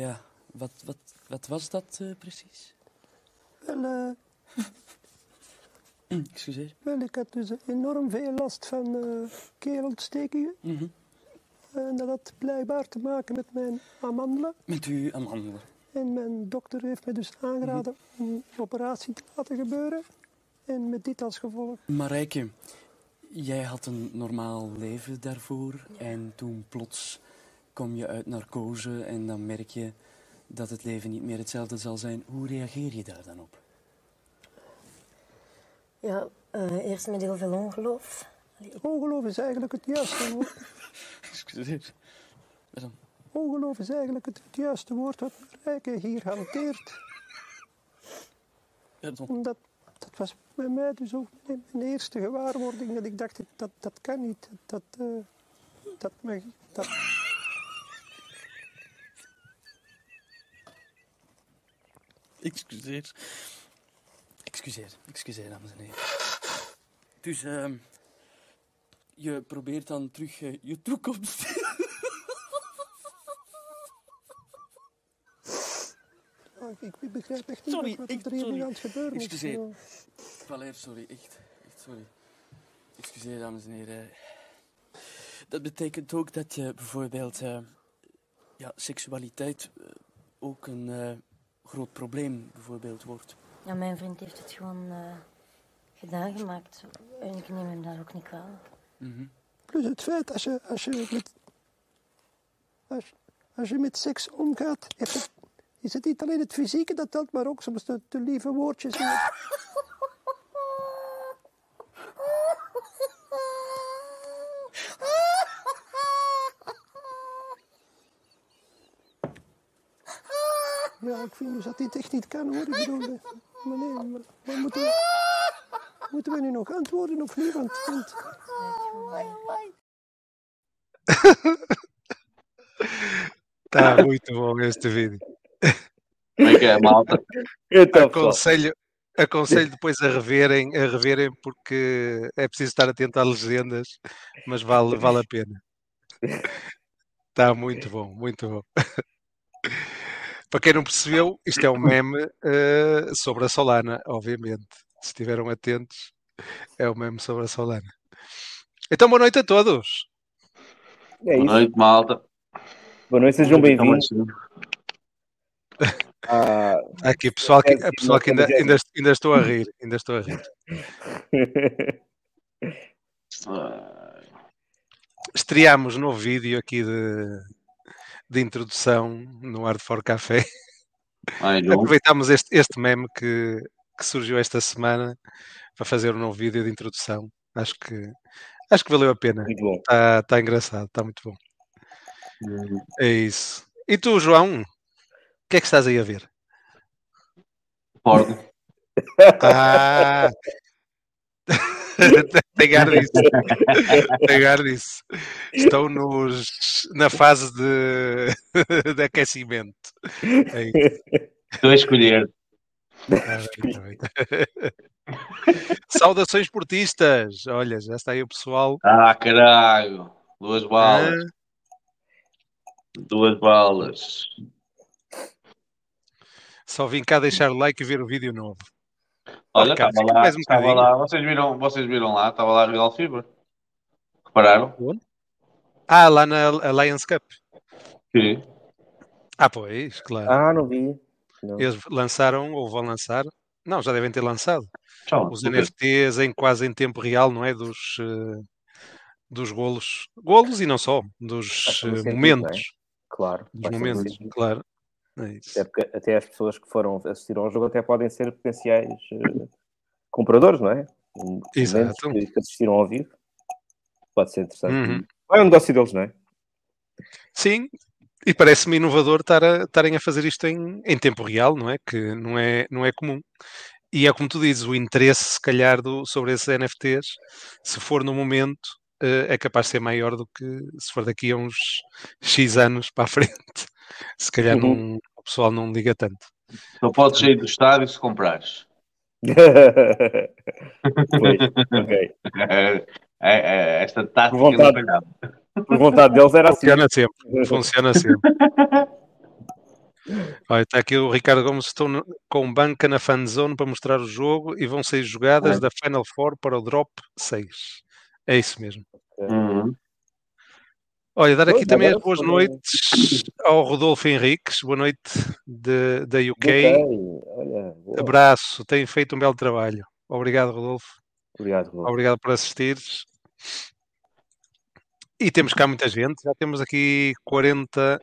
Ja, wat, wat, wat was dat eh, precies? Wel, eh, Excuseer. wel, ik had dus enorm veel last van eh keelontstekingen. Mhm. En dat had blijkbaar te maken met mijn amandelen. Met uw amandelen. En mijn dokter heeft me dus aangeraden om een operatie te laten gebeuren. En met dit als gevolg. Marijke, jij had een normaal leven daarvoor. En toen plots kom je uit narcose en dan merk je dat het leven niet meer hetzelfde zal zijn. Hoe reageer je daar dan op? Ja, eh, eerst met heel veel ongeloof. Allee, ik- Ongeloof is eigenlijk het juiste woord. Excuseer. Dan? Ongeloof is eigenlijk het, het juiste woord wat Marijke hier hanteert. Ja, dan. Omdat dat was bij mij dus ook mijn eerste gewaarwording. Dat ik dacht, dat, dat kan niet. Dat, eh, dat, mag, dat, Excuseer. Excuseer, excuseer, dames en heren. Dus, ehm je probeert dan terug eh, je toekomst. Ah, ik, ik begrijp echt niet Sorry, wat er hier nu aan het gebeuren is. Excuseer. Valer, sorry, echt, echt sorry. Excuseer, dames en heren. Dat betekent ook dat je bijvoorbeeld eh, ja, seksualiteit eh, ook een eh, groot probleem bijvoorbeeld wordt. ja, mijn vriend heeft het gewoon eh, gedaan gemaakt. En ik neem hem daar ook niet kwalijk. Mhm. Plus het feit, als je, als je, met, als, als je met seks omgaat, heeft het, is het niet alleen het fysieke dat telt, maar ook soms de, de lieve woordjes. het- Ja, ik vind dus dat dit echt niet kan hoor. Ik bedoel, eh, maar nee, maar, maar moeten, we, moeten we nu nog antwoorden of niet? Want, want Está muito bom este vídeo. Como é que é, malta? Então, Aconselho, aconselho depois a reverem, a reverem porque é preciso estar atento às legendas, mas vale, vale a pena. Está muito bom, muito bom. Para quem não percebeu, isto é um meme eh, sobre a Solana, obviamente. Se estiveram atentos, é um meme sobre a Solana. Então, boa noite a todos. é Boa noite, malta. Boa noite, sejam bem-vindos. Há aqui pessoal que, É, a pessoal que ainda, ainda, ainda estou a rir, ainda estou a rir. ah, Estreámos novo vídeo aqui de, de introdução no Hard for Café. Aproveitámos este, este meme que, que surgiu esta semana para fazer um novo vídeo de introdução. Acho que, acho que valeu a pena. Está tá engraçado, está muito bom. É isso. E tu, João? O que é que estás aí a ver? Porno. Ah! Tem ar disso. Tem ar disso. Estão nos, na fase de, de aquecimento. É. Estou a escolher. Saudações portistas! Olha, já está aí o pessoal. Ah, caralho. Duas balas. Ah, Duas balas. só vim cá deixar o like e ver o vídeo novo. Olha, estava lá, um bocadinho. lá. Vocês viram, vocês viram lá? Estava lá a Real Fever. Repararam? Ah, lá na Lions Cup. Que Ah, pois, claro. Ah, não vi. Não. Eles lançaram ou vão lançar. Não, já devem ter lançado. Tchau. Os NFTs em quase em tempo real, não é? Dos, eh, dos golos. Golos e não só, dos eh, sentido, momentos. Claro. Dos momentos, sentido. claro. É. Até, porque, até as pessoas que foram assistir ao jogo até podem ser potenciais eh, compradores, não é? Exato. Que, que assistiram ao vivo. Pode ser interessante. Uhum. É um negócio deles, não é? Sim, e parece-me inovador estar a- estarem a fazer isto em, em tempo real, não é? Que não é, não é comum. E é como tu dizes, o interesse, se calhar, do, sobre esses NFTs, se for no momento, eh, é capaz de ser maior do que se for daqui a uns X anos para a frente. Se calhar Uhum. não- o pessoal não liga tanto. Só podes sair do estádio se comprares. Pois, ok. É, é, esta tática Por vontade. Por vontade deles era assim. Funciona sempre, funciona sempre. Olha, está aqui o Ricardo Gomes. Estou no- com banca na fanzone para mostrar o jogo e vão sair jogadas É. da Final Four para o Drop 6. É isso mesmo. Uhum. Olha, dar aqui também as boas noites ao Rodolfo Henriques. Boa noite de- da UK. Ok, Olha. Abraço, tem feito um belo trabalho. Obrigado, Rodolfo. Obrigado, Rodolfo. Obrigado por assistires. E temos cá muita gente. Já temos aqui 40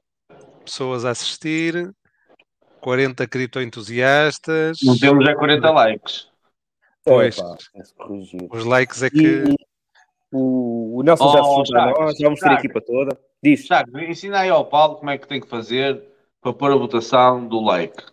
pessoas a assistir, 40 criptoentusiastas. Não temos já 40 likes. Pois. Corrigir. Os likes é E que. O, o Nelson já Oh, se juntou a nós, já vamos ter a equipa toda. Diz. Chaco, ensina aí ao Paulo como é que tem que fazer para pôr a votação do like.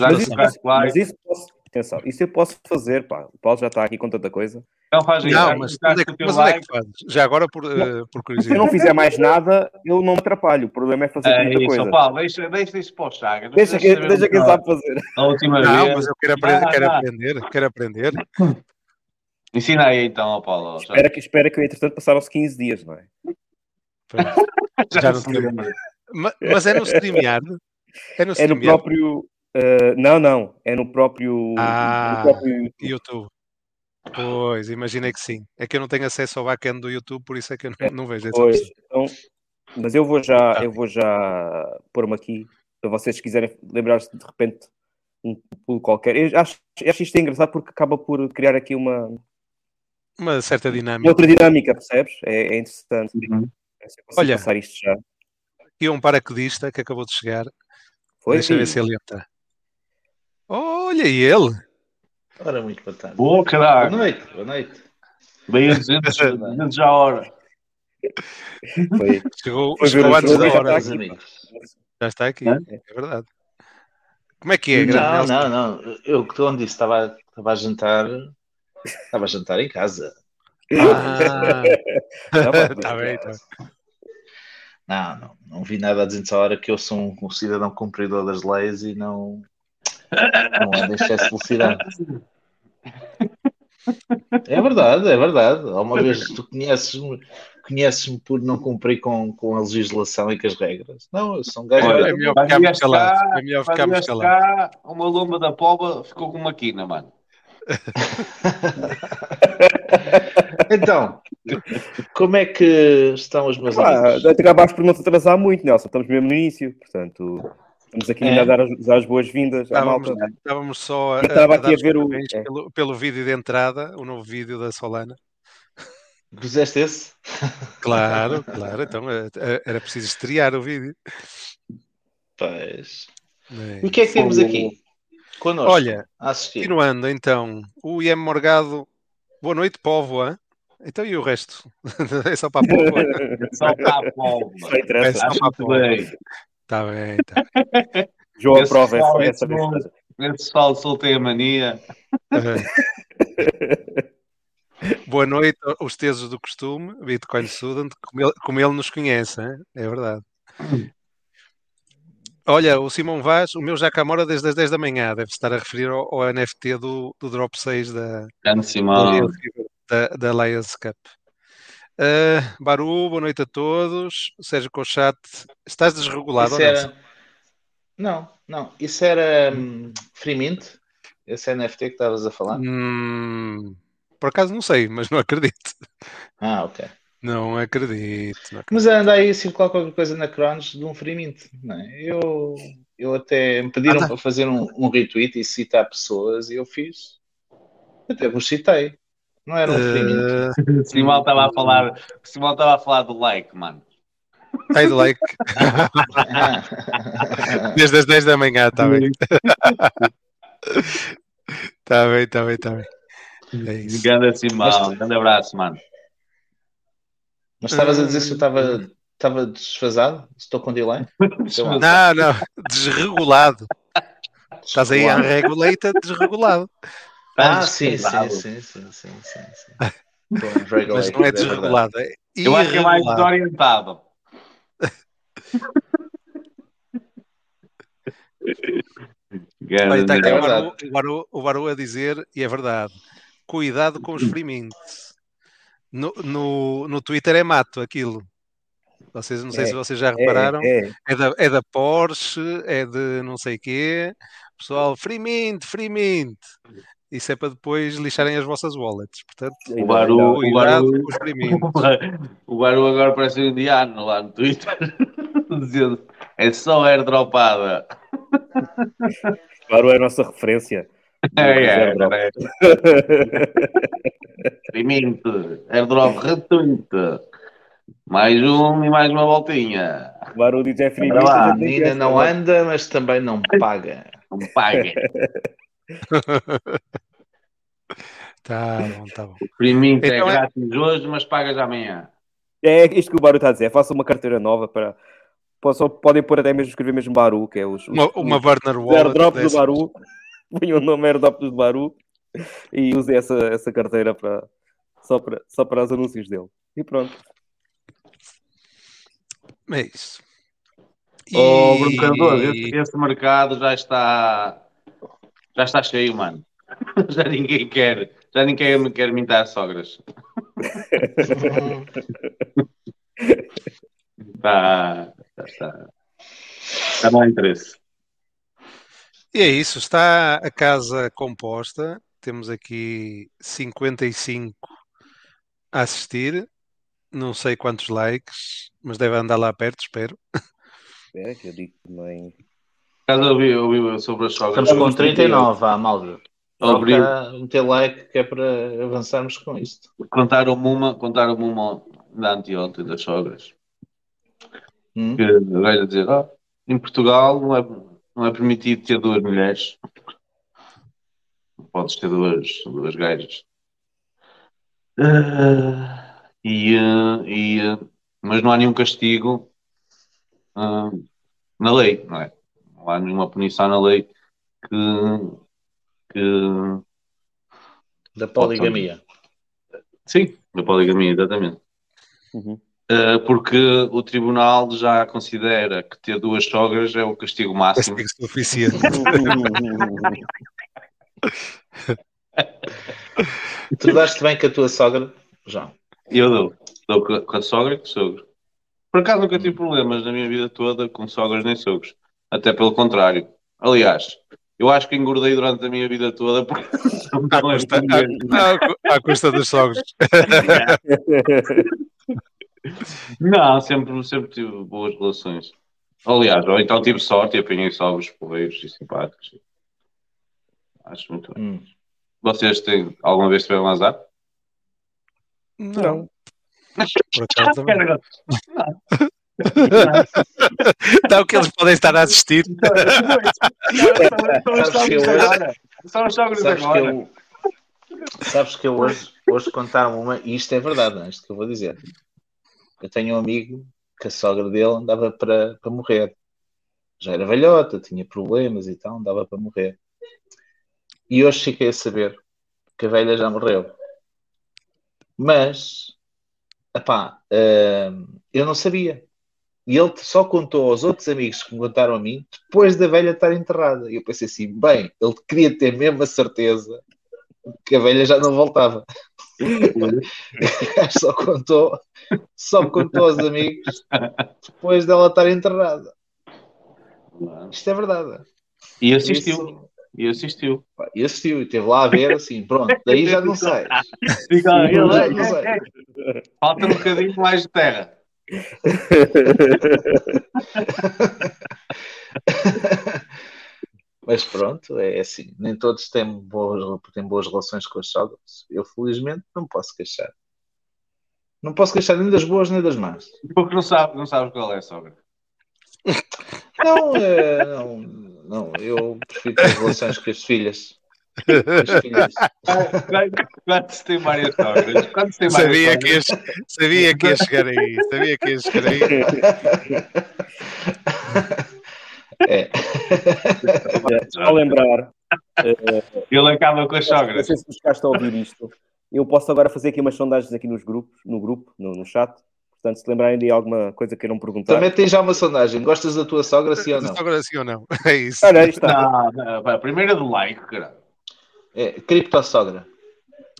Mas isso, like. mas isso posso, atenção, isso eu posso fazer, pá. O Paulo já está aqui com tanta coisa. Então faz isso. Não, mas, é mas onde é like. que fazes? Já agora por, eh, por Se eu curiosidade. não fizer mais nada, eu não me atrapalho. O problema é fazer É muita isso, coisa. Paulo, deixa, deixa isso para o Chaga. Não Deixa, que, saber deixa quem sabe fazer. A última Não, vez. mas eu quero aprender, Ah, quero ah. aprender, quero aprender. Ensina aí então ao Paulo. Espera que, espera que, entretanto, passaram-se 15 dias, não é? Pois. Já não se lembra. Ma- Mas é no StreamYard? É no É no próprio. eh, não, não. É no próprio. Ah. no próprio YouTube. Pois, imaginei que sim. É que eu não tenho acesso ao backend do YouTube, por isso é que eu não, não vejo essa Pois, então, mas eu vou já, Tá. eu vou já pôr-me aqui para vocês se quiserem lembrar-se de repente um pulo qualquer. Eu acho, acho isto engraçado porque acaba por criar aqui uma, Uma certa uma dinâmica. outra dinâmica, percebes? É, é interessante. Uhum. É Olha. passar isto já. E um paraquedista que acabou de chegar. Foi? Deixa eu ver se ele entra. Olha e ele! Ora, muito boa tarde. Boa, Boa caralho. noite, boa noite. Bem a 200, 200 a hora. Foi. Chegou, Foi chegou antes da já hora. está amigos. Já está aqui, Hã? é verdade. Como é que é, grande Não, não, não. Eu que onde disse, estava, estava a jantar. Estava a jantar em casa. Ah, tá bem, tá bem. Não, não, não vi nada a dizer nessa hora que eu sou um, um cidadão cumpridor das leis e não, não ando em excesso de velocidade. É verdade, é verdade. Há uma vez tu conheces-me conheces por não cumprir com, com a legislação e com as regras. Não, eu sou um gajo. Olha, É melhor ficarmos calados. É melhor ficarmos calados. uma lomba da pova ficou com uma quina, mano. Então, como é que estão os meus Pá, amigos? acabaste por não te atrasar muito, Nelson. Estamos mesmo no início, portanto, estamos aqui É. ainda a dar as, as boas-vindas à Estávamos, só a, estava a aqui a ver o- é. pelo, pelo vídeo de entrada, o novo vídeo da Solana. Puseste esse? Claro, claro. Então eh, eh, era preciso estrear o vídeo. Pois. É. O que é que temos aqui? Connosco. Olha. Continuando, então, o IM Morgado. Boa noite, povo. hã? Então e o resto? é só para a povo. Só para a interessa. É só para a muito povo. bem. Está bem, tá bem. João aprova pessoal, essa, essa. Esse pessoal soltei a mania. Boa noite aos tesos do costume, Bitcoin Student, como ele, como ele nos conhece, hein? é verdade. Olha, o Simão Vaz, o meu já cá mora desde as 10 da manhã, deve estar a referir ao, ao NFT do, do Drop 6 da, da, da Lions Cup. Ah, Baru, boa noite a todos. Sérgio Cochate, estás desregulado Isso era... Não, não. Isso era hum, Free Mint? Esse NFT que estavas a falar? Hum, por acaso não sei, mas não acredito. Ah, ok. Não acredito. Não acredito. Mas anda aí a circular qualquer coisa na Cronos de um. Não é? eu, eu até me pediram Anda. para fazer um, um retweet e citar pessoas e eu fiz. Até vos citei. Não era um Mint. Ah, O Simão estava a falar. O Simão estava a falar do like, mano. Ai do like. Ah. Desde as 10 da manhã, está bem. Está bem, está bem, está bem. É isso. Grande Simão. Grande abraço, mano. Mas estavas a dizer se eu estava estava desfasado? Se estou com delay? Não, não, desregulado. Estás aí unregulated, desregulado. Ah, sim, sim, sim, sim, sim, sim, sim. Estou Mas unregulated, não é é desregulado, é Eu acho que é mais desorientado. Olha, está aqui É o Baru a dizer, e é verdade, cuidado com os mints. No, no, no Twitter é mato aquilo. Vocês, não sei É, se vocês já repararam, é, É, é. da, é da Porsche, é de não sei quê. Pessoal, free mint, free mint. Isso é para depois lixarem as vossas wallets. Portanto, O Baru, o Baru, com os free mint. o Baru agora parece um indiano lá no Twitter, dizendo é só airdropada. Claro, é a nossa referência. É, é, é. Free airdrop gratuito. Mais um e mais uma voltinha. O Baru diz é free Olha mint, a lá, a menina não anda, mas também não paga. Não paguem. Tá bom, tá bom. Mint é Então é- grátis hoje, mas pagas amanhã. É isto que o Baru está a dizer. Faça uma carteira nova para. Posso, podem pôr até mesmo escrever mesmo Baru, que é os, os, Uma, uma os wallet. airdrops do. Baru. Põe o nome airdrop do Baru e use essa, essa carteira para, só, para, só para os anúncios dele. E pronto. É isso. E- Bruno Cardoso, esse, esse mercado já está já está cheio, mano. Já ninguém quer, já ninguém quer mintar sogras. Está, já está. Está no interesse. E é isso, está a casa composta. Temos aqui 55 a assistir. Não sei quantos likes, mas deve andar lá perto, espero. Espera que eu digo também. Caso eu vi, eu vi sobre as sogras. Estamos com 39, vá, malta. Só Abri- para meter like que é para avançarmos com isto. Contaram-me uma, contaram-me uma da anteontem das sogras. Hum? que a velha dizer, "Ah, em Portugal não é, não é permitido ter duas mulheres. Não Podes ter duas, duas gajas. Ah, e, ah, e, ah, mas não há nenhum castigo na lei, não é? Não há nenhuma punição na lei que, que Da poligamia. sim, da poligamia, exatamente. Uhum. Ah, porque o tribunal já considera que ter duas sogras é o castigo máximo. Castigo suficiente. Tu daste bem com a tua sogra, João. Eu dou. Dou com com a sogra e com o sogro. Por acaso nunca tive problemas na minha vida toda com sogras nem sogros. Até pelo contrário. Aliás, eu acho que engordei durante a minha vida toda porque À custa, à, à- à custa dos sogros. Não, sempre, sempre tive boas relações. Aliás, ou então tive sorte e apanhei sogros porreiros e simpáticos. Acho muito bem. Hum. Vocês têm, alguma vez tiveram azar? Não. Por acaso também. Não, que eles podem estar a assistir. Sabes que eu hoje, São os que agora. eu, sabes que eu hoje, hoje contaram uma, e isto é verdade, não é isto que eu vou dizer. Eu tenho um amigo que a sogra dele andava para, para morrer. Já era velhota, tinha problemas e tal, andava para morrer. E hoje fiquei a saber que a velha já morreu. Mas, epá, hum, eu não sabia. E ele só contou aos outros amigos que me contaram a mim depois da velha estar enterrada. E eu pensei assim: bem, ele queria ter mesmo a certeza que a velha já não voltava. só contou, só contou aos amigos depois dela estar enterrada. Isto é verdade. E assistiu. Isso, E assistiu. e assistiu e esteve lá a ver assim: pronto, daí já não não é, é, sei. Falta um bocadinho mais de terra. Mas pronto, é assim. Nem todos têm boas, têm boas relações com as sogras. Eu, felizmente, não posso queixar. Não posso queixar nem das boas nem das más. Porque não sabes não sabe qual é a sogra. Não, é, não, não, eu prefiro ter relações com as filhas. Quando se tem várias sogras. Quando se tem várias Sabia sogras. que, ias, sabia que ia chegar aí. Sabia que ia chegar aí. É. Só lembrar, eh, Ele acaba com as não sogras. sei se tu chegaste a ouvir isto. Eu posso agora fazer aqui umas sondagens aqui nos grupos, no grupo, no, no chat. Portanto, se lembrarem de alguma coisa que queiram perguntar. Também tem já uma sondagem. Gostas da tua sogra, sim ou não? Agora sim ou não? É isso. Olha, aí está. Não, não, pá, é do like, cara. É, criptossogra.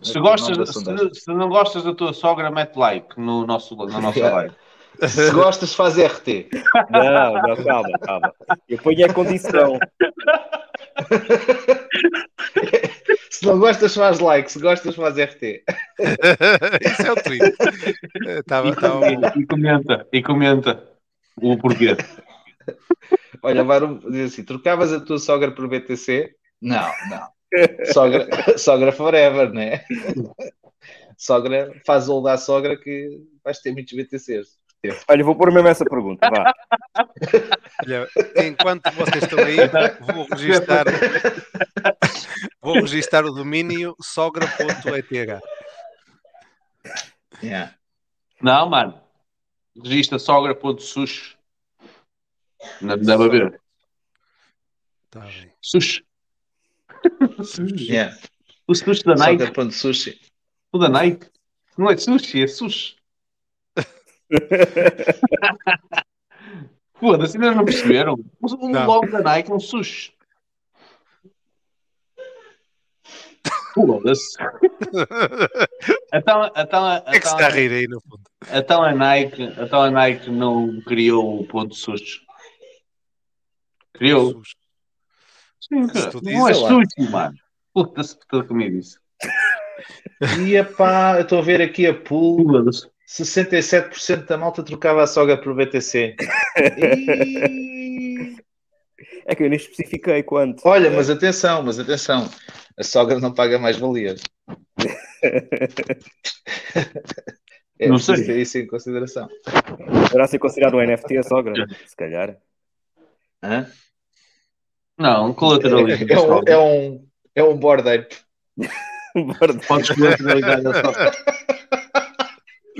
Se, É gostas, se, se não gostas da tua sogra, mete like no nosso, na nossa Yeah. live. Se gostas, faz RT. Não, não, calma, calma. Eu ponho a condição. Se não gostas, faz like. Se gostas, faz RT. Isso é o tweet. Estava, E, estava bom. e comenta, e comenta o porquê. Olha, Varo diz assim: trocavas a tua sogra por BTC? Não, não. Sogra, sogra forever, né? Sogra, faz o da sogra que vais ter muitos BTCs. Olha, vou pôr mesmo essa pergunta. Vá. Olha, enquanto vocês estão aí, vou registar, vou registar o domínio sogra.eth. Yeah. Não, mano. Registra sogra.sus. Não deve haver. Tá bem. Sus. Yeah. O sushi da Nike. Sogra.sushi. O da Nike. Não é sushi, é sushi. Foda-se, ainda não perceberam? O Não. logo da Nike é um sushi. Foda-se. Então, então, é que se está a rir aí, no fundo? então a Nike, então a Nike não criou o ponto sushi. Criou. Sim, cara. tu não é sushi, mano. Puta-se puta comigo isso. E epá, eu estou a ver aqui a pool. Foda-se. 67% da malta trocava a sogra por BTC. E... É que eu nem especifiquei quanto. Olha, mas atenção, mas atenção. A sogra não paga mais valia. É Não preciso sei. ter isso em consideração. Deverá ser considerado um NFT a sogra? Se calhar. Hã? Não, colateralismo. É, um, é um, é um board ape. Podes colateralizar a sogra.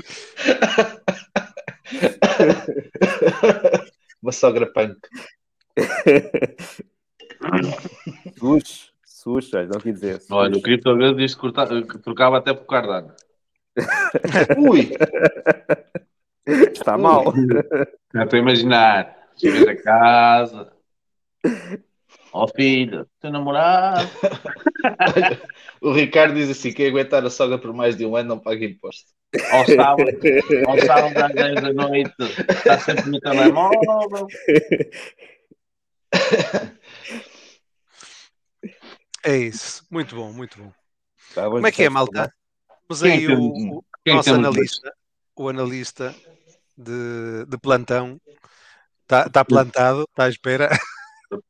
Uma sogra punk. Sus, sus, não quis dizer. sus. Olha, o criptograma diz que, corta- que trocava até por Cardano. Ui! Está mal. Já estou a imaginar. Chegas a casa. Ó filho, teu namorado. O Ricardo diz assim: quem aguentar a sogra por mais de um ano não paga imposto. Ao sábado, ao sábado às 10 da noite, está sempre no telemóvel. É isso. Muito bom, muito bom. Tá, Como é que é, malta? Mas Quem aí tem- o, o quem nosso analista, o analista de, de plantão, está tá plantado, está à espera,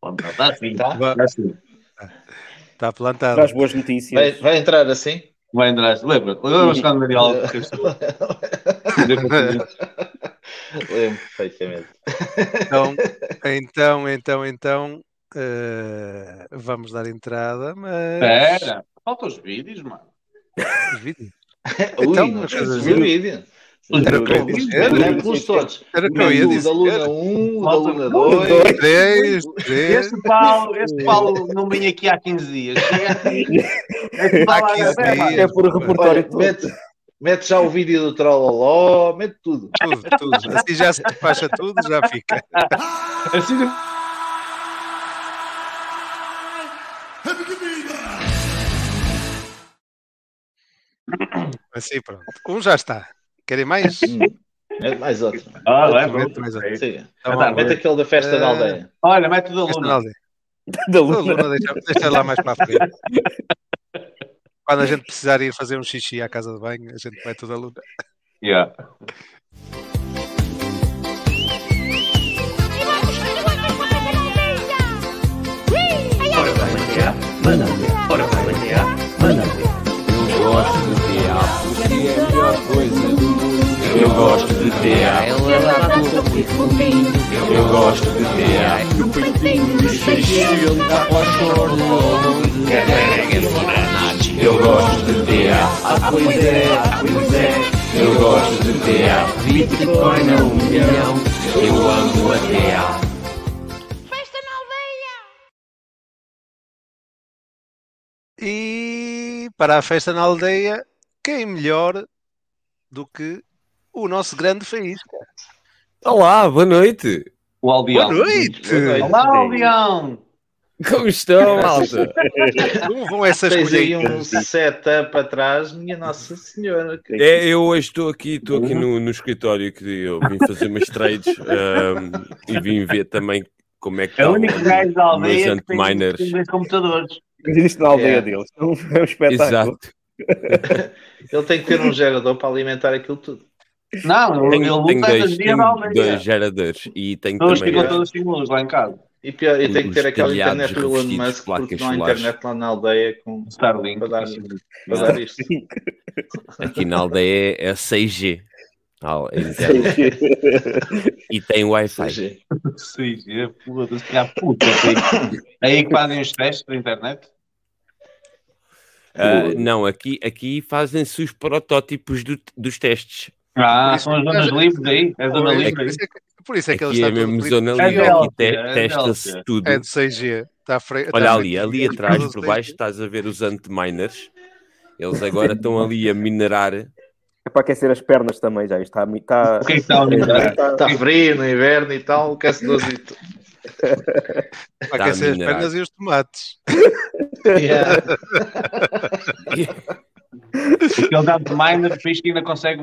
Está assim, Tá? está está plantado. Traz boas notícias. Vai, vai entrar assim? Vai entrar. Lembra-te? Lembra-te quando o Daniel Lembro perfeitamente. Então, então, então, então, eh, vamos dar entrada, mas... Espera, faltam os vídeos, mano. Os vídeos. Ui, Então, não mas- tens o vídeo. Era o que eu ia dizer. Todos. Era o que eu ia da dizer. Luna 1, o da Luna 2. Três, três. Este Paulo, este Paulo não vem aqui há 15 dias. Este Paulo Há 15 é, pá, É por repertório todo. mete, mete já o vídeo do Trololó, mete tudo. Tudo, tudo. Assim já se despacha tudo, já fica. assim, Assim pronto. Um já está. Querem mais? Hum. Mete mais outro. Ah, vai, Mete pronto. mais outro. Siga. Então, Tá, Mete aquele da festa da Eh, aldeia. Olha, mete o da Luna. Da Luna. Luna deixa, deixa lá mais para a frente. Quando a gente precisar ir fazer um xixi à casa de banho, a gente vai toda a Luna. Yeah. Gosto de TA. Ela dá tudo muito fofinho. Eu gosto de TA. No peitinho do xixi dá para o choro. Eu gosto de TA. Ah, pois é, ah, pois é. Eu gosto de TA. Bitcoin a um milhão. Eu amo a TA. E para a festa na aldeia, quem melhor do que o nosso grande faísca? Olá, boa noite. O Albião. Boa noite! Olá, Albião. Como estão, malta? Como vão essas Tens aí um setup atrás, minha Nossa Senhora. que- É, eu hoje estou aqui, estou aqui no, no escritório que eu vim fazer umas trades ahm, e vim ver também como é que É o estão único gajo da os aldeia que tem anti-miners. tem dois computadores. Mas isto na aldeia É. deles. É um, é um espetáculo. Exato. Ele tem que ter um gerador para alimentar aquilo tudo. Não, ele Tenho, luta dois, aldeia. dois geradores e tenho Todos também ficam a- todos sem luz lá em casa. E, pior, e tem que Os ter aquela internet do Elon Musk porque não há internet lá na aldeia com, Starlink. para dar, para dar isto. aqui na aldeia é, é 6G. Ah, é e tem Wi-Fi. Sim. Sim, é foda-se, que puta. É aí que fazem os testes da internet? Ah, não, aqui, aqui fazem-se os protótipos do- dos testes. Ah, são as zonas livres aí? É zona Por livre aí? isso é que, por isso é que ele Aqui está é mesmo zona frio. livre, É aqui é testa-se tudo. É de 6G. Está a fre... Olha está ali, ali atrás, por 6G. baixo, estás a ver os anti-miners. Eles agora estão ali a minerar. É para aquecer as pernas também já. Isto está. está O que é que está a minerar? está- Está frio no inverno e tal, aquecedorzinho. Para Está a aquecer as pernas e os tomates. Yeah. Aquele anti-miner, o país que ainda consegue,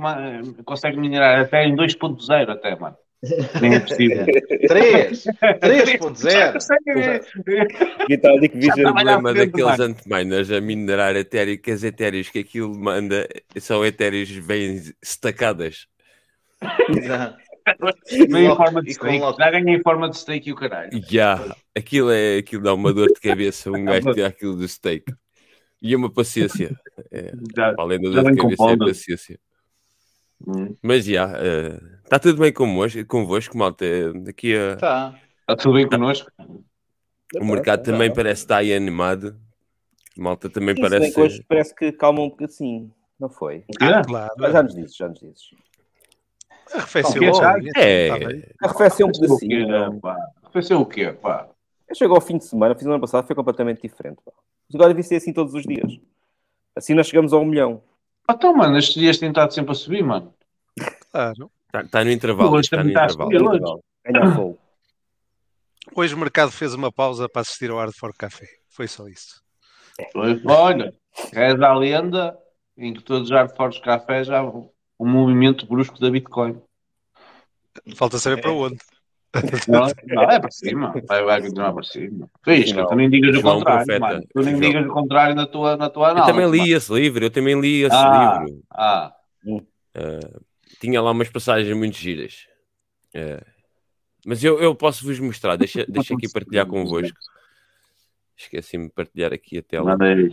consegue minerar até em 2.0 até, mano. Nem é possível. 3! 3.0! Metallic O Vision. Vai lá problema daqueles mano. anti-miners a minerar etéreo, que as etéreos que aquilo manda são etéreos bem estacadas. Exato. Vem em forma de steak. Já ganhei em forma de steak e o caralho. Já, aquilo é aquilo dá uma dor de cabeça, um gajo tirar aquilo do steak. E uma paciência. É, Já. além da dor de cabeça, é folga. paciência. Hum. Mas já, está tudo bem convosco, convosco malta. Daqui a, Tá. Está tudo bem connosco? o mercado também parece estar aí animado. Malta também bem parece. que hoje parece que calma um bocadinho. Não foi? Ah, Claro. Mas já nos dizes, já nos dizes. Arrefeceu Não, É. Está bem. Arrefeceu um o quê, pedacinho. Arrefeceu o quê, pá? Eu chego ao fim de semana, fiz no ano passado, foi completamente diferente. Mas agora devia ser assim todos os dias. Assim nós chegamos ao milhão. Ah, Então, mano, estes dias têm estado sempre a subir, mano. Claro. Está tá no intervalo. Hoje Está no intervalo. hoje. Ganhar fogo. Hoje o mercado fez uma pausa para assistir ao Hard for Café. Foi só isso. Foi, Olha, reza a lenda em que todos os hardfortes café já um movimento brusco da Bitcoin. Falta saber para onde. Não, não, é para cima. Vai, vai continuar para cima. Fiz, Não. tu nem digas o contrário, mano. Tu nem digas o contrário na tua, na tua Eu análise. também li mano. esse livro, eu também li esse Ah. livro. Ah, Uh, tinha lá umas passagens muito giras. Uh, mas eu, eu posso vos mostrar, deixa, deixa aqui partilhar convosco. Esqueci-me de partilhar aqui a tela. aí.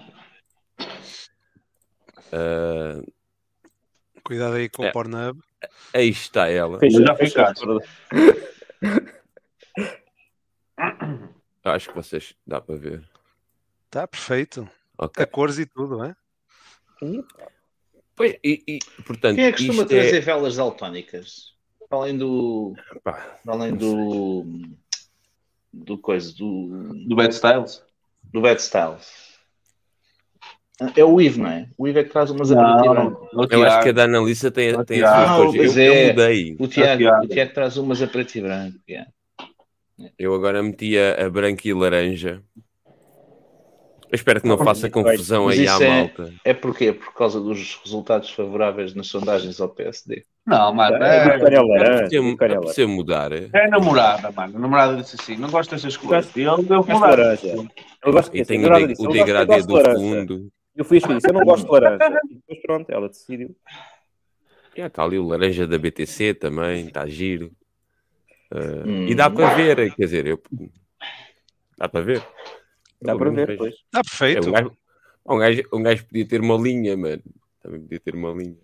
Uh, Cuidado aí com É. o Pornhub. aí está ela. Fecha, já ficaste. Acho que vocês dá para ver. Está perfeito. Ok. A cores e tudo, é? Pois, e, e, portanto, Quem é que costuma isto trazer é, velas daltónicas? Além do. pá, Além do. Do coisa, do. Do Bad Styles? Do Bad Style. É o Ivo, não é? O Ivo é que traz umas a preto e branco. o eu acho que a Tiago. da Analista tem, Ah, tem as suas. Pois Eu, eu é. mudei. O Tiago, Tiago. o Tiago traz umas a preto e branco. yeah. Eu agora meti a, a branca e laranja. Eu espero que não faça confusão Mas aí à é- malta. É porquê? Por causa dos resultados favoráveis nas sondagens ao PSD. Não, mano. É, É, É laranja. é laranja. mudar. é. é a namorada, mano. A namorada disse assim: não gosto destas coisas. E ele deu Gosto de mudar. laranja. Eu gosto E tem o, de, o Eu eu degradê do laranja. fundo. Eu fui escolher isso, eu não gosto de laranja. E depois pronto, ela decidiu. Está tá ali o laranja da BTC também, está giro. Uh, Hum. E dá para ver, quer dizer, eu... dá para ver. Dá para ver vejo. depois. Está É, perfeito. um, gajo, um, gajo, um gajo podia ter uma linha, mano. Também podia ter uma linha.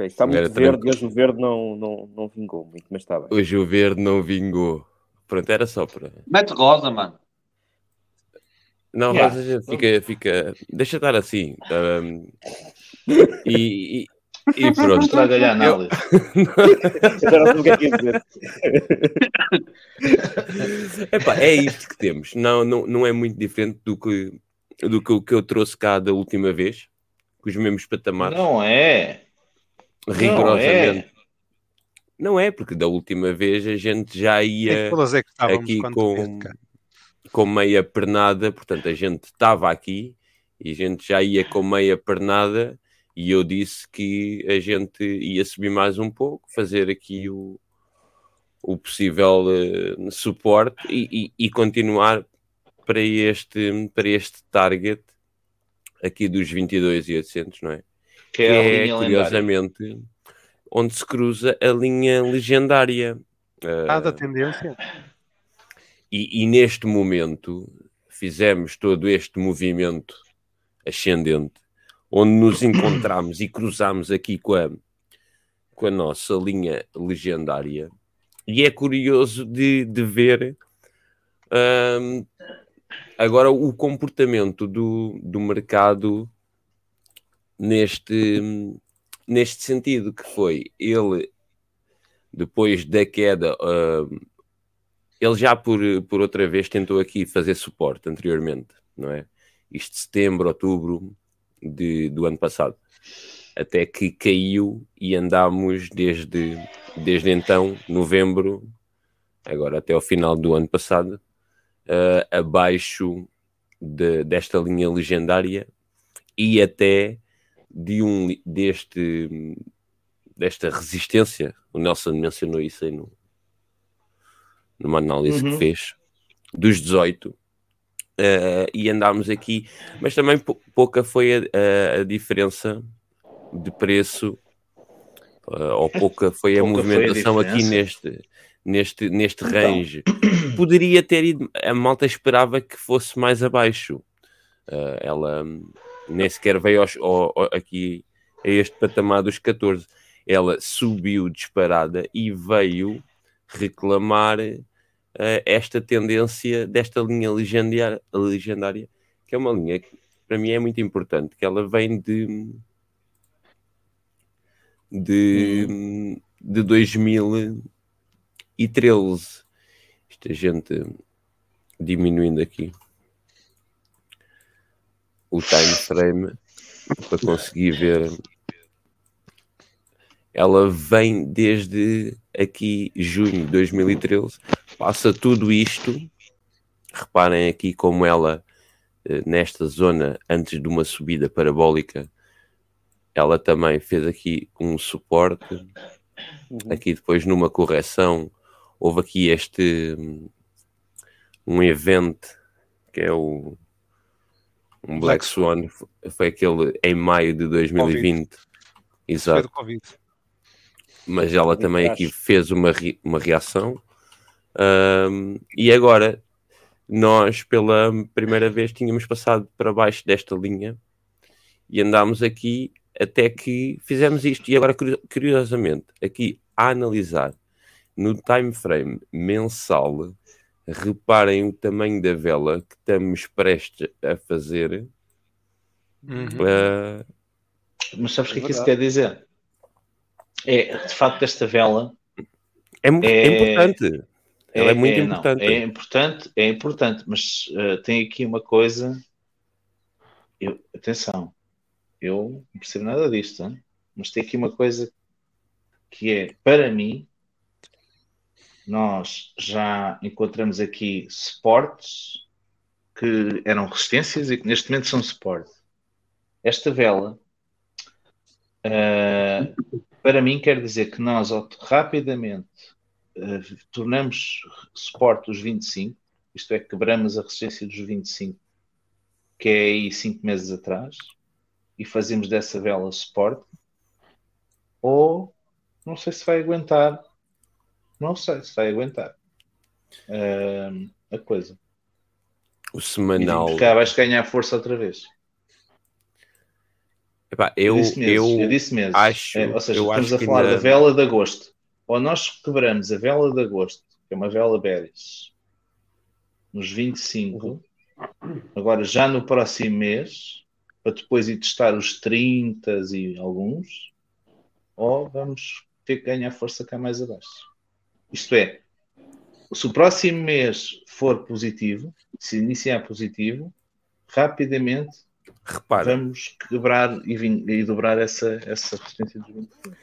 Está muito verde, tranquilo. hoje o verde não, não, não vingou muito, mas está bem. Hoje o verde não vingou. Pronto, era só para. Mete rosa, mano. Não, Yeah. Rosa, fica, fica. Deixa estar assim. Um, e, e, e pronto. Estraga-lhe a análise. Não sei o que é que ia dizer. Epá, é isto que temos. Não, não, não é muito diferente do que, do que o que eu trouxe cá da última vez, com os mesmos patamares, Não é. rigorosamente. Não é. porque da última vez a gente já ia é que estávamos aqui com. Com meia pernada, portanto, a gente estava aqui e a gente já ia com meia pernada e eu disse que a gente ia subir mais um pouco, fazer aqui o, o possível eh, suporte e, e- e continuar para este, para este target aqui dos 22,800, não é? Que é a linha lendária. curiosamente, onde se cruza a linha legendária. Ah, da tendência. E, e neste momento fizemos todo este movimento ascendente, onde nos encontramos e cruzamos aqui com a, com a nossa linha legendária. E é curioso de, de ver hum, agora o comportamento do, do mercado neste, neste sentido, que foi ele, depois da queda, hum, ele já por, por outra vez tentou aqui fazer suporte anteriormente, não é? Isto de setembro, outubro de, do ano passado. Até que caiu e andámos desde, desde então, novembro, agora até ao final do ano passado, eh, abaixo de- desta linha legendária e até de um, deste, desta resistência. O Nelson mencionou isso aí no, numa análise Uhum. que fez, dos 18, eh, e andámos aqui, mas também pou- pouca foi a, a- a diferença de preço, eh, ou pouca foi a Pouca foi a movimentação aqui neste, neste, neste Então. range. Poderia ter ido, a malta esperava que fosse mais abaixo. Eh, ela nem sequer veio aos- ao- ao- aqui a este patamar dos 14. Ela subiu disparada e veio reclamar eh, esta tendência desta linha legendária, legendária, que é uma linha que para mim é muito importante, que ela vem de de, de 2013. Isto a gente diminuindo aqui o time frame para conseguir ver. Ela vem desde aqui junho de 2013, passa tudo isto. Reparem aqui como ela, eh, nesta zona, antes de uma subida parabólica, ela também fez aqui um suporte. Aqui depois numa correção, houve aqui este hum, um evento que é o um Black Black Swan, foi aquele em maio de 2020. Foi Exato do Covid. Mas ela também acho. aqui fez uma, re- uma reação. Ahm, e agora, nós pela primeira vez tínhamos passado para baixo desta linha e andámos aqui até que fizemos isto. E agora, curi- curiosamente, aqui a analisar no time frame mensal, reparem o tamanho da vela que estamos prestes a fazer. Uhum. Ah, Mas sabes o que é que isso verdade. quer dizer? É, de facto, esta vela é, mu- é É- importante. Ela é, muito não, importante. é importante, é importante, mas eh, tem aqui uma coisa. Eu, atenção, eu não percebo nada disto, hein? mas tem aqui uma coisa que é, para mim, nós já encontramos aqui suportes que eram resistências e que neste momento são suporte. Esta vela, eh, para mim, quer dizer que nós rapidamente eh, tornamos suporte os 25, isto é, quebramos a resistência dos 25, que é aí 5 meses atrás, e fazemos dessa vela suporte, ou não sei se vai aguentar, não sei se vai aguentar eh, a coisa. O E semanal. porque cá vais ganhar força outra vez. Epá, eu, disse meses, eu, eu disse meses. acho- É, ou seja, estamos a falar da vela de agosto. Ou nós quebramos a vela de agosto, que é uma vela Beres, nos 25, agora já no próximo mês, para depois ir testar os 30 e alguns, ou vamos ter que ganhar força cá mais abaixo. Isto é, se o próximo mês for positivo, se iniciar positivo, rapidamente repara, vamos quebrar e, vin- e dobrar essa, essa resistência dos 25.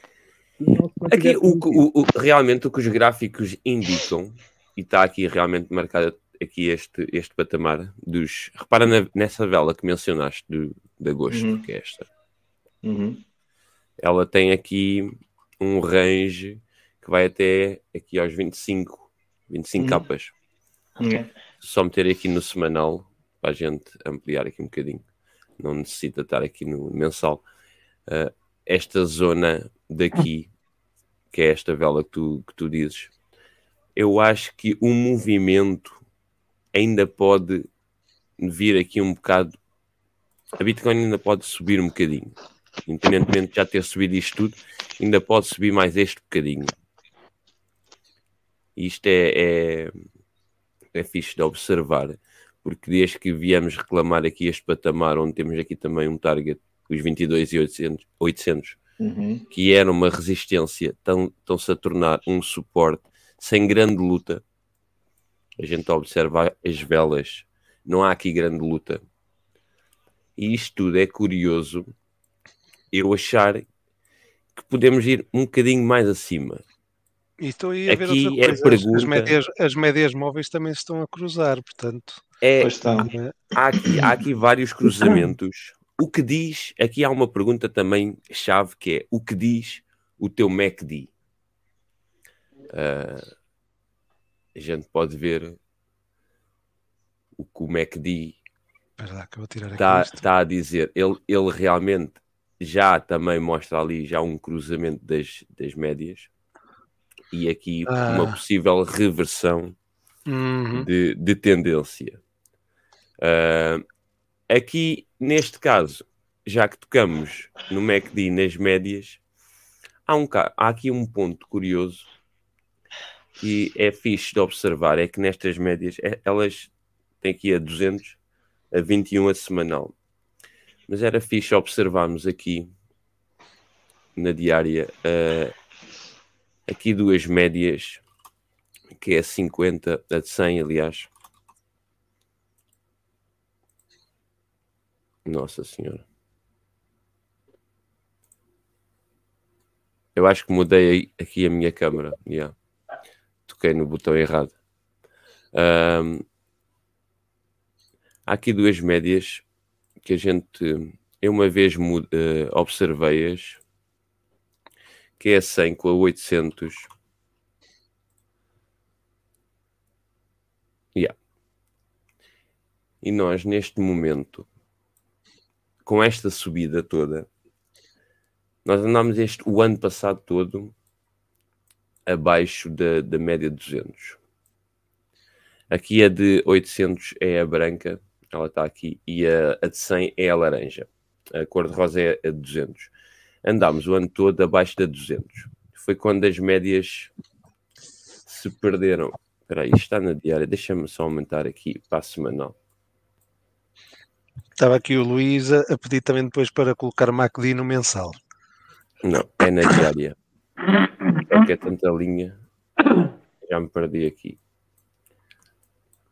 aqui o, o- o- realmente o que os gráficos indicam, e está aqui realmente marcado, aqui este, este patamar dos. Repara na- nessa vela que mencionaste do, de agosto, Uhum. que é esta. Uhum. Ela tem aqui um range que vai até aqui aos 25, 25 Uhum. capas. Ok. Só meter aqui no semanal para a gente ampliar aqui um bocadinho. Não necessita estar aqui no mensal. Ah, esta zona daqui, que é esta vela que tu, que tu dizes, eu acho que o movimento ainda pode vir aqui um bocado. A Bitcoin ainda pode subir um bocadinho. Independentemente de já ter subido isto tudo, ainda pode subir mais este bocadinho. Isto é, é, é fixe de observar, porque desde que viemos reclamar aqui este patamar, onde temos aqui também um target, os 22 e 800, 800 Uhum. que era uma resistência, tão- estão-se a tornar um suporte sem grande luta. A gente observa as velas, não há aqui grande luta. E isto tudo é curioso eu achar que podemos ir um bocadinho mais acima. E estou aí a ver Aqui outra é coisa. As- pergunta- As, médias, as médias móveis também se estão a cruzar, portanto. É, eh, há aqui, há aqui vários cruzamentos. O que diz, aqui há uma pergunta também chave que é o que diz o teu MACD? Ah, a gente pode ver o que o MACD Espera lá que eu vou tirar aqui está tá a dizer. Ele, ele realmente já também mostra ali já um cruzamento das, das médias e aqui Ah. uma possível reversão Uhum. de, de tendência. Ah, aqui, neste caso, já que tocamos no MACD nas médias, há, um, há aqui um ponto curioso que é fixe de observar, é que nestas médias, é- elas têm aqui a 200, a 21 a semanal. Mas era fixe observarmos aqui, na diária, ah, aqui duas médias que é a 50, a de 100, aliás. Nossa Senhora. Eu acho que mudei aqui a minha câmera. yeah. Toquei no botão errado. Ahm, há aqui duas médias que a gente. Eu uma vez eh, observei-as, que é a 100 com a 800. Yeah. E nós, neste momento, com esta subida toda, nós andámos este, o ano passado todo abaixo da, da média de 200. Aqui a de 800 é a branca, ela está aqui, e a, a de 100 é a laranja. A cor de rosa é a de 200. Andámos o ano todo abaixo da 200. Foi quando as médias se perderam. Espera aí, está na diária. Deixa-me só aumentar aqui para a semanal. Estava aqui o Luís a, pedir também depois para colocar MACD no mensal. Não, é na diária. Porque é tanta linha. Já me perdi aqui.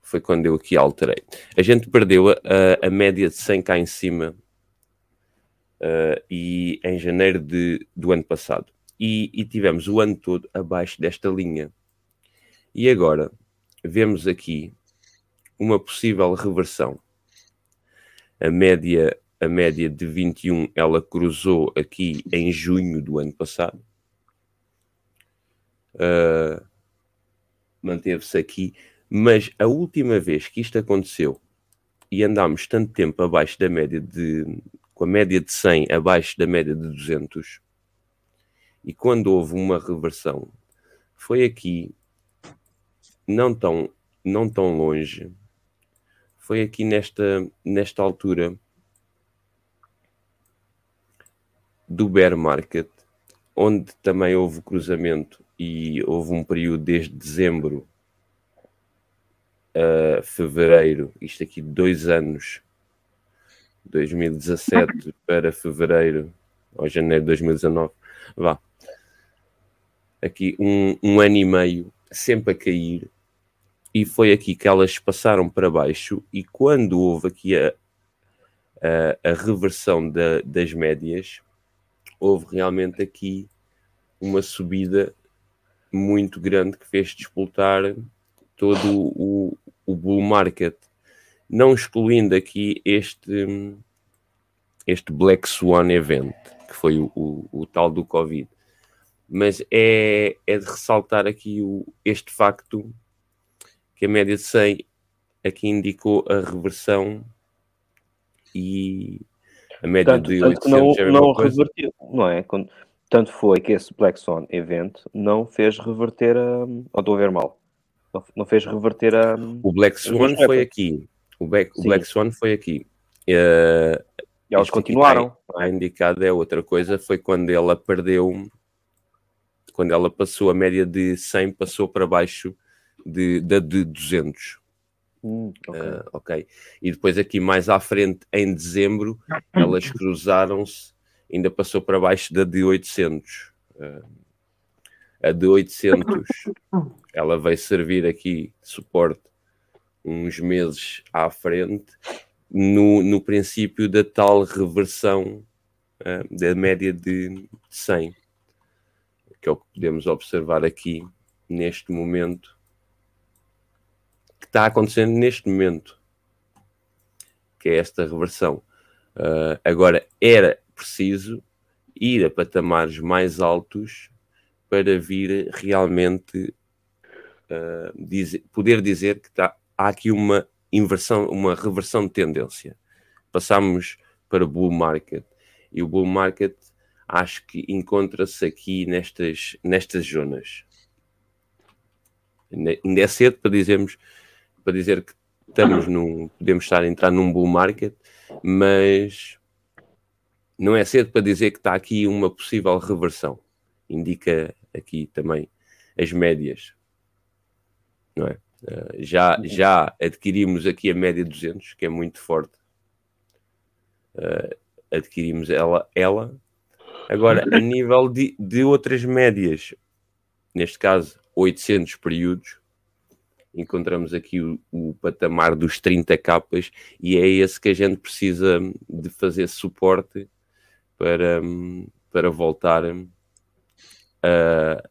Foi quando eu aqui alterei. A gente perdeu a, a- a média de 100 cá em cima ah, e em janeiro de, do ano passado. E, e tivemos o ano todo abaixo desta linha. E agora vemos aqui uma possível reversão. A média, a média de 21 ela cruzou aqui em junho do ano passado. Ah, Manteve-se aqui, mas a última vez que isto aconteceu e andámos tanto tempo abaixo da média de com a média de 100 abaixo da média de 200 e quando houve uma reversão foi aqui não tão não tão longe foi aqui nesta nesta altura do bear market, onde também houve cruzamento e houve um período desde dezembro a fevereiro, isto aqui dois anos, 2017 para fevereiro ou janeiro de 2019, vá. Aqui um, um ano e meio, sempre a cair, e foi aqui que elas passaram para baixo, e quando houve aqui a, a, a reversão da- das médias, houve realmente aqui uma subida muito grande que fez despoltar todo o, o bull market, não excluindo aqui este, este Black Swan event, que foi o, o, o tal do Covid. Mas é, é de ressaltar aqui o, este facto que a média de 100 aqui indicou a reversão e a média Tanto, de tanto 800 que não, não revertiu, não é? Quando- tanto foi que esse Black Swan event não fez reverter a. Ou estou a ver mal? Não, não fez reverter a. O Black Swan foi aqui. O Black, o. Black Swan foi aqui. Eh, E elas continuaram. Está indicado é outra coisa. Foi quando ela perdeu, quando ela passou a média de 100, passou para baixo de, da de 200. Hum, ok. Ah, ok. E depois aqui mais à frente, em dezembro, elas cruzaram-se, ainda passou para baixo da de 800. Ah, a de 800, ela vai servir aqui de suporte uns meses à frente, no, no princípio da tal reversão ah, da média de 100, que é o que podemos observar aqui neste momento que está acontecendo neste momento, que é esta reversão. Ah, agora, era preciso ir a patamares mais altos para vir realmente ah, dizer- poder dizer que está, há aqui uma inversão, uma reversão de tendência. Passamos para bull market e o bull market acho que encontra-se aqui nestas, nestas zonas. Ainda é cedo para dizermos para dizer que estamos num, podemos estar a entrar num bull market, mas não é cedo para dizer que está aqui uma possível reversão. Indica aqui também as médias, não é? Ah, já, já adquirimos aqui a média 200, que é muito forte. Ah, adquirimos ela, ela. Agora, a nível de, de outras médias, neste caso 800 períodos, encontramos aqui o, o patamar dos 30 capas e é esse que a gente precisa de fazer suporte para, para voltar a,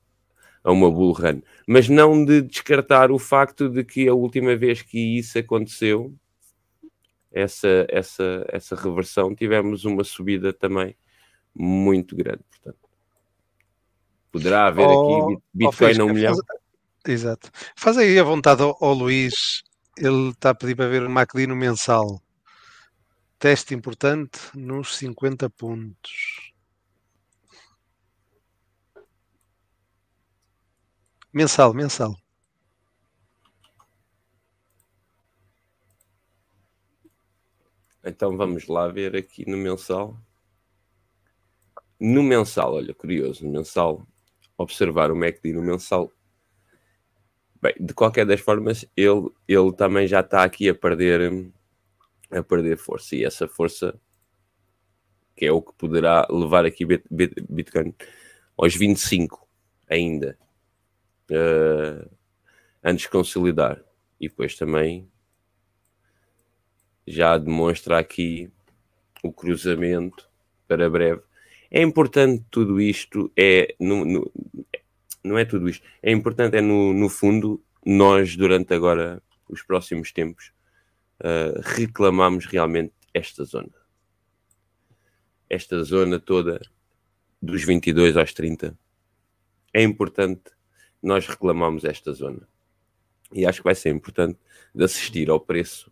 a uma bull run. Mas não de descartar o facto de que a última vez que isso aconteceu, essa, essa, essa reversão, tivemos uma subida também muito grande. Portanto, poderá haver Oh, aqui oh, Bitcoin a Fisca, um milhão. faz- Exato. Faz aí a vontade ao, ao Luís. Ele está a pedir para ver o MACD no mensal. Teste importante nos 50 pontos. Mensal, mensal. Então vamos lá ver aqui no mensal. No mensal, olha, curioso, no mensal, observar o MACD no mensal. Bem, de qualquer das formas, ele, ele também já está aqui a perder, a perder força. E essa força, que é o que poderá levar aqui Bit- Bit- Bitcoin aos 25 ainda, eh, antes de consolidar. E depois também já demonstra aqui o cruzamento para breve. É importante tudo isto, é no, no- não é tudo isto, é importante é no, no fundo nós durante agora os próximos tempos uh, reclamamos realmente esta zona. Esta zona toda dos 22 aos 30 é importante nós reclamamos esta zona. E acho que vai ser importante de assistir ao preço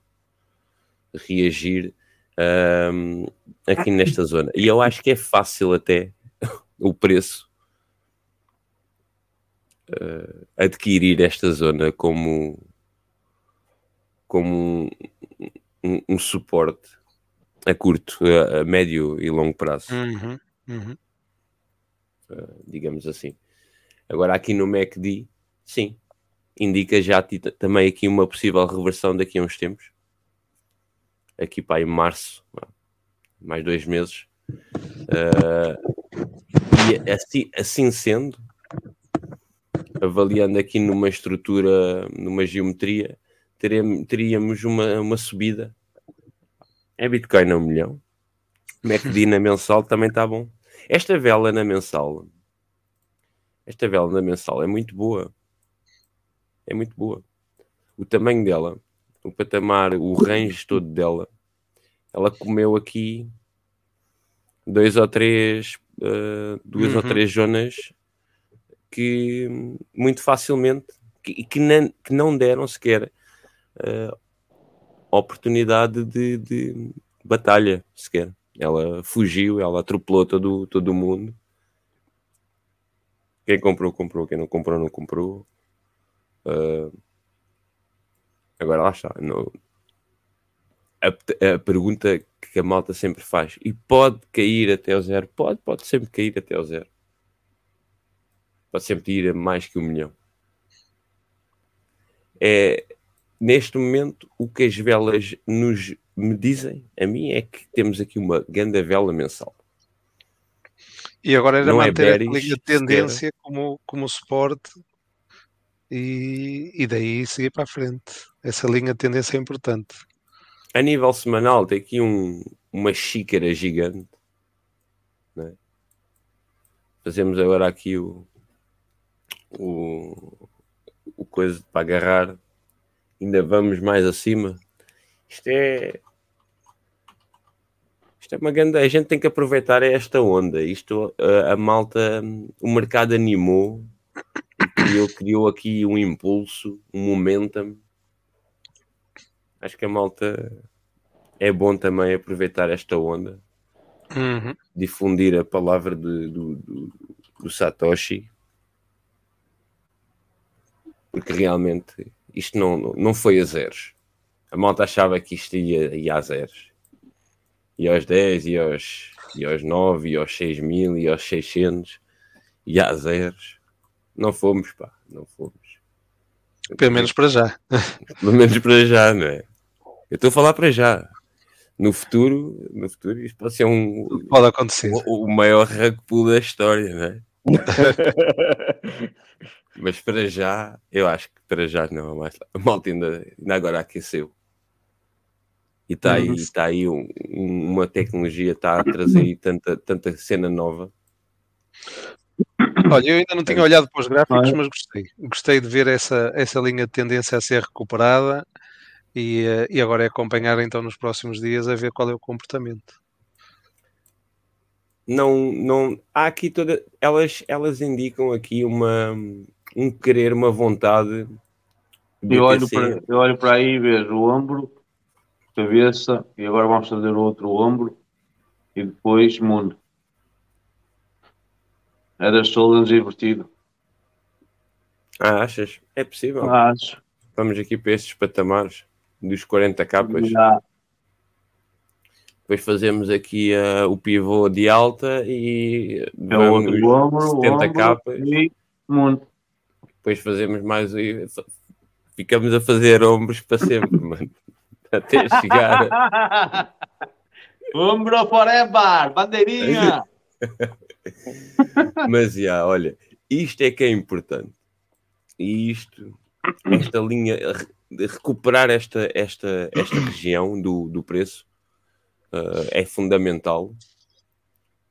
reagir ahm, aqui nesta zona. E eu acho que é fácil até o preço ah, adquirir esta zona como, como um, um- um suporte a curto, a, a médio e longo prazo, Uhum, uhum. digamos assim. Agora aqui no MACD, sim, indica já também aqui uma possível reversão daqui a uns tempos. Aqui para em março, mais dois meses. Ah, e assim, assim sendo, avaliando aqui numa estrutura, numa geometria, teríamos uma, uma subida. É Bitcoin a um milhão. MACD na mensal também está bom. Esta vela na mensal, esta vela na mensal é muito boa. É muito boa. O tamanho dela o patamar, o range todo dela, ela comeu aqui dois ou três, uh, duas ou Uhum. três zonas que muito facilmente que, que, não, que não deram sequer uh, oportunidade de, de batalha sequer. Ela fugiu, ela atropelou todo, todo mundo. Quem comprou, comprou. Quem não comprou, não comprou. Uh, agora lá está. A, a, pergunta que a malta sempre faz: e pode cair até o zero? Pode, pode sempre cair até o zero. Pode sempre ir a mais que um milhão. É, neste momento, o que as velas nos me dizem, a mim, é que temos aqui uma grande vela mensal. E agora era Não é manter a linha de tendência como, como suporte e, e daí seguir para a frente. Essa linha de tendência é importante. A nível semanal, tem aqui um, uma xícara gigante. né? Fazemos agora aqui o, o, o coisa para agarrar. Ainda vamos mais acima. Isto é. Isto é uma grande. A gente tem que aproveitar esta onda. Isto, a, a malta, o mercado animou, criou, criou aqui um impulso, um momentum. Acho que a malta é bom também aproveitar esta onda, Uhum. difundir a palavra de- do, do, do Satoshi, porque realmente isto não, não foi a zeros. A malta achava que isto ia, ia a zeros. E aos 10, e aos, e aos 9, e aos 6 mil, e aos 600, e a zeros. Não fomos, pá, não fomos. Pelo menos para já. Pelo menos para já, não é? Eu estou a falar para já. No futuro, no futuro isto pode ser um, Pode acontecer. o, o maior rug pull da história, não é? Mas para já, eu acho que para já não. Mas a malta ainda, ainda agora aqueceu. E está aí, Uhum. tá aí um- um- uma tecnologia, está a trazer aí tanta, tanta cena nova. Olha, eu ainda não tinha olhado para os gráficos, Olha. mas gostei. Gostei de ver essa, essa linha de tendência a ser recuperada e, eh, e agora é acompanhar então nos próximos dias a ver qual é o comportamento. Não, não, há aqui toda, elas, elas indicam aqui uma, um querer, uma vontade. Eu olho, para, eu olho para aí e vejo o ombro, cabeça, e agora vamos fazer o outro ombro e depois mundo. É das shoulders invertido. Ah, achas? É possível. Acho. Vamos aqui para estes patamares dos 40 capas. Depois fazemos aqui ah, o pivô de alta e É vamos ombro, 70 ombro capas. e mundo. Depois fazemos mais. Ficamos a fazer ombros para sempre, mano. Até chegar. ombro forever! Bandeirinha! Mas já, olha, isto é que é importante. E isto, esta linha, recuperar esta, esta, esta região do, do preço ah, é fundamental.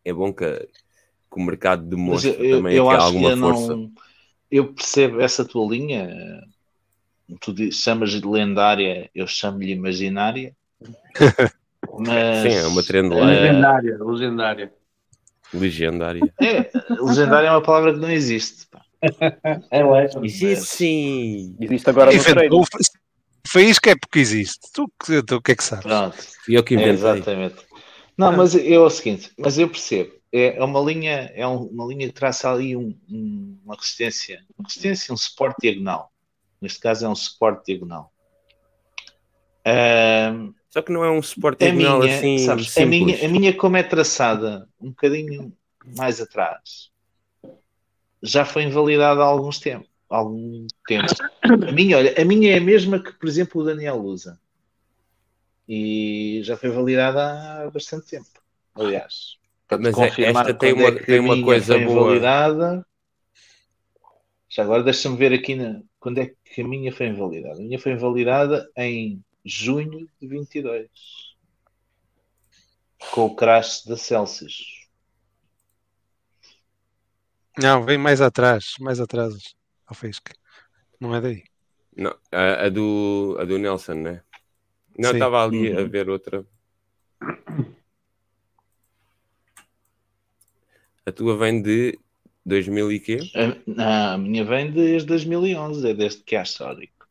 É bom que, que o mercado demonstre eu, eu, também eu que alguma eu força. não. Eu percebo essa tua linha. Tu chamas de lendária, eu chamo-lhe imaginária. Mas, Sim, é uma trend line. eh, Legendária, legendária. Legendária. é, legendária é uma palavra que não existe. pá. É, ué. Existe sim. Existe agora no. Inventou, foi isso que é porque existe. Tu, que- tu o que é que sabes? Pronto. Fui eu que É, inventei. exatamente. Não, mas é o seguinte, mas eu percebo. É é uma linha, é um- uma linha que traça ali um- um- uma resistência, uma resistência, um suporte diagonal. Neste caso é um suporte diagonal. Ahm, Só que não é um suporte diagonal minha, assim sabes, a minha, a minha como é traçada um bocadinho mais atrás, já foi invalidada há alguns tempos, há algum tempo. A minha, olha, a minha é a mesma que, por exemplo, o Daniel usa. E já foi validada há bastante tempo. Aliás, para Mas é- confirmar esta tem uma- é tem uma coisa foi boa. invalidada. Já agora deixa-me ver aqui na, quando é que a minha foi invalidada. A minha foi invalidada em junho de 22 com o crash da Celsius. Não, vem mais atrás, mais atrás. Ao Fisca. Não é daí. Não, a, a do, a do Nelson, né? Não, estava ali a Uhum. ver outra. A tua vem de 2000 e quê? A, a minha vem desde 2011, é desde que há histórico.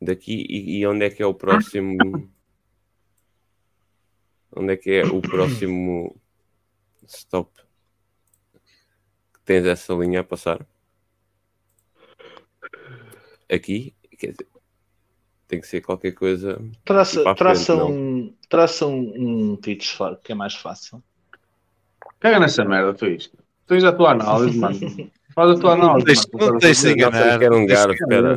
Daqui e, e onde é que é o próximo? onde é que é o próximo stop? Que tens essa linha a passar? Aqui? Quer dizer, tem que ser qualquer coisa. Traça, traça, frente, não. um, traça um, um pitch fora, que é mais fácil. Caga nessa merda, tu isto. Tens a tua análise, mano. Faz a tua análise. mano. não a fazer. enganar. Nelson quer um garfo, espera.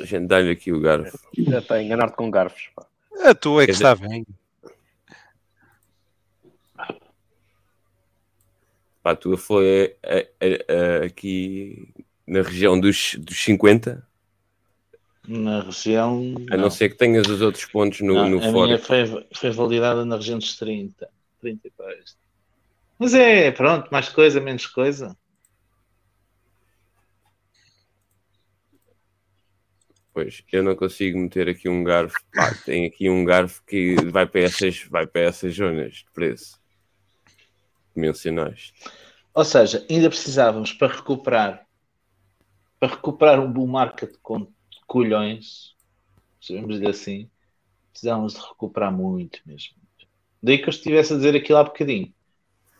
A gente dá-lhe aqui o garfo. Já está a enganar-te com garfos. pá. A tua é que está bem. Pá, a tua foi eh, eh, eh, aqui na região dos, dos 50, Na região. a não, ser que tenhas os outros pontos no, Não, no a fora. minha foi, foi validada na região dos 30. 30 e depois. Mas é, pronto, mais coisa, menos coisa. Pois, eu não consigo meter aqui um garfo. Pá, tem aqui um garfo que vai para essas, vai para essas zonas de preço que mencionaste. Ou seja, ainda precisávamos para recuperar para recuperar um bull market com colhões, sabemos dizer assim, precisávamos de recuperar muito mesmo. Daí que eu estivesse a dizer aquilo há bocadinho.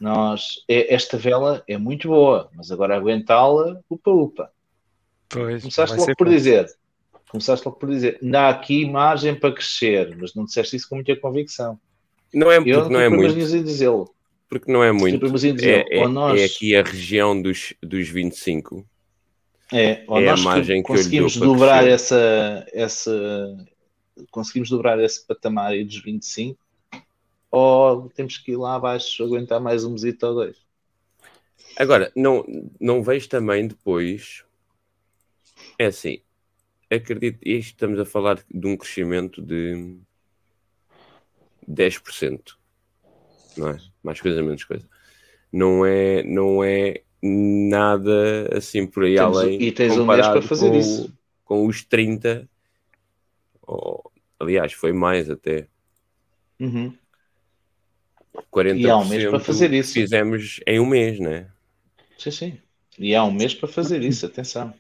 Nós, é- esta vela é muito boa, mas agora aguentá-la, upa upa. Pois, Começaste logo por dizer, começaste logo por dizer, há aqui margem para crescer, mas não disseste isso com muita convicção. Não é Eu porque não é muito. primeirinho a dizê-lo. Porque não é muito. É, é, nós- é aqui a região dos, dos 25. É, ou É a margem que conseguimos dobrar essa, essa conseguimos dobrar esse patamar aí dos 25 ou temos que ir lá abaixo aguentar mais um mesito ou dois. Agora, não, não vejo também depois. É assim, acredito, isto estamos a falar de um crescimento de 10%, não é? Mais coisa, menos coisa. Não é, não é nada assim por aí Temos- além. e tens um mês para fazer com, isso. Com os 30, ou, aliás, foi mais até. Uhum. 40% E há um mês para fazer isso. fizemos em um mês, né? Sim, sim. E há um mês para fazer isso, atenção.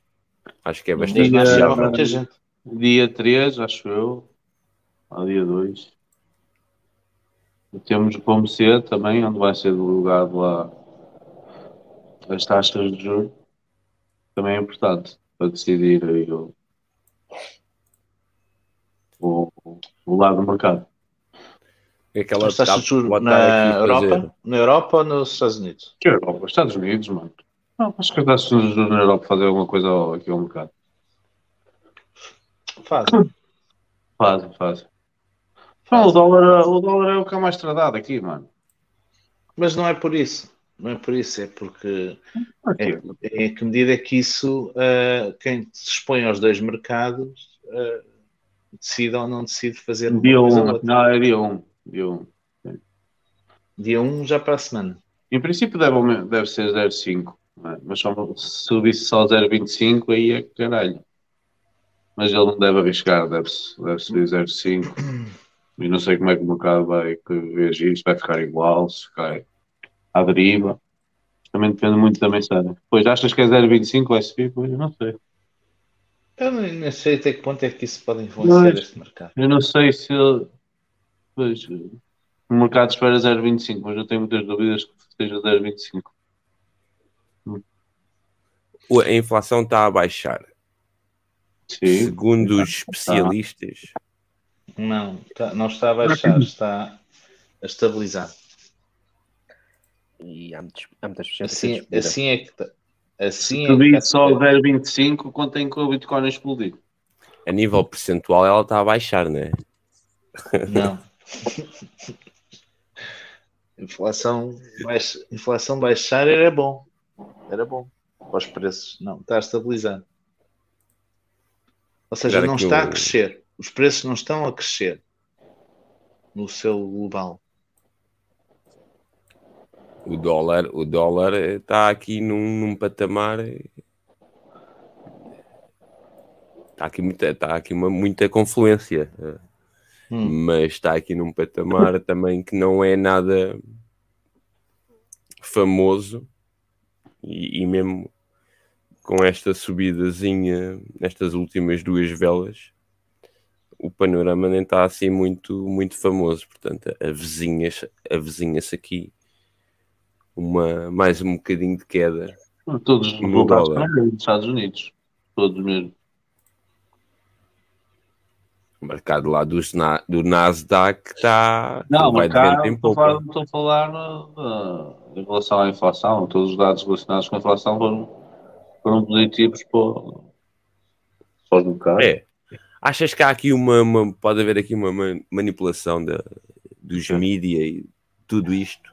Acho que é bastante. Dia- para muita gente. Dia 3, acho eu. Ao dia 2. Temos o Pomocê também, onde vai ser divulgado lá as taxas de juros. Também é importante para decidir aí o, o, o lado do mercado. Aquela juros pode estar na aqui a fazer. Europa, na Europa ou nos Estados Unidos? Que Europa? Estados Unidos, mano. Não, acho que taxas de juros na Europa fazem alguma coisa aqui ao mercado. Fazem. Fazem, fazem. Não, o dólar, o dólar é o que é mais tratado aqui, mano. Mas não é por isso. Não é por isso, é porque Aqui. é, em que medida é que isso, ah, quem se expõe aos dois mercados, ah, decide ou não decide fazer Dia coisa 1, ou outra. não, é dia 1. Dia 1. Dia 1 já para a semana. Em princípio deve, deve ser 0,5, não é? mas só, se subisse só 0,25 aí é que caralho. Mas ele não deve arriscar, deve, deve subir 0,5. E não sei como é que o mercado vai reagir, se vai ficar igual, se cai à deriva. Também depende muito da mensagem. Pois achas que é 0,25 vai subir? Pois eu não sei. Eu nem sei até que ponto é que isso pode influenciar Mas- este mercado. Eu não sei se ele. Pois, o mercado espera 0,25, mas eu tenho muitas dúvidas que seja 0,25. O- A inflação está a baixar. Sim. Segundo os especialistas, Não, tá- não está a baixar, está a estabilizar. E há, muitos, há muitas pessoas Assim, assim é que está. Assim é que está só a ser. 0,25 quanto tem que o Bitcoin explodir. a nível percentual, ela está a baixar, né? Não. inflação, baix... inflação baixar era bom. Era bom. Para os preços. Não, está a estabilizar. Ou seja, não está a eu- crescer. Os preços não estão a crescer no seu global. O dólar, o dólar está aqui num, num patamar está aqui muita, está aqui uma, muita confluência, eh, Hum. mas está aqui num patamar também que não é nada famoso e, e mesmo com esta subidazinha nestas últimas duas velas o panorama nem está assim muito muito famoso portanto avizinha-se avizinha-se aqui uma mais um bocadinho de queda Todos os No resultados são dos Estados Unidos. Todos mesmo. O mercado lá dos, na- do Nasdaq está Não, vai mas de vento em estou a falar, pouco estou a falar uh, em relação à inflação. Todos os dados relacionados com a inflação foram, foram positivos para, para os mercados. É. Achas que há aqui uma, uma- pode haver aqui uma ma- manipulação da, dos mídia e tudo isto?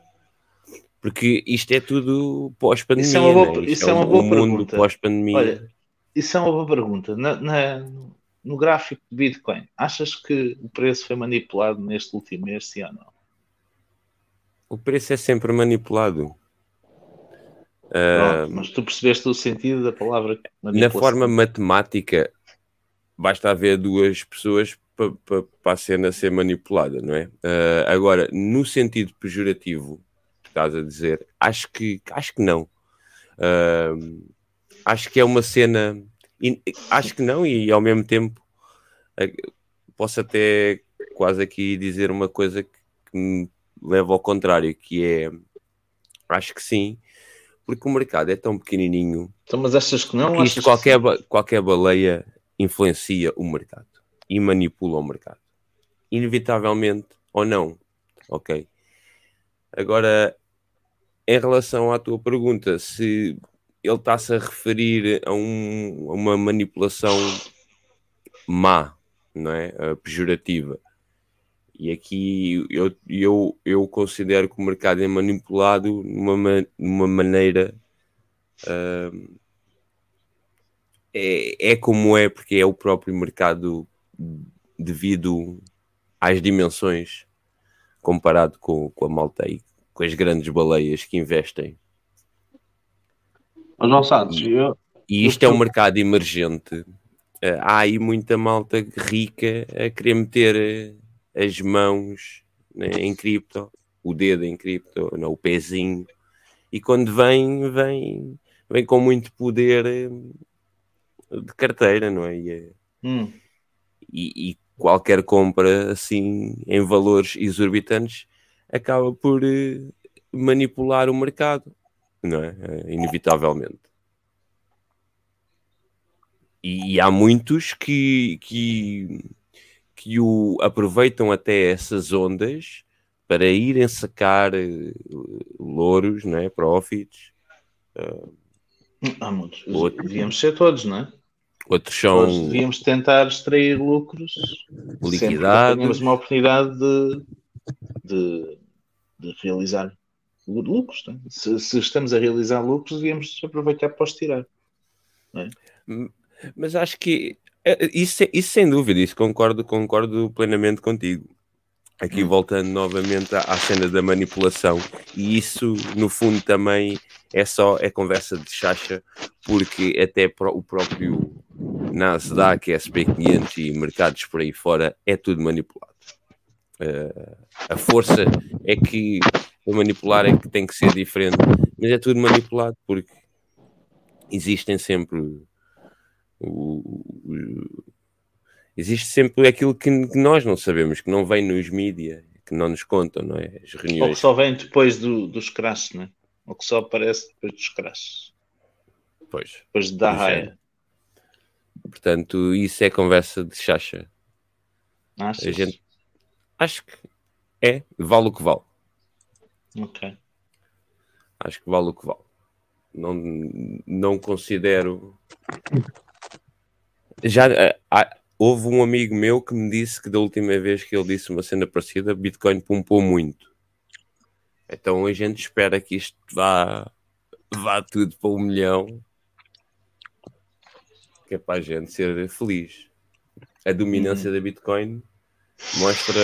Porque isto é tudo pós-pandemia, Isso é uma boa- né? isso Isto é uma boa mundo pergunta. pós-pandemia. Olha, isso é uma boa pergunta. Na- na- no gráfico de Bitcoin, achas que o preço foi manipulado neste último mês, sim ou não? O preço é sempre manipulado. Pronto, mas tu percebeste o sentido da palavra na forma matemática, basta haver duas pessoas para a cena ser manipulada, não é? Ah, agora, no sentido pejorativo, estás a dizer, acho que, acho que não. Ah, acho que é uma cena. E- Acho que não, e ao mesmo tempo posso até quase aqui dizer uma coisa que, que me leva ao contrário, que é acho que sim, porque o mercado é tão pequenininho Então, mas achas que não? que isto, que qualquer, ba- qualquer baleia influencia o mercado e manipula o mercado. Inevitavelmente ou não. Ok? Agora, em relação à tua pergunta, se ele está-se a referir a, um- a uma manipulação má, não é? Pejorativa. E aqui eu, eu, eu considero que o mercado é manipulado numa, ma- numa maneira ah, é, é como é, porque é o próprio mercado devido às dimensões comparado com, com a malta e com as grandes baleias que investem. Mas, João Santos, eu, E isto é um mercado emergente. Eh, Há aí muita malta rica a querer meter eh, as mãos né, em cripto, o dedo em cripto, não, o pezinho. E quando vem, vem, vem com muito poder eh, de carteira, não é? E, Hum. e, e qualquer compra assim em valores exorbitantes acaba por manipular o mercado, não é? Eh, Inevitavelmente. E, e há muitos que, que, que o aproveitam até essas ondas para irem sacar eh, louros, não é? Profits. Há muitos. Outro. Devíamos ser todos, não é? Outros são devíamos tentar extrair lucros liquidados. tenhamos uma oportunidade de, de, de realizar lucros. é? Se, se estamos a realizar lucros, devíamos aproveitar para os tirar. Mas acho que é, isso, é- isso sem dúvida, isso concordo, concordo plenamente contigo. Aqui voltando novamente à, à cena da manipulação, e isso no fundo também é só é conversa de chacha, porque até o próprio Nasdaq, SP500 e mercados por aí fora é tudo manipulado. Eh, a força é que a manipular é que tem que ser diferente, mas é tudo manipulado porque existem sempre o- o- existe sempre aquilo que, nós não sabemos, que não vem nos mídia, que não nos contam, não é? As Ou que reuniões. só vem depois do- dos crashes, não é? Ou que só aparece depois dos crashes. Pois. Depois da é. raia. Portanto, isso é conversa de chacha. Achas? A gente acho que é, vale o que vale. Ok. Acho que vale o que vale. Não, não considero. Já ah, ah, houve um amigo meu que me disse que da última vez que ele disse uma cena parecida, Bitcoin pumpou muito. Então a gente espera que isto vá, vá tudo para um milhão, que é para a gente ser feliz. A dominância da Bitcoin mostra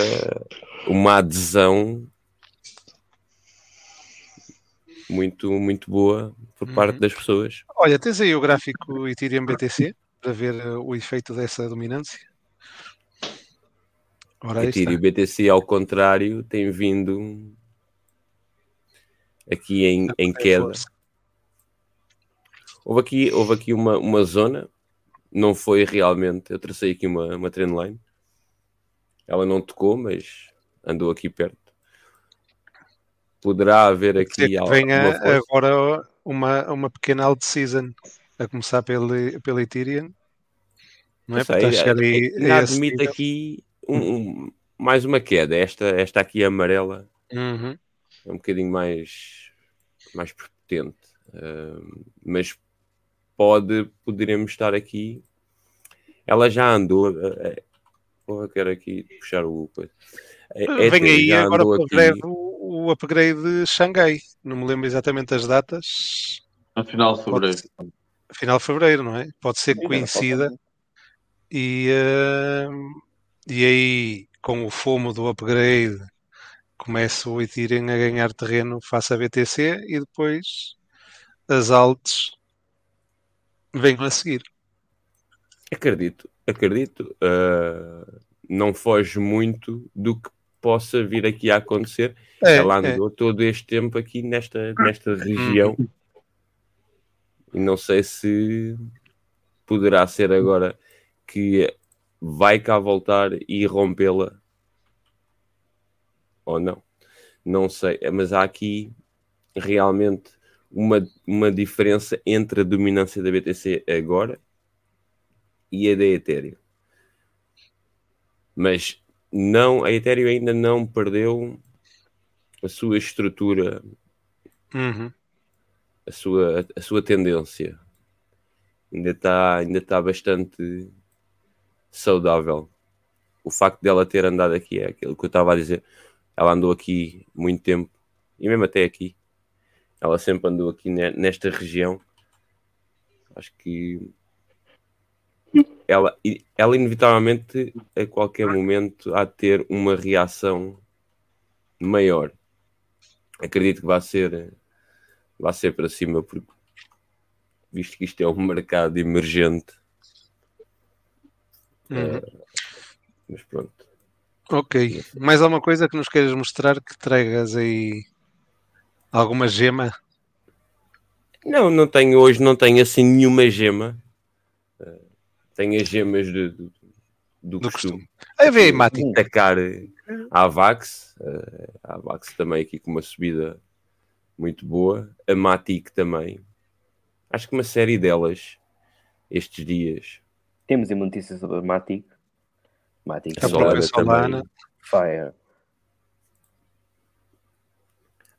uma adesão muito, muito boa por parte das pessoas. Olha, tens aí o gráfico Ethereum BTC? para ver eh, o efeito dessa dominância. Ora, Ethereum BTC, ao contrário, tem vindo aqui em, em queda. força. Houve aqui, houve aqui uma, uma zona, não foi realmente. Eu tracei aqui uma, uma trendline. Ela não tocou, mas andou aqui perto. Poderá haver aqui que al- venha agora uma, uma pequena alt season a começar pelo, pelo Ethereum. Não é? Sei, chegar é- aí é admite aqui um- um- mais uma queda. Esta, esta aqui amarela Uhum. é um bocadinho mais, mais prepotente. Ahm, mas pode, poderemos estar aqui. Ela já andou. eh, eh, Porra, quero aqui puxar o. a Vem aí agora para aqui- breve o, upgrade de Xangai. Não me lembro exatamente as datas. No final de fevereiro. ser- Final de fevereiro, não é? Pode ser que coincida. E, ehm, e aí, com o fomo do upgrade, começa o Ethereum a ganhar terreno face a BTC e depois as altes venham a seguir. Acredito, acredito. ah, não foge muito do que possa vir aqui a acontecer. É, Ela é. andou todo este tempo aqui nesta, nesta região. E não sei se poderá ser agora que vai cá voltar e rompê-la ou não. Não sei, mas há aqui realmente uma, uma diferença entre a dominância da BTC agora e a da Ethereum. Mas não, a Ethereum ainda não perdeu a sua estrutura, Uhum. a sua, a sua tendência. Ainda está ainda tá bastante saudável. O facto dela ter andado aqui é aquilo que eu estava a dizer. Ela andou aqui muito tempo e mesmo até aqui. Ela sempre andou aqui ne- nesta região. Acho que ela, ela inevitavelmente a qualquer momento há de ter uma reação maior. Acredito que vai ser vai ser para cima porque visto que isto é um mercado emergente. Uhum. eh, mas pronto. Ok. Mais alguma coisa que nos queiras mostrar que tragas aí alguma gema? Não, não tenho hoje, não tenho assim nenhuma gema. Eh, tenho as gemas de- do, do, Do costume. Aí vem aí, Mati. Atacar eh, a Avax. eh, a Avax também aqui com uma subida muito boa. A Matic também. Acho que uma série delas estes dias. Temos aí uma notícia sobre a Matic. Matic. A própria Solana. Fire.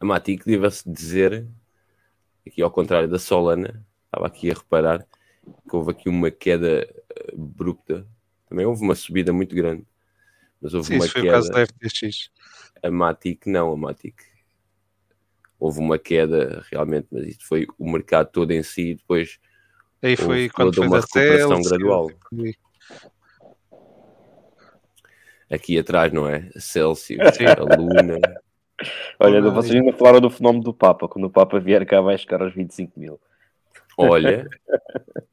A Matic, deva-se dizer, aqui ao contrário da Solana, estava aqui a reparar que houve aqui uma queda abrupta. Também houve uma subida muito grande, mas houve Sim, uma isso foi o caso queda. da FTX. A Matic, não, a Matic. Houve uma queda realmente, mas isto foi o mercado todo em si. Depois Aí foi houve quando toda foi uma recuperação Celsius, gradual. Aqui atrás, não é? A Celsius, Sim. a Luna. Olha, Olha vocês ainda falaram do fenómeno do Papa. Quando o Papa vier cá, vai chegar aos 25 mil. Olha,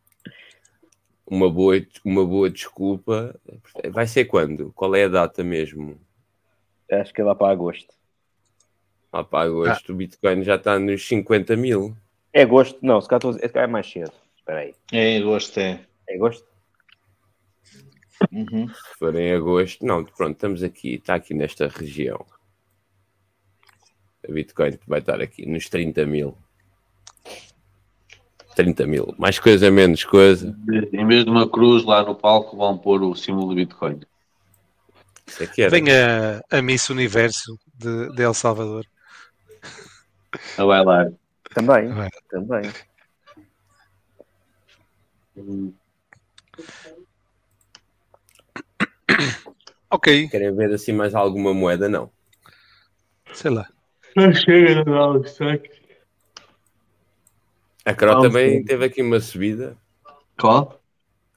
uma boa, uma boa desculpa. Vai ser quando? Qual é a data mesmo? Acho que é lá para agosto. Ah, para agosto o Bitcoin já está nos 50 mil. É agosto? Não, se calhar estou a dizer- se calhar é mais cedo. Espera aí. É em agosto, é. É agosto? Uhum. Se for em agosto, não, pronto, estamos aqui, está aqui nesta região. A Bitcoin vai estar aqui nos 30 mil. 30 mil, mais coisa, menos coisa. Em vez de uma cruz lá no palco, vão pôr o símbolo do Bitcoin. Isso é que era. Vem a, a Miss Universo de, de El Salvador. A bailar. Também. Vai. Também. Ok, Querem ver assim mais alguma moeda? Não. sei lá. Chega de dar o destaque. A Cro também teve aqui uma subida. Qual?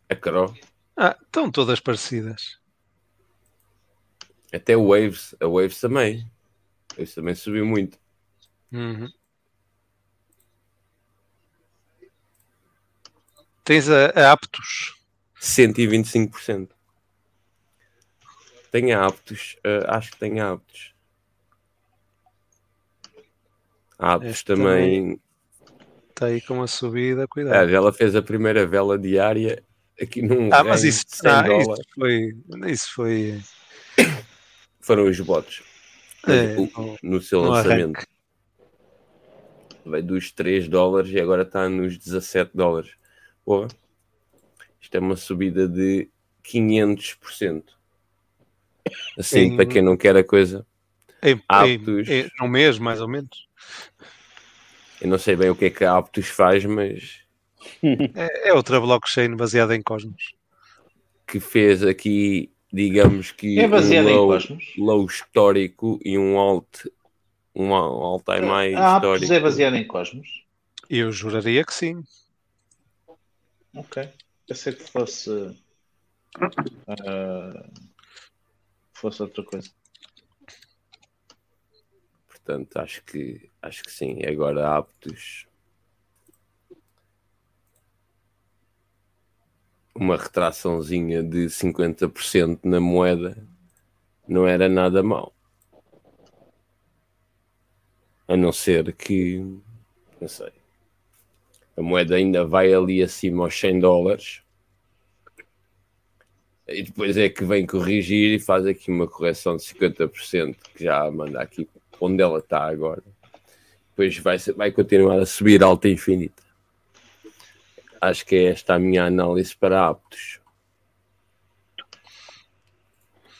A Cro. Ah, estão todas parecidas. Até o Waves. A Waves também. A Waves também subiu muito. Uhum. Tens a, a Aptos. 125%. Tem aptos, eh, acho que tem aptos. Aptos Este também. Está aí com uma subida, Ah, cuidado. ela fez a primeira vela diária aqui num Ah, mas isso, de 100 ah, isso foi. Isso foi. Foram os bots. É, no- no seu no lançamento. arranque. Veio dos 3 dólares e agora está nos 17 dólares. Pô, isto é uma subida de 500%. Assim, Em- para quem não quer a coisa, Em, aptos. em, num mês, mais ou menos. Eu não sei bem o que é que a Aptos faz, mas É, é outra blockchain baseada em Cosmos. que fez aqui, digamos que É baseado um em low, Cosmos. low histórico e um alt, um all-time high A Aptos histórico. é baseado em Cosmos. Eu juraria que sim. Ok. Pensei que fosse. ah, fosse outra coisa. Portanto, acho que, acho que sim. Agora aptos. Uma retraçãozinha de 50% na moeda não era nada mal. A não ser que, não sei, a moeda ainda vai ali acima aos 100 dólares. E depois é que vem corrigir e faz aqui uma correção de 50%, que já manda aqui onde ela está agora. Depois vai, vai continuar a subir alta infinita. Acho que é esta a minha análise para aptos.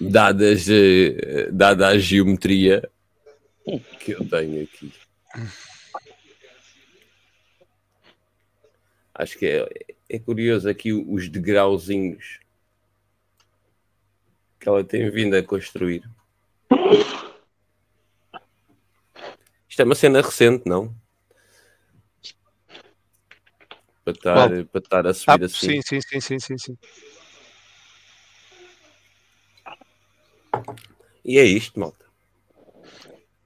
Dadas, eh, dada a geometria que eu tenho aqui. Acho que é, é curioso aqui os degrauzinhos que ela tem vindo a construir. Isto é uma cena recente, não? Para estar, para estar a Ah, subir assim. sim, sim, sim, sim, sim. E é isto, malta.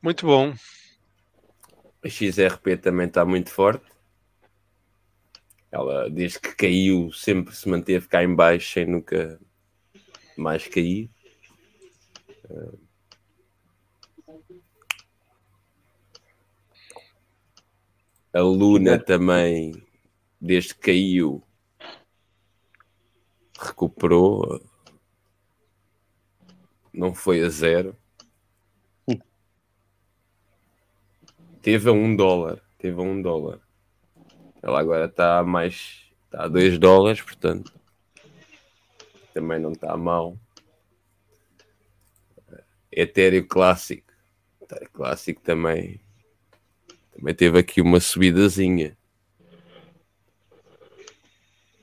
Muito bom. A XRP também está muito forte. Ela, desde que caiu, sempre se manteve cá em baixo sem nunca mais cair. Eh, A Luna também, desde que caiu, recuperou. Não foi a zero. Teve a um dólar. Teve a um dólar. Ela agora está a mais. Está a 2 dólares, portanto. Também não está mal. Ethereum clássico. Ethereum clássico também. Também teve aqui uma subidazinha.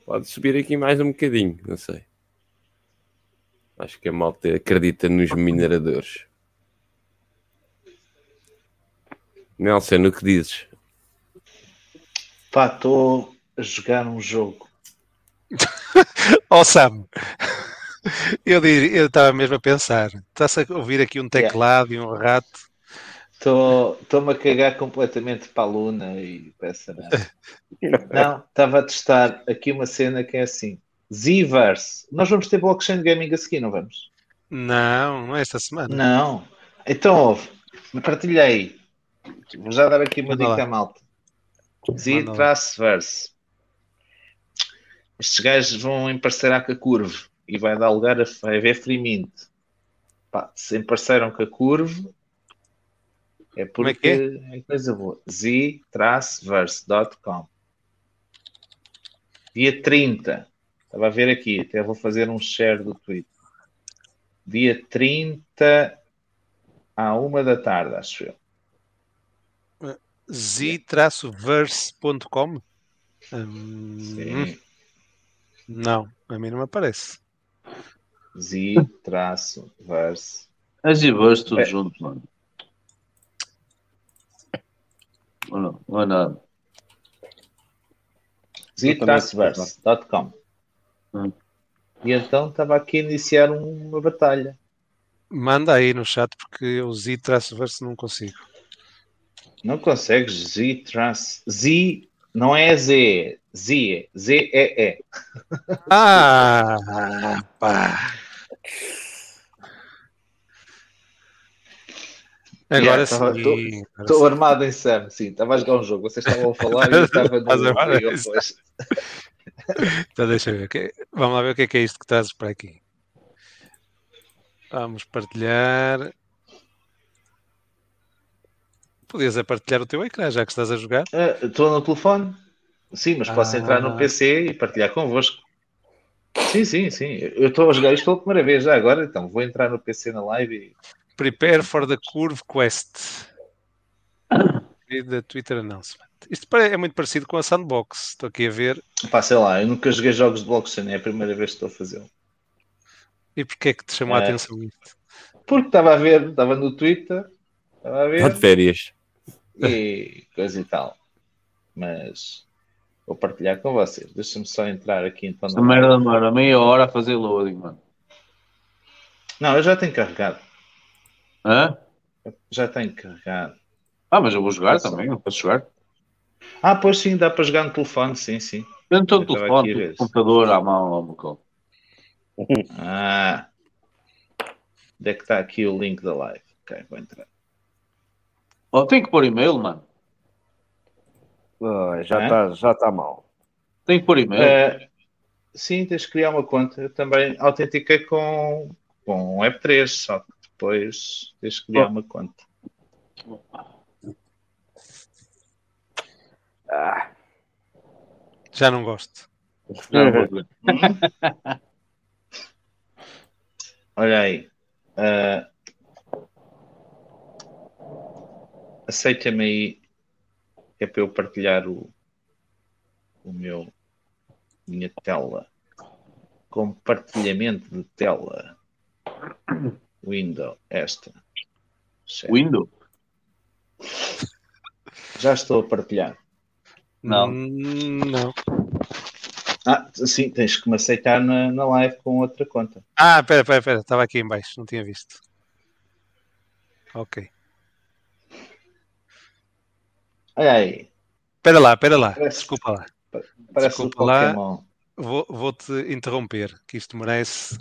Pode subir aqui mais um bocadinho, não sei. Acho que a malta acredita nos mineradores. Nelson, o que dizes? Pá, estou a jogar um jogo. Ó Sam, eu estava mesmo a pensar. Estás a ouvir aqui um teclado e um rato. Estou-me a cagar completamente para a Luna e para essa merda. Não, estava a testar aqui uma cena que é assim. Zverse. Nós vamos ter blockchain gaming a seguir, não vamos? Não, não é esta semana. Não. Então, ouve. Partilhei. Vou já dar aqui uma Manda dica lá. à malta. Z-verse. Estes gajos vão emparcerar com a Curve e vai dar lugar a vai haver free mint. Pá, se emparceram com a Curve é é porque que é coisa boa. z-verse.com Dia 30. Estava a ver aqui, até vou fazer um share do tweet. Dia 30 à uma da tarde, acho eu. z-verse.com Hum, Sim. Não, a mim não me aparece. Z-verse. As e verse tudo É. junto, mano. Ou não? Não é nada. z-verse.com Hum. E então estava aqui a iniciar um- uma batalha. Manda aí no chat porque eu z-verse não consigo. Não consegues Z-Trans. Z Não é Z, Z, Z-E-E. Ah, pá. Agora Yeah, tava- sim. Estou armado em Sam, sim. Estava a jogar um jogo. Vocês estavam a falar e eu estava no. Legends. Então deixa eu ver. o que- Vamos lá ver o que é que é isto que trazes para aqui. Vamos partilhar. Podias é partilhar o teu ecrã, já que estás a jogar. Ah, Estou no telefone? Sim, mas posso entrar no Ah. PC e partilhar convosco. Sim, sim, sim. Eu estou a jogar isto pela primeira vez já agora, então vou entrar no PC na live e. Prepare for the Curve Quest. E da Twitter Announcement. Isto é muito parecido com a Sandbox. Estou aqui a ver. Pá, sei lá, eu nunca joguei jogos de blockchain, é a primeira vez que estou a fazê-lo. E porquê é que te chamou a É. atenção isto? Porque estava a ver, estava no Twitter, estava a Está de ver férias. e coisa e tal. Mas vou partilhar com vocês. Deixa-me só entrar aqui então. Essa merda demora meia hora a fazer loading, mano. Não, eu já tenho carregado. Hã? Já tenho carregado. Ah, mas eu vou jogar Posso? também, não posso jogar. Ah, pois sim, dá para jogar no telefone, sim, sim. Eu não estou no telefone, no computador à mão, ó, Macau. Ah. Onde é que está aqui o link da live? Ok, vou entrar. Oh, tem que pôr e-mail, mano. Ah, já É? está já tá mal. Tem que pôr e-mail. Eh, sim, tens de criar uma conta. Eu também autentiquei com, com Web3, só que depois tens de criar Oh. uma conta. Ah, Já não gosto. Já não. Olha aí. eh, Aceita-me aí. que É para eu partilhar o, o meu minha tela. Compartilhamento de tela. Window, esta. Certo. Windows? Já estou a partilhar. Não. Hum, Não. Ah, sim, tens que me aceitar na, na live com outra conta. Ah, espera, espera, espera. Estava aqui em baixo. Não tinha visto. Ok. Olha aí, Espera lá, espera lá. Parece- Desculpa lá. parece Desculpa lá. Pokémon. Vou- Vou-te interromper, que isto merece.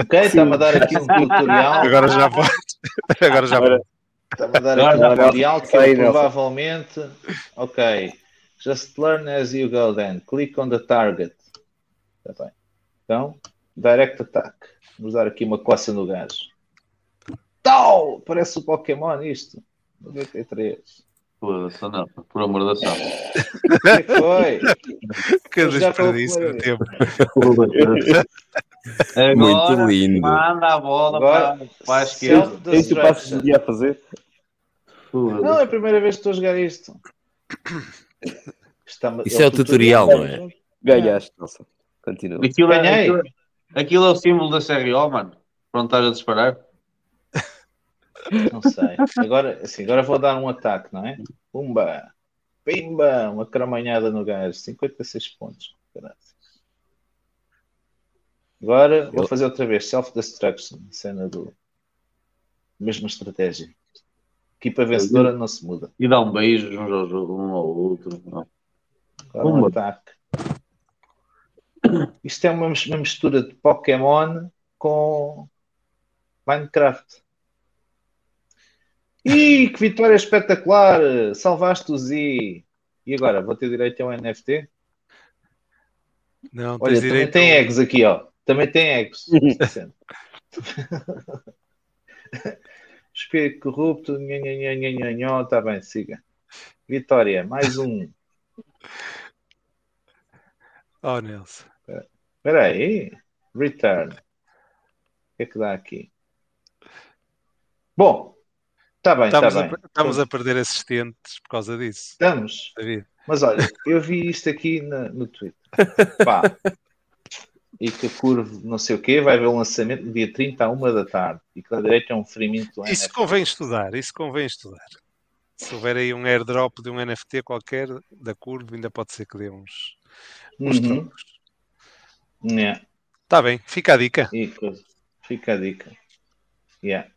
Ok, está-me a dar aqui um tutorial. Agora já pode. Agora já pode. Está-me a dar aqui um tutorial que eu provavelmente. Ok. Just learn as you go then. Click on the target. Está bem. Então, direct attack. Vamos dar aqui uma coça no gajo. Tal! Parece o Pokémon isto. 93. Foda-se, não, por amor da. O que é foi? Que desperdício de tempo. Muito lindo. Manda a bola Agora, para, para a esquerda. é isso que tu passas o dia a fazer? Não, é a primeira vez que estou a jogar isto. Está- Isso é o tutorial, não é? Ganhaste, nossa. Continua. Aquilo, é, Ganhei. aquilo, aquilo é o símbolo da CRO, mano. Pronto, estás a disparar? Não sei. Agora, assim, agora vou dar um ataque, não é? Pumba! Pimba! Uma cramanhada no gajo. 56 pontos. Agora vou fazer outra vez. Self-destruction. Cena do. Mesma estratégia. Equipa vencedora não se muda. E dá um beijo uns um ao outro. Não. Agora um ataque. Isto é uma mistura de Pokémon com Minecraft. Ih, que vitória espetacular! Salvaste o Z. E agora, vou ter direito a um NFT? Não, Olha, também tem eggs aqui, ó. Também tem eggs. Espírito corrupto, nhanhanhanhanhanhó, tá bem, siga. Vitória, mais um. Oh, Nelson. Espera aí. Return. O que é que dá aqui? Bom, está bem, Estamos, a, bem. estamos a perder assistentes por causa disso. Estamos. David. Mas olha, eu vi isto aqui na- no Twitter. Pá. E que a curva não sei o quê vai haver o lançamento no dia 30 à 1 da tarde. E que da direita é um ferimento Isso NFT. convém estudar, isso convém estudar. Se houver aí um airdrop de um NFT qualquer da curva, ainda pode ser que dê uns, uns Uhum. trocos. Yeah. Está bem, fica a dica. Coisa. Fica a dica. Yeah.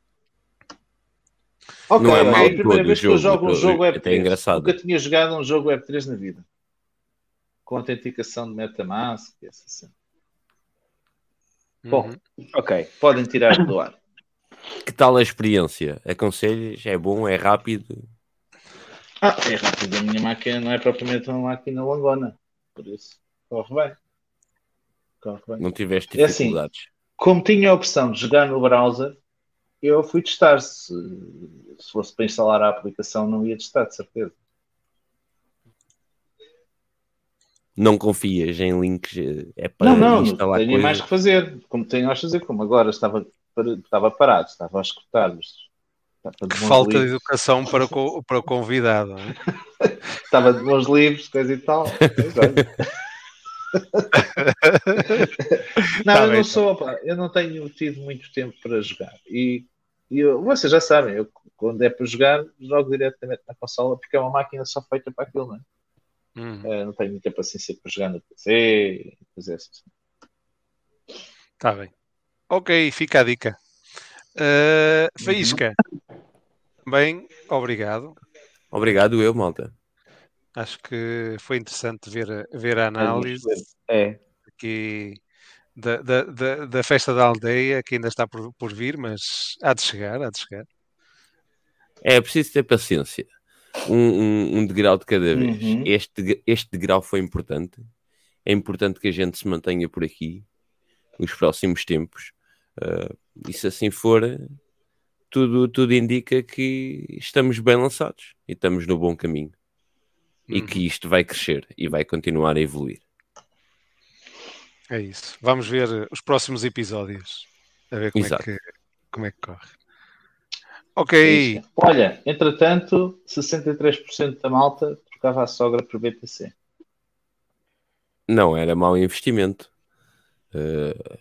Ok, Não é mal é a primeira todo vez que eu jogo, jogo um jogo é Web3. engraçado. Nunca tinha jogado um jogo Web3 na vida. Com autenticação de Metamask e essa cena. Bom, Uhum. Ok. podem tirar do ar. Que tal a experiência? Aconselhas? É bom? É rápido? Ah, é rápido. A minha máquina não é propriamente uma máquina longona. Por isso, corre bem. Corre bem. Não tiveste É assim. dificuldades? Como tinha a opção de jogar no browser, eu fui testar. Se, se fosse para instalar a aplicação, não ia testar, de certeza. Não confias em links? eh, É para Não, não, instalar tenho coisas? mais que fazer. Como tenho mais que fazer, como agora estava, estava parado, estava a escutar. mas Estava de Que bons falta de livros, educação para, o co- para o convidado. não é? Estava de bons livros, coisa e tal. Olha. Não, Tá eu bem, não tá. sou, pá, eu não tenho tido muito tempo para jogar. E, e eu- vocês já sabem, eu, quando é para jogar, jogo diretamente na consola porque é uma máquina só feita para aquilo, não é? Uhum. Eh, não tenho muita paciência para jogar no PC e fazer essas. Está bem. Ok, fica a dica. Uh, Faísca, bem, obrigado. Obrigado eu, malta. Acho que foi interessante ver, a- ver a análise É. aqui da, da, da, da festa da aldeia, que ainda está por, por vir, mas há de chegar, há de chegar. É preciso ter paciência. Um, um, um degrau de cada vez. Uhum. Este, este degrau foi importante. É importante que a gente se mantenha por aqui nos próximos tempos. Uh, e se assim for, tudo, tudo indica que estamos bem lançados e estamos no bom caminho. E Uhum. que isto vai crescer e vai continuar a evoluir. É isso. Vamos ver uh, os próximos episódios. A ver como, é Exato. que, como é que corre. Ok. Olha, entretanto, 63% da malta trocava a sogra por BTC. Não era mau investimento. Uh,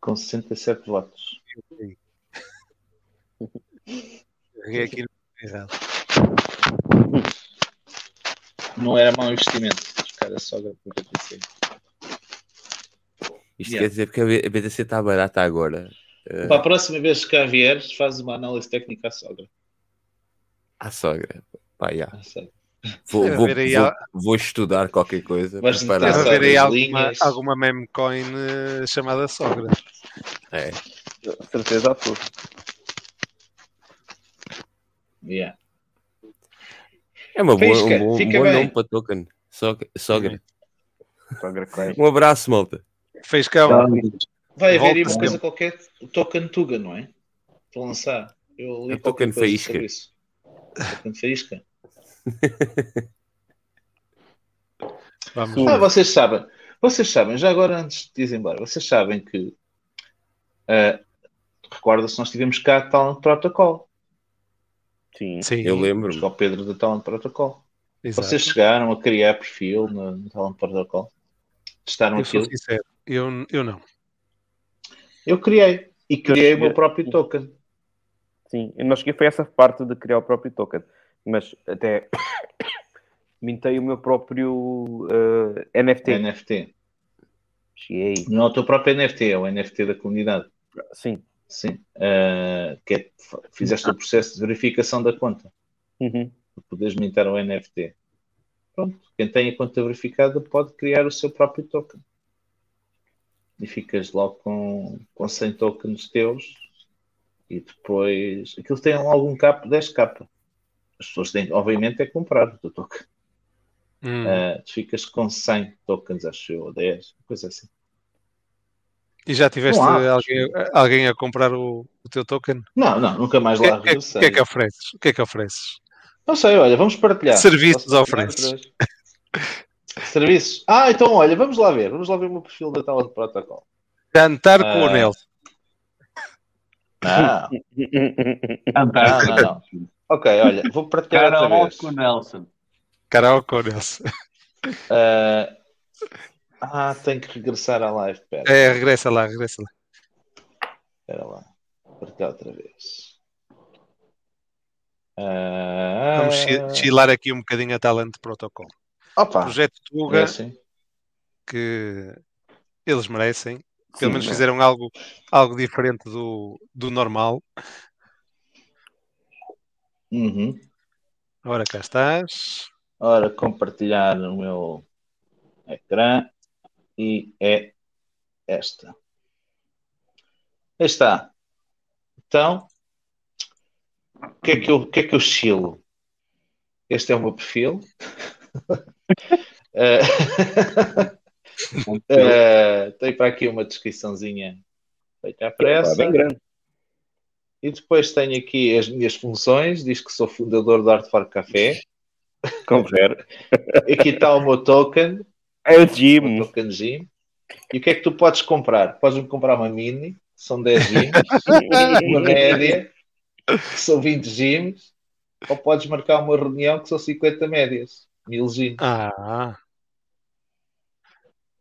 Com 67 votos. Errei aqui no errado. Não era mau investimento trocar a sogra por BTC. Isto Yeah. quer dizer que a a BTC está barata agora. Uh, Para a próxima vez que cá vieres, fazes uma análise técnica à sogra. à sogra. Pá, já. Ah, sério. Vou, vou, vou- estudar qualquer coisa. Deve Sabe haver aí alguma, alguma meme coin uh, chamada sogra. É. Certeza absoluta. Yeah. É uma boa, um bom, um bom nome para token. Sogra. sogra. Sogra. Um abraço, malta. Fez cá Vai haver aí uma coisa qualquer, o Token Tuga, não é? Para lançar. Eu li É Token Faísca. Token Faísca. Vamos Ah, vocês sabem. Vocês sabem, já agora antes de ir embora, vocês sabem que ah, recorda-se nós tivemos cá a Talent Protocol. Sim. Sim, Eu lembro-me. Com o Pedro do Talent Protocol. exato. Vocês chegaram a criar perfil no, no Talent Protocol? Testaram Eu sou aquilo? sincero, eu, eu não. Eu criei. E criei o meu próprio token. Sim, eu não cheguei foi essa parte de criar o próprio token, mas até mintei o meu próprio eh, NFT. NFT. Cheguei. Não é o teu próprio NFT, é o NFT da comunidade. Sim. Sim. Ah, que é, fizeste o processo de verificação da conta. Uhum. para poderes mintar o NFT. Pronto, quem tem a conta verificada pode criar o seu próprio token. E ficas logo com, com 100 tokens teus e depois aquilo tem logo um capa, 10 capa. As pessoas têm, obviamente, é comprar o teu token. Hum. Ah, tu ficas com 100 tokens, acho eu, ou 10, coisa assim. E já tiveste há. alguém, alguém a comprar o, o teu token? Não, não, nunca mais O que, lá é- que, regressei. que é que ofereces? O que é que ofereces? Não sei, olha, vamos partilhar. Serviços ofereces. Serviços. Ah, então olha, vamos lá ver. Vamos lá ver o meu perfil da Talent Protocol. Jantar com o Ah. Nelson. Não, não, não, não. Ok, olha, vou partilhar outra vez. Com o Nelson. Karaoke com o Nelson. Ah, ah, tenho que regressar à live. Espera, É, regressa lá, regressa lá. espera lá. Partilhar outra vez. Ah, Vamos chi- chilar aqui um bocadinho a Talent Protocol. Opa, Projeto é Tuga, assim. que Eles merecem. Pelo Sim, menos não. fizeram algo, algo diferente do, do normal. Uhum. Ora, cá estás. Ora, compartilhar o meu ecrã e é esta. Aí está. Então, o que é que eu, o que é que eu chilo? Este é o meu perfil. Eh, tem para aqui uma descriçãozinha feita à pressa. bem grande. E depois tenho aqui as minhas funções. Diz que sou fundador do Art for Café. Confere. Aqui está o meu token. É o O Jim. token Gym. E o que é que tu podes comprar? Podes-me comprar uma mini, são 10 gyms, uma média, que são 20 gyms, ou podes marcar uma reunião que são 50 médias, 1000 gyms. Ah,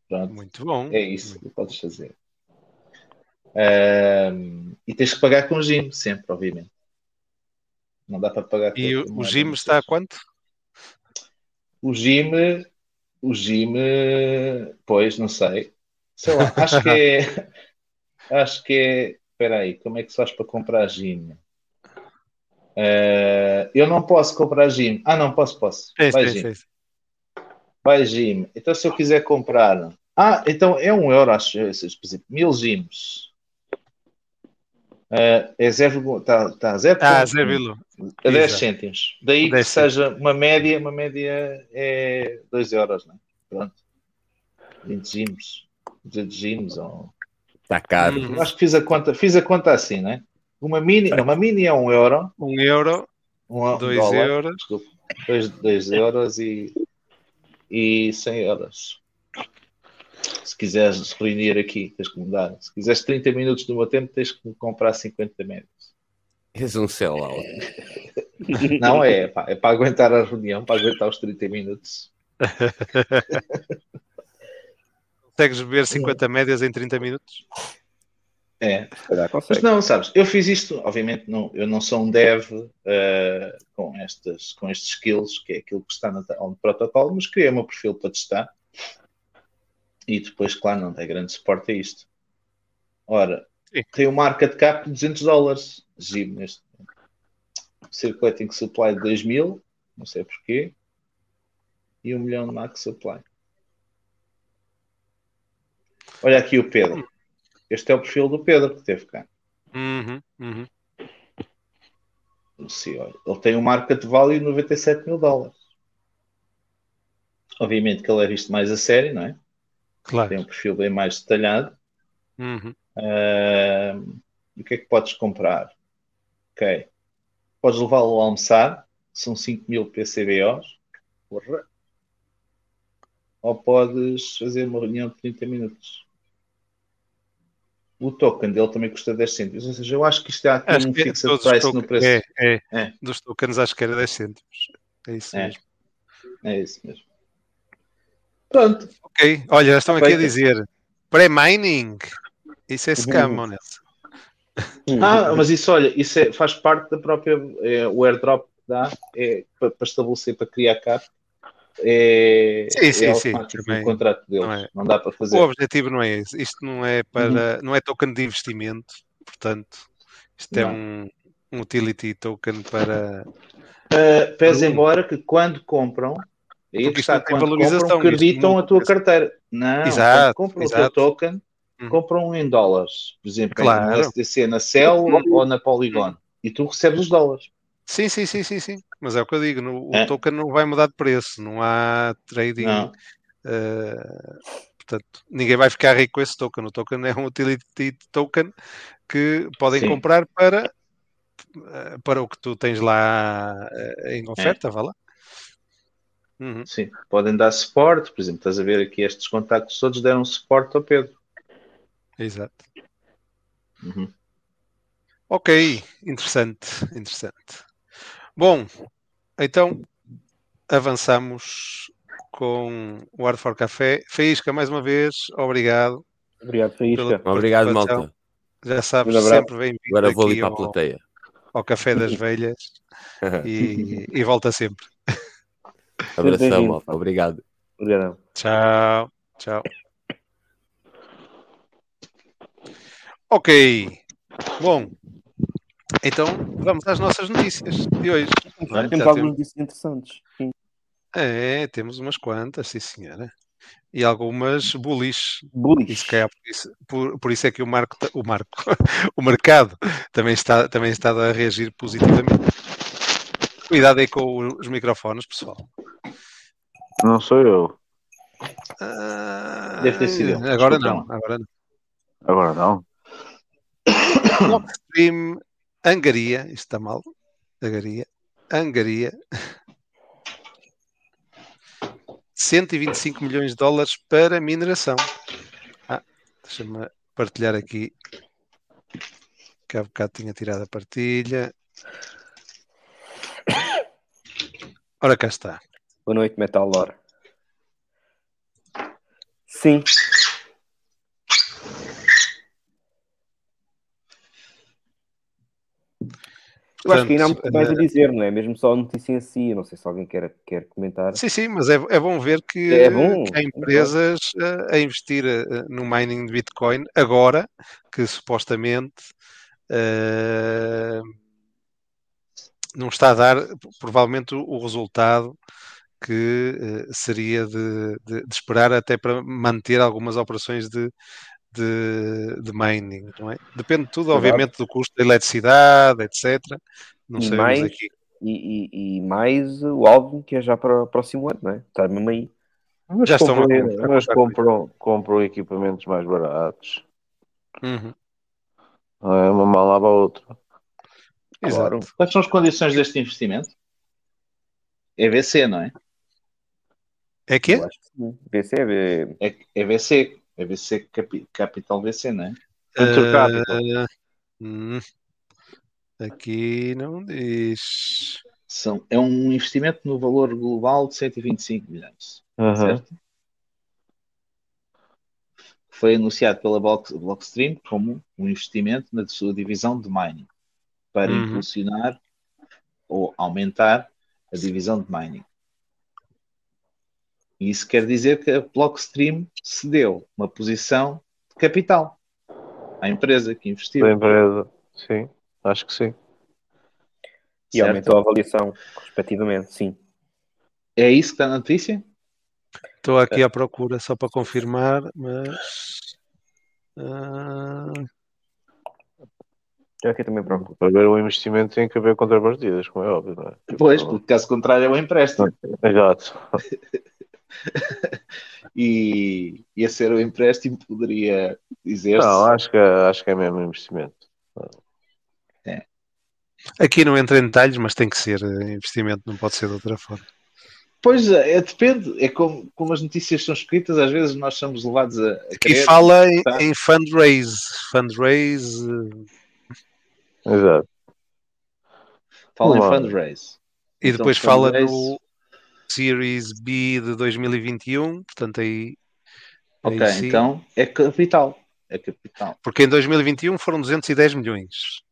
Pronto, muito bom. é isso que podes fazer. Ahm, e tens que pagar com gym, sempre, obviamente. Não dá para pagar com E o, o gym está a quanto? O gym, o gym, pois, não sei. Sei lá, acho que é. Acho que é. Espera aí, como é que se faz para comprar gym? Eh, eu não posso comprar gym. Ah, não, posso, posso. Sim, Vai sim, gym. sim. Vai gym. Então, se eu quiser comprar. Ah, então é um euro, acho. Por exemplo, mil gyms. Eh, é zero. Está tá zero. Ah, Zé um. Vilo. A 10 Exato. cêntimos. Daí que 10 seja uma média, uma média é 2 euros, não é? Pronto. 20 gyms, 200 gyms, ou... Está caro. Eu acho que fiz a conta, fiz a conta assim, não é? Uma mini, não, uma mini é 1 um euro, Um euro, um, dois dólar, euros. desculpa, 2 dois euros e, e 100 euros. Se quiseres reunir aqui, tens que mudar. Se quiseres 30 minutos do meu tempo, tens que comprar 50 médios. És um sellout. Não é, pá, é para aguentar a reunião, para aguentar os 30 minutos. Consegues beber 50 médias em 30 minutos? É. Mas não, sabes, eu fiz isto, obviamente não, eu não sou um dev eh, com, estas, com estes skills, que é aquilo que está no, no protocolo, mas criei o meu perfil para testar. E depois, claro, não tem grande suporte a isto. Ora, Sim. tem um market cap de 200 dólares, giro neste momento. Circulating supply de 2 mil, não sei porquê, e 1 milhão de max supply. Olha aqui o Pedro. Este é o perfil do Pedro que teve cá. Uhum, uhum. Sim, olha, ele tem um market value de 97 mil dólares. Obviamente que ele é visto mais a sério, não é? Tem Claro. um perfil bem mais detalhado. Uhum. E o que é que podes comprar? Ok. Podes levá-lo a almoçar, são 5 mil PCBOs. Porra. Ou podes fazer uma reunião de 30 minutos. O token dele também custa 10 cêntimos. Ou seja, eu acho que isto há aqui Acho um que é fixed price no token- preço. É, é. É. Dos tokens acho que era 10 cêntimos. É isso É. mesmo. É isso mesmo. Pronto. Ok, olha, estão aqui a dizer pré-mining. Isso é scam, Uhum. honesto. Ah, mas isso, olha, isso é- faz parte da própria. é, o airdrop que dá é, para, para estabelecer, para criar cap. É, Sim, sim, é sim, também. no contrato deles. Não Não, é. dá para fazer. O objetivo não é esse. Isto não é para, Uhum. não é token de investimento, portanto, isto é Não. um, um utility token para. Uh, pese Hum. embora que quando compram, aí é Porque que isto está, não quando valorização, compram, não- a tua carteira. Não, Exato, compram o exato. teu token, Uhum. compram em dólares. Por exemplo, Claro. no SDC, na Cell ou na Polygon. E tu recebes os dólares. Sim, sim, sim, sim, sim. Mas é o que eu digo, no- o É. token não vai mudar de preço, não há trading. Não. eh, portanto, ninguém vai ficar rico com esse token. O token é um utility token que podem Sim. comprar para, eh, para o que tu tens lá eh, em oferta, vá lá. Uhum. Sim, podem dar suporte. Por exemplo, estás a ver aqui estes contactos todos deram suporte ao Pedro. Exato. Uhum. Ok, interessante, interessante. Bom, então avançamos com o Art for Café. Faísca, mais uma vez, obrigado. Obrigado, Faísca. Obrigado, malta. Já sabes, sempre bem-vindo Agora vou ali para a ao, plateia. ao Café das Velhas e, e volta sempre. Abração, malta. Obrigado. Obrigado. Tchau, tchau. Ok. Bom, então vamos às nossas notícias de hoje. é? Temos temos- disso interessantes. Sim. É, temos umas quantas, sim senhora. E algumas bullish. Bullish. Se calhar por isso, por, por isso é que o Marco, o Marco, o mercado também está, também está a reagir positivamente. Cuidado aí com os microfones, pessoal. Não sou eu. Ah, Deve ter sido. Agora não, agora não. Agora não. Blockstream Angaria, isto está mal. Angaria, Angaria. 125 milhões de dólares para mineração. Ah, deixa-me partilhar aqui. Que há bocado tinha tirado a partilha. Ora, cá está. Boa noite, Metal Lore. Sim. Eu acho que ainda há muito mais a Portanto, dizer, não é? Mesmo só a notícia em si. Eu não sei se alguém quer, quer comentar. Sim, sim, mas é, é bom ver que, É bom, que há é empresas eh, a investir eh, no mining de Bitcoin agora que supostamente eh, não está a dar provavelmente o, o resultado que eh, seria de, de- de esperar até para manter algumas operações de, de, de mining, não é? Depende tudo, Verdade. obviamente, do custo da eletricidade, etc. Não E mais, aqui. e, e- e mais o álbum que é já para o próximo ano, não é? Está mesmo aí. Mas, Já estão compram, comprar- mas compram, compram equipamentos mais baratos. Uhum, é uma mão lava a outra. Claro. exato. Quais são as condições deste investimento? É VC, não é? É é? Acho que. VC é É, é VC. É VC capi- Capital VC, não é? Eh, hum, aqui não diz. São, é um investimento no valor global de 125 milhões. Aham. Certo? Foi anunciado pela Block- Blockstream como um investimento na sua divisão de mining para Uhum. impulsionar ou aumentar a divisão de mining. E Isso quer dizer que a Blockstream cedeu uma posição de capital à empresa que investiu. Da empresa. Sim, acho que sim. E certo? aumentou a avaliação, respectivamente, sim. É isso que está na notícia? Estou aqui à procura só para confirmar, mas. ah, Já que eu também procuro. Para ver o investimento tem que haver contrapartidas, como é óbvio, não é? Pois, porque caso contrário é um empréstimo. Exato. E, e a ser o empréstimo poderia dizer-se. Não, acho que, acho que é mesmo investimento. aqui não entra em detalhes, mas tem que ser eh, investimento, não pode ser de outra forma. Pois é, depende. É como, como as notícias são escritas, às vezes nós somos levados a, a Aqui fala em, tá? em fundraise. Fundraise. eh, Exato. Fala em fundraise. E Então, depois fala fundraise- no Series B de 2021, portanto aí. aí Ok, sim. então é capital. É capital. Porque em 2021 foram 210 milhões.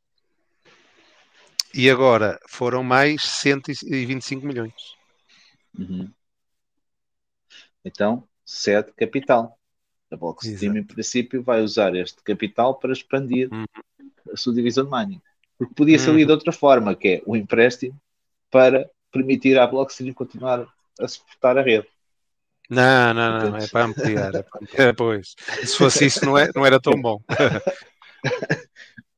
E agora foram mais 125 milhões. Uhum. Então, cede capital. A Blockstream, em princípio, vai usar este capital para expandir Uhum. a sua divisão de mining. Porque podia ser Uhum. de outra forma, que é o empréstimo para permitir à Blockstream continuar a suportar a rede. Não, não, não, é para ampliar. É para ampliar. Pois. Se fosse isso, não, é, não era tão bom.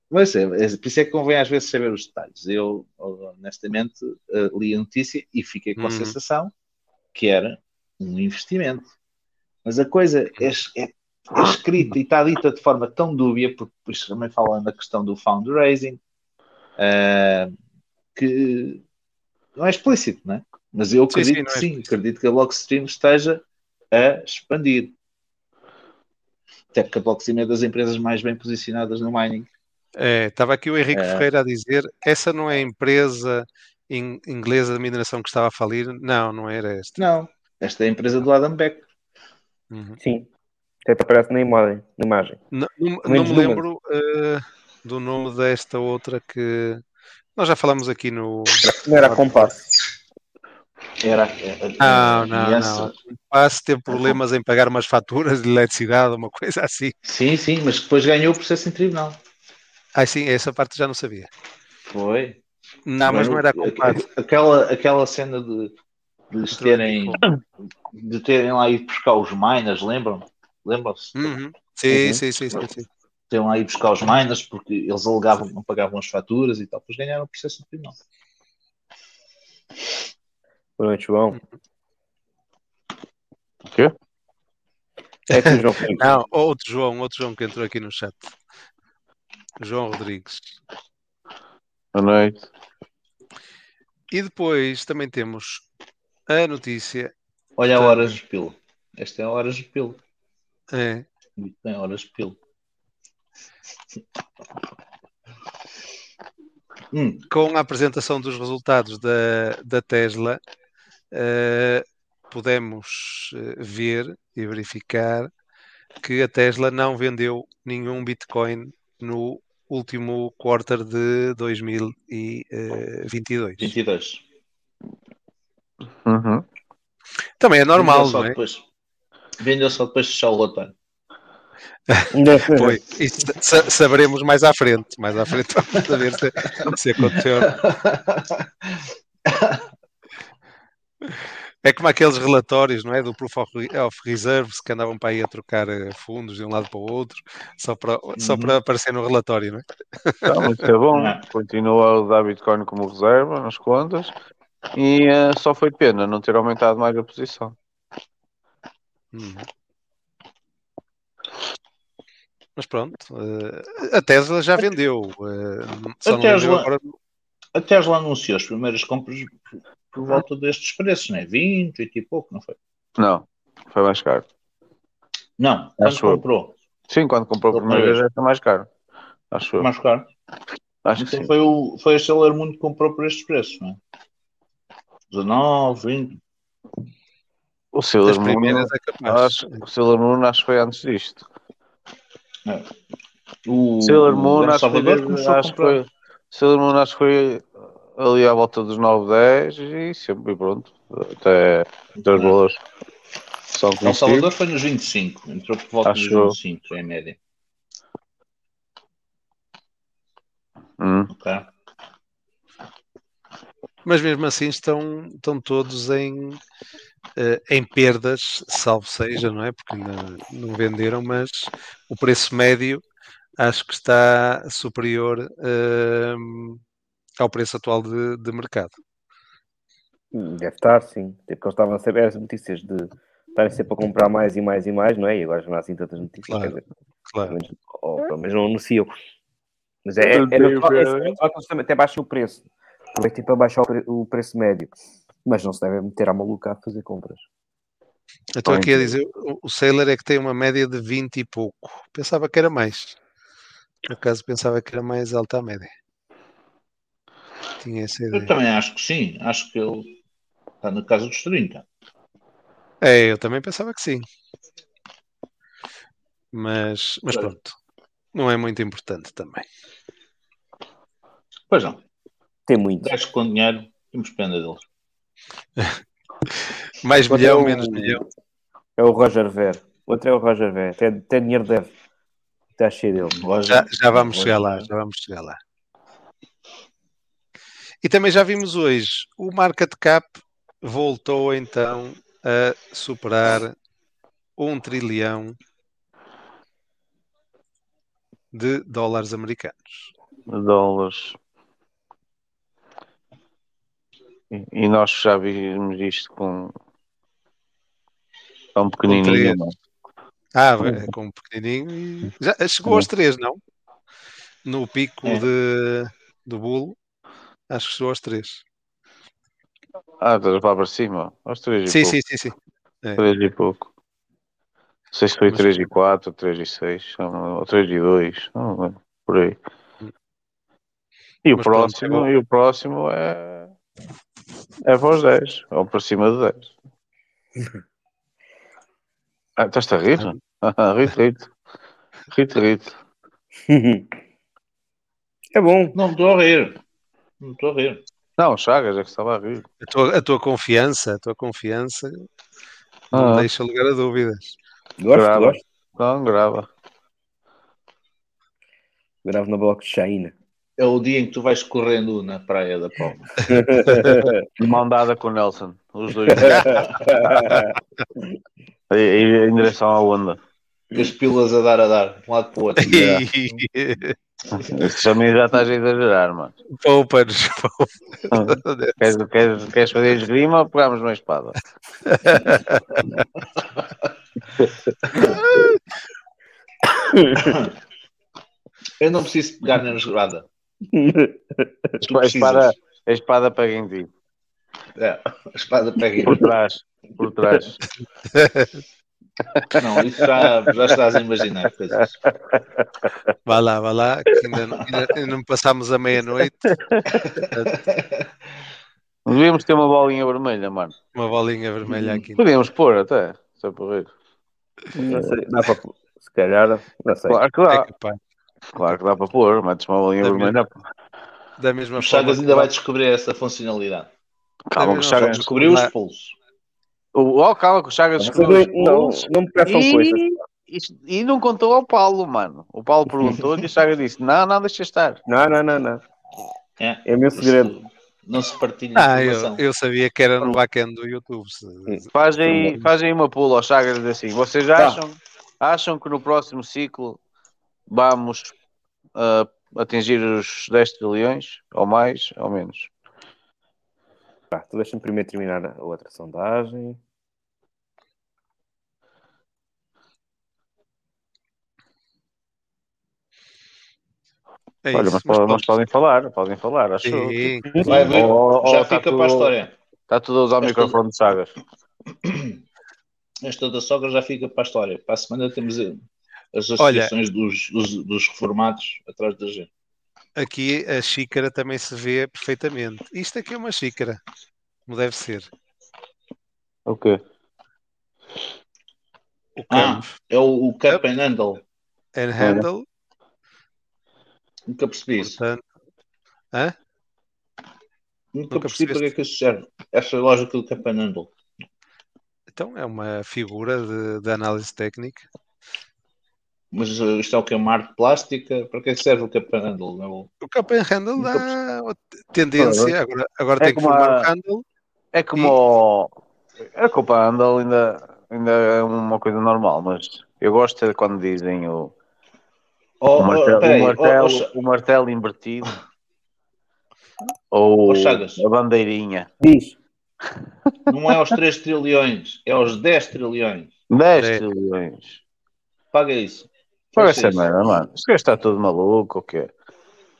Mas é, é, por isso é que convém às vezes saber os detalhes. Eu, honestamente, eh, li a notícia e fiquei com a Uhum. sensação que era um investimento. Mas a coisa é, é- é escrita e está dita de forma tão dúbia, porque depois também fala na questão do fundraising, eh, que não é explícito, não é? Mas eu Sim, acredito sim, que é sim, acredito que a Blockstream esteja a expandir. Até porque a Blockstream é das empresas mais bem posicionadas no mining. É, estava aqui o Henrique É. Ferreira a dizer: essa não é a empresa in- inglesa de mineração que estava a falir? Não, não era esta. Não, esta é a empresa do Adam Beck. Uhum. Sim. Até aparece na imagem. Na imagem. Não, não- não me lembro eh, do nome desta outra que nós já falamos aqui no. Não era a compasso. Era, era, Não, não, criança. não. Passe ter problemas em pagar umas faturas de eletricidade, uma coisa assim. Sim, sim, mas depois ganhou o processo em tribunal. Ah, sim, essa parte já não sabia. Foi. Não, mas não era culpado. Aquela, aquela cena de, de terem de terem lá ido buscar os miners, lembram? Lembram-se? Uhum. Sim, sim, sim, sim, sim. Lá ido buscar os miners porque eles alegavam que não pagavam as faturas e tal, depois ganharam o processo no tribunal. Boa noite, João. O quê? É que o João Felipe. Não, outro João, outro João que entrou aqui no chat. João Rodrigues. Boa noite. E depois também temos a notícia. Olha a horas de pilo. Esta é a horas de pilo. É, Tem horas de pilo. Hum, com a apresentação dos resultados da, da Tesla, eh, podemos eh, ver e verificar que a Tesla não vendeu nenhum Bitcoin no último quarter de 2022. 22. Uhum. Também é normal, Vendeu só não é? depois. Vendeu só depois de fechar o relatório. Foi. Isso sa- saberemos mais à frente. Mais à frente vamos saber se, se aconteceu. É como aqueles relatórios, não é? Do Proof of Re- of Reserves que andavam para aí a trocar eh, fundos de um lado para o outro, só para, só Uhum. para aparecer no relatório, não é? Mas isso é bom. Continua a usar Bitcoin como reserva nas contas e eh, só foi pena não ter aumentado mais a posição. Uhum. Mas pronto, eh, a Tesla já vendeu. eh, só A não vendeu Tesla, agora. a Tesla anunciou as primeiras compras por, volta destes preços, não é? 20, 20 e pouco, não foi? Não, foi mais caro. Não, quando Acho comprou. Sim, quando comprou a primeira vez foi mais caro. Acho. Mais caro. Acho que Então sim. foi, o, foi a Sailor Moon que comprou por estes preços, não é? 19, 20. O Sailor Moon, é acho, o Sailor Moon acho que foi antes disto. O, Sailor Moon o acho que foi, Salvador começou acho que comprar. foi Sailor Moon acho que foi ali à volta dos 9, 10 e sempre e pronto. Até, até os valores são El conhecidos. Salvador foi nos 25, entrou por volta Acho dos eu. 25, em média. Hum. Ok? Mas mesmo assim estão, estão todos em, em perdas, salvo seja, não é? Porque ainda não venderam, mas o preço médio acho que está superior eh, ao preço atual de, de mercado. Deve estar, sim. Porque eles estavam a saber as notícias de estarem sempre a comprar mais e mais e mais, não é? E agora já não há assim tantas notícias. Claro, dizer, claro. pelo menos- ou pelo menos não anunciam. Mas é, é, é é, é que eles também até baixem o preço. Aproveitem para baixar o, pre- o preço médio. Mas não se devem meter à maluca a fazer compras. Eu estou aqui a dizer, o, Sailor é que tem uma média de 20 e pouco. Pensava que era mais. Por acaso pensava que era mais alta a média. Tinha essa Eu ideia. também acho que sim. Acho que ele está na casa dos 30. É, eu também pensava que sim. Mas, mas pronto. Não é muito importante também. Pois não. Tem muito. Gajos com dinheiro, temos pena deles. Mais Outro milhão, é o- menos milhão. É o Roger Ver. O outro é o Roger Ver. Até, até dinheiro deve. Está cheio dele. Já, já vamos chegar lá, já vamos chegar lá. E também já vimos hoje, o market cap voltou então a superar um trilhão de dólares americanos. dólares. E, e nós já vimos isto com tão pequenininho, três. não? Ah, é com um pequenininho e já chegou aos três, não? No pico É. de, do bulo, acho que chegou aos três. Ah, estás a falar para cima? Aos 3 e Sim, pouco. sim, sim, sim. É. 3 e pouco. Não sei se foi Mas- 3 e 4, 3 e 6, ou 3 e 2, não lembro, por aí. E o Mas próximo, e o próximo é é para os 10, ou para cima de 10. Ah, estás-te a rir? Rito, rito. Rito, rito. É bom. Não estou a rir. Não estou a rir. Não, Chagas é que estava a rir. A tua, a tua confiança, a tua confiança não Ah. deixa lugar a dúvidas. Gosto, Grava. gosto. Não, grava. Gravo na blockchain. É o dia em que tu vais correndo na praia da Palma. De mão dada com o Nelson. Os dois. e, e em direção à onda. E as pilas a dar a dar, de um lado para o outro. Isso também já estás a exagerar, mano. Poupa-nos, poupa. Queres, queres, queres fazer esgrima? Pegamos uma espada. Eu não preciso pegar na esgrada. Tu A espada, a espada pega em ti. É, a espada pega Por em trás. Por trás. Não, isso já, já estás a imaginar coisas. Vá lá, vá lá, que ainda, não- ainda, ainda não passámos a meia-noite. Devíamos ter uma bolinha vermelha, mano. Uma bolinha vermelha aqui. Podíamos pôr até. Só por rir. Não sei, dá para. Se calhar, não sei. Claro que É dá. capaz. Claro que dá para pôr. Metes uma bolinha Da vermelha. Da mesma O. Chagas ainda vai descobrir essa funcionalidade. Calma que o Chagas. descobriu os pulsos. O, oh, calma que o Chagas descobriu os não, pulsos. não me peçam coisas. E, isto- e não contou ao Paulo, mano. O Paulo perguntou e o Chagas disse: Não, não, deixa estar. Não, não, não, não. É, É o meu segredo. Não se partilha Ah, eu, eu sabia que era no back-end do YouTube. se- Faz aí, faz aí uma pula ao Chagas e assim: Vocês acham, acham que no próximo ciclo vamos ah, atingir os 10 trilhões? Ou mais, ou menos? Tá, tu deixa-me primeiro terminar a outra sondagem. É Olha, isso, mas, mas podem- mas podem falar, podem falar, acho Sim. Vai ver, oh, já tá fica tudo- para a história. Está tudo a usar o Esta- microfone de Chagas. Esta da sogra já fica para a história. Para a semana temos as Olha- associações dos, dos, dos reformados atrás da gente. Aqui a xícara também se vê perfeitamente. Isto aqui é uma xícara, como deve ser. O quê? O Ah, é o, o cup and handle. and handle, Nunca percebi isso. portanto. Hã? Nunca, Nunca percebi para que é que isso serve. Essa lógica do cup and handle. Então é uma figura de, de análise técnica. Mas eh, isto é o que? Uma arte plástica? Para que é que serve o cup and handle? É o- cup and handle dá tendência. Agora, agora É tem que formar a- o handle. É como o... A Copa Handle ainda, ainda é uma coisa normal, mas eu gosto é quando dizem o, Oh, o oh, martelo, peraí, o, oh, martelo, oh, Cha- o martelo invertido ou Oh, a bandeirinha. Diz. não é aos 3 trilhões, é aos 10 trilhões. 10 É. trilhões. Paga isso. Fecha essa merda, mano. Este gajo está todo maluco, o quê?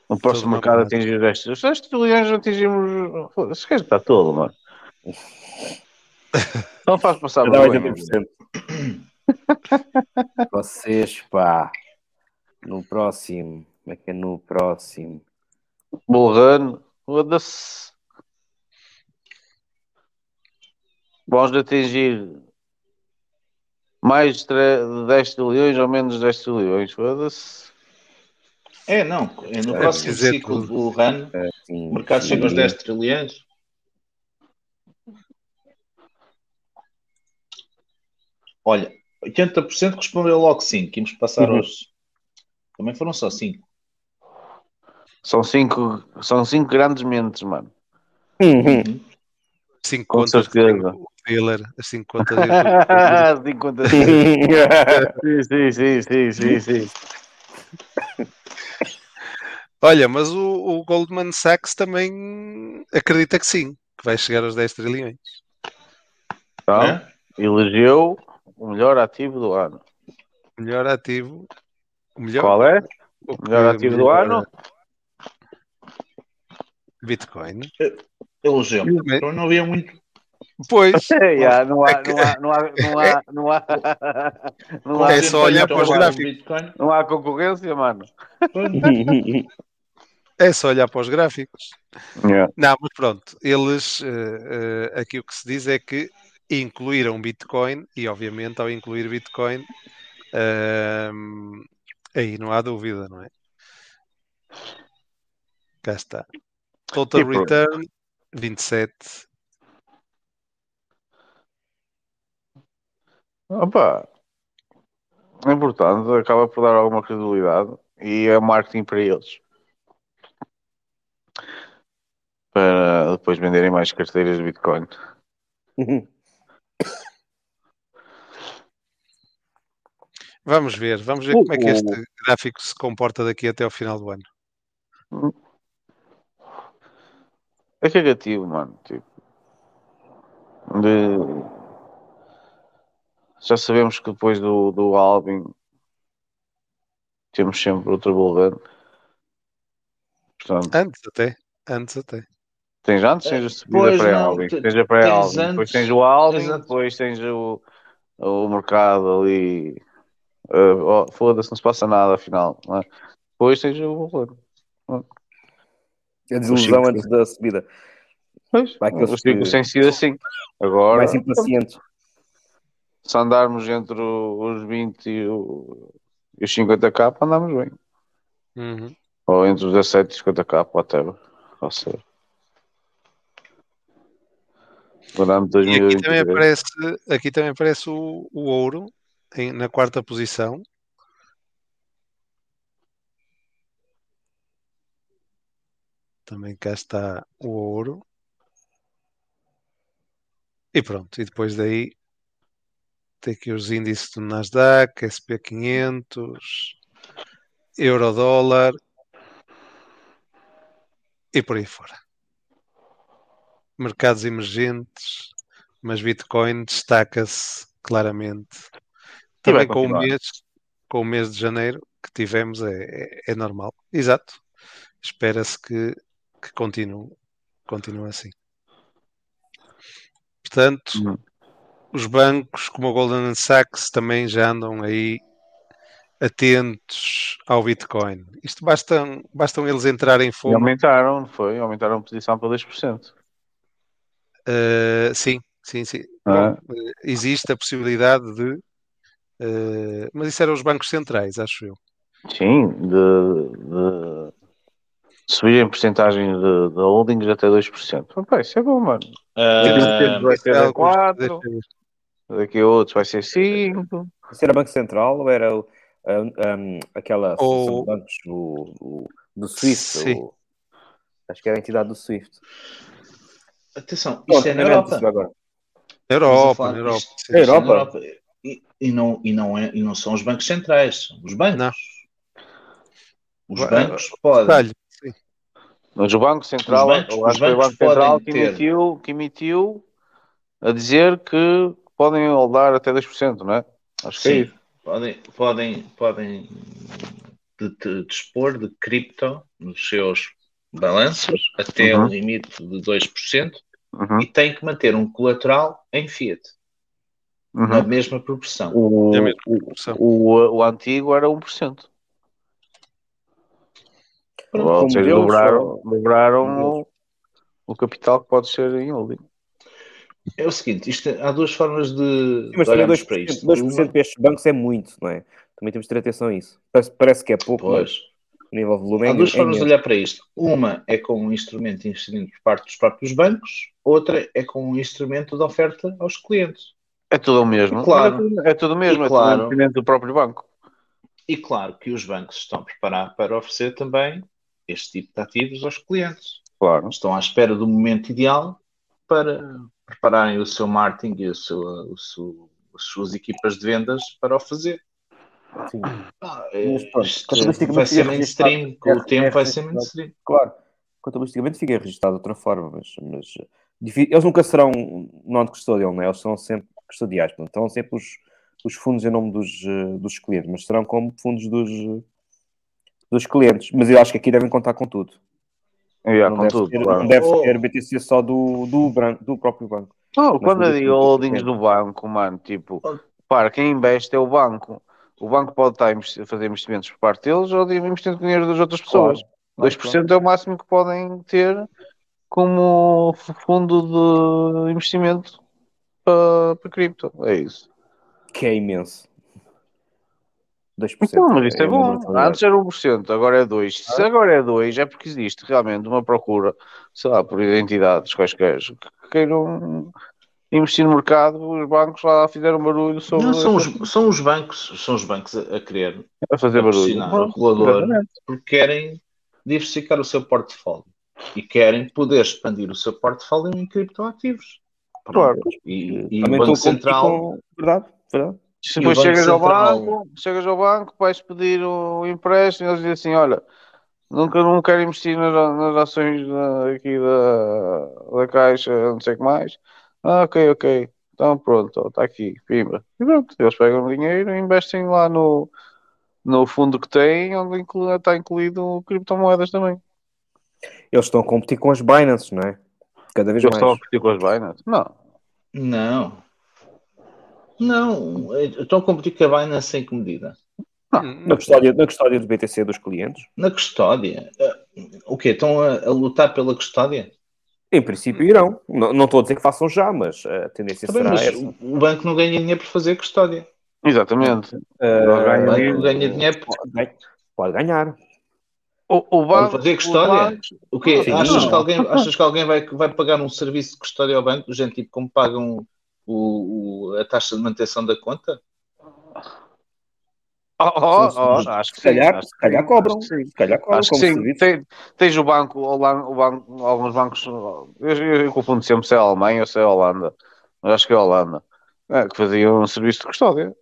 No próximo mercado maluco. atingir 10 trilhões. 10 trilhões atingimos. Este gajo está todo, mano. Não faz passar. 80%. Vocês, pá. No próximo. Como é que é no próximo? Bullrun, foda-se. Vamos atingir mais de tre- de 10 trilhões ou menos de 10 trilhões, foda-se. É, não. É no É, próximo dizer ciclo tudo. do RAN, Sim, o mercado chega aos sim. 10 trilhões. Olha, 80% respondeu logo 5. Íamos passar Uhum. aos. Também foram só 5. São cinco, são cinco grandes mentes, mano. Uhum. Cinco Com contas que o dealer, as cinco contas de YouTube. Cinco contas. sim, sim, sim, sim, sim. Olha, mas o, o Goldman Sachs também acredita que sim, que vai chegar aos 10 trilhões. Então, Hã? elegeu o melhor ativo do ano. Melhor ativo. O melhor, Qual é? o que- Melhor ativo do melhor- ano? Bitcoin. Também. Eu não havia muito. Pois, Yeah, não, há, É não, há, não, há, não, há, não, há, não, há, É só olhar para os Então, gráficos. Não há concorrência, mano. é só olhar para os gráficos. Yeah. Não, mas pronto, eles eh, eh, aqui o que se diz é que incluíram Bitcoin e obviamente ao incluir Bitcoin ehm, aí não há dúvida, não é? Cá está. Total E por- return 27. Opa, é importante, acaba por dar alguma credibilidade e é marketing para eles. Para depois venderem mais carteiras de Bitcoin. Vamos ver, vamos ver como é que este o- gráfico se comporta daqui até ao final do ano. É cagativo, mano. Tipo, de- Já sabemos que depois do, do Alvin temos sempre outra Bull Portanto, Antes até, antes até. tens antes, tens a subida pré-Alvin, não, tu- tens a pré-Alvin, tens depois tens o Alvin, exato. depois tens o, o mercado ali. Uh, oh, Foda-se, não se passa nada afinal. Não é? Depois tens o Bull A desilusão antes da subida. Pois, Vai os que- têm sido assim. Agora, Mais impacientes. se andarmos entre os 20 e, os 50k, andamos bem. Uhum. Ou entre os 17 e os 50k, whatever. Ou seja. E aqui também 2023. aparece, aqui também aparece o, o ouro em- na quarta posição. Também cá está o ouro. E pronto, e depois daí tem aqui os índices do Nasdaq, SP500, Eurodólar e por aí fora. Mercados emergentes, mas Bitcoin destaca-se claramente. Também com o mês, com o mês de janeiro que tivemos é, é, é normal. Exato. Espera-se que, que continue, continue assim. Portanto, Hum. os bancos como o Goldman Sachs também já andam aí atentos ao Bitcoin. Isto bastam, bastam eles entrarem em E fome. aumentaram, não foi? Aumentaram a posição para 2%. Uh, sim, sim, sim. Ah. Bom, uh, existe a possibilidade de. uh, mas isso eram os bancos centrais, acho eu. Sim, de, de subirem porcentagens de, de holdings até 2%. Opa, isso é bom, mano. Tempos vai é ser algo que 4, deixa ver. daqui a outros vai ser 5. Isso era Banco Central ou era o- a- um, aquela de bancos do, do, do Swift? Sim. ou- acho que era a entidade do Swift. Atenção, isto é na não Europa. agora. Europa, na Europa. É isto é na Europa? E, e não, e, não é, e não são os bancos centrais, são os bancos. Não. Os bancos podem. Mas o Banco Central, Os bancos- eu acho que foi o Banco Central que emitiu, que emitiu a dizer que podem holdar até 2%, não é? Acho que é Sim, isso. podem, podem, podem de- de- dispor de cripto nos seus balanços até Uhum. um limite de 2% Uhum, e têm que manter um colateral em fiat, na uhum. mesma proporção. O, É a mesma o, proporção. o, o antigo era 1%. Pronto, Ou como seja, dobraram, ou- dobraram o, o capital que pode ser em holding. É o seguinte, isto, há duas formas de, mas também olharmos 2%, para isto. 2% para estes bancos é muito, não é? Também temos de ter atenção a isso. Parece, parece que é pouco, mas Pois. o nível de volume é Há duas é formas de olhar para isto. Uma é com um instrumento de investimento por parte dos próprios bancos, outra é com um instrumento de oferta aos clientes. É tudo o mesmo. E claro. Mas É tudo, é tudo o mesmo, E é claro. tudo independente do próprio banco. E claro que os bancos estão a preparar para oferecer também este tipo de ativos aos clientes. Claro. Estão à espera do momento ideal para prepararem o seu marketing e o seu, o seu- as suas equipas de vendas para o fazer. Sim. Ah, contabilisticamente vai ser mainstream, com o É- tempo é vai ser mainstream. Claro, contabilisticamente fica registado de outra forma, mas, mas eh, eles nunca serão non-custodial, não é? Eles são sempre custodiais, portanto, estão sempre os, os fundos em nome dos, eh, dos clientes, mas serão como fundos dos, eh, dos clientes. Mas eu acho que aqui devem contar com tudo. Yeah, não, com deve tudo, ser, claro. não deve Oh. ser BTC só do, do, branco, do próprio banco. Mas quando eu digo holdings do banco, mano, tipo, Oh. para quem investe é o banco. O banco pode estar a fazer investimentos por parte deles ou de com dinheiro das outras pessoas. Claro, claro, 2% é o máximo que podem ter como fundo de investimento para, para cripto. É isso. Que é imenso. 2%. Então, mas isso é a bom. Antes era 1%, agora é 2%. Se agora é 2%, é porque existe realmente uma procura, sei lá, por entidades quaisquer que queiram investir no mercado. Os bancos lá fizeram barulho sobre Não, são, os, são os bancos, são os bancos a, a querer a fazer barulho. pressionar o regulador Exatamente. porque querem diversificar o seu portfólio e querem poder expandir o seu portfólio em criptoativos. Claro. E, e o Banco a Central. com- Verdade, verdade. Se depois chegas ao banco, chegas ao banco, vais pedir o empréstimo e eles dizem assim: olha, nunca não quero investir nas, nas ações da- aqui da, da Caixa, não sei o que mais. Ah, ok, ok. Então pronto, está aqui, pimba. E pronto, eles pegam o dinheiro e investem lá no, no fundo que têm, onde inclu- está incluído criptomoedas também. Eles estão a competir com as Binance, não é? Cada vez Eles mais. estão a competir com as Binance? Não. Não. Não. Estão a competir com a Binance em que medida? Na custódia, na custódia do BTC dos clientes? Na custódia. Ah, O quê? Estão a, a lutar pela custódia? Em princípio irão. Não, não estou a dizer que façam já, mas a tendência Tá bem, será mas essa. o, o banco não ganha dinheiro por fazer custódia. Exatamente. Ganham O banco dinheiro. ganha dinheiro por Pode- ganhar. O, o banco, fazer custódia. bancos- O quê? Sim. achas, que alguém, achas que alguém vai, vai pagar um serviço de custódia ao banco, do gente tipo como pagam o, o- a taxa de manutenção da conta? Oh, oh, Sim, oh, acho que Se calhar, sim, acho se calhar cobram. acho que sim. Se calhar cobram Acho que sim. serviço. Tem- tens o banco, o, banco, alguns bancos, eu, eu, eu confundo sempre se é a Alemanha ou se é a Holanda, mas acho que é a Holanda, é, que faziam um serviço de custódia.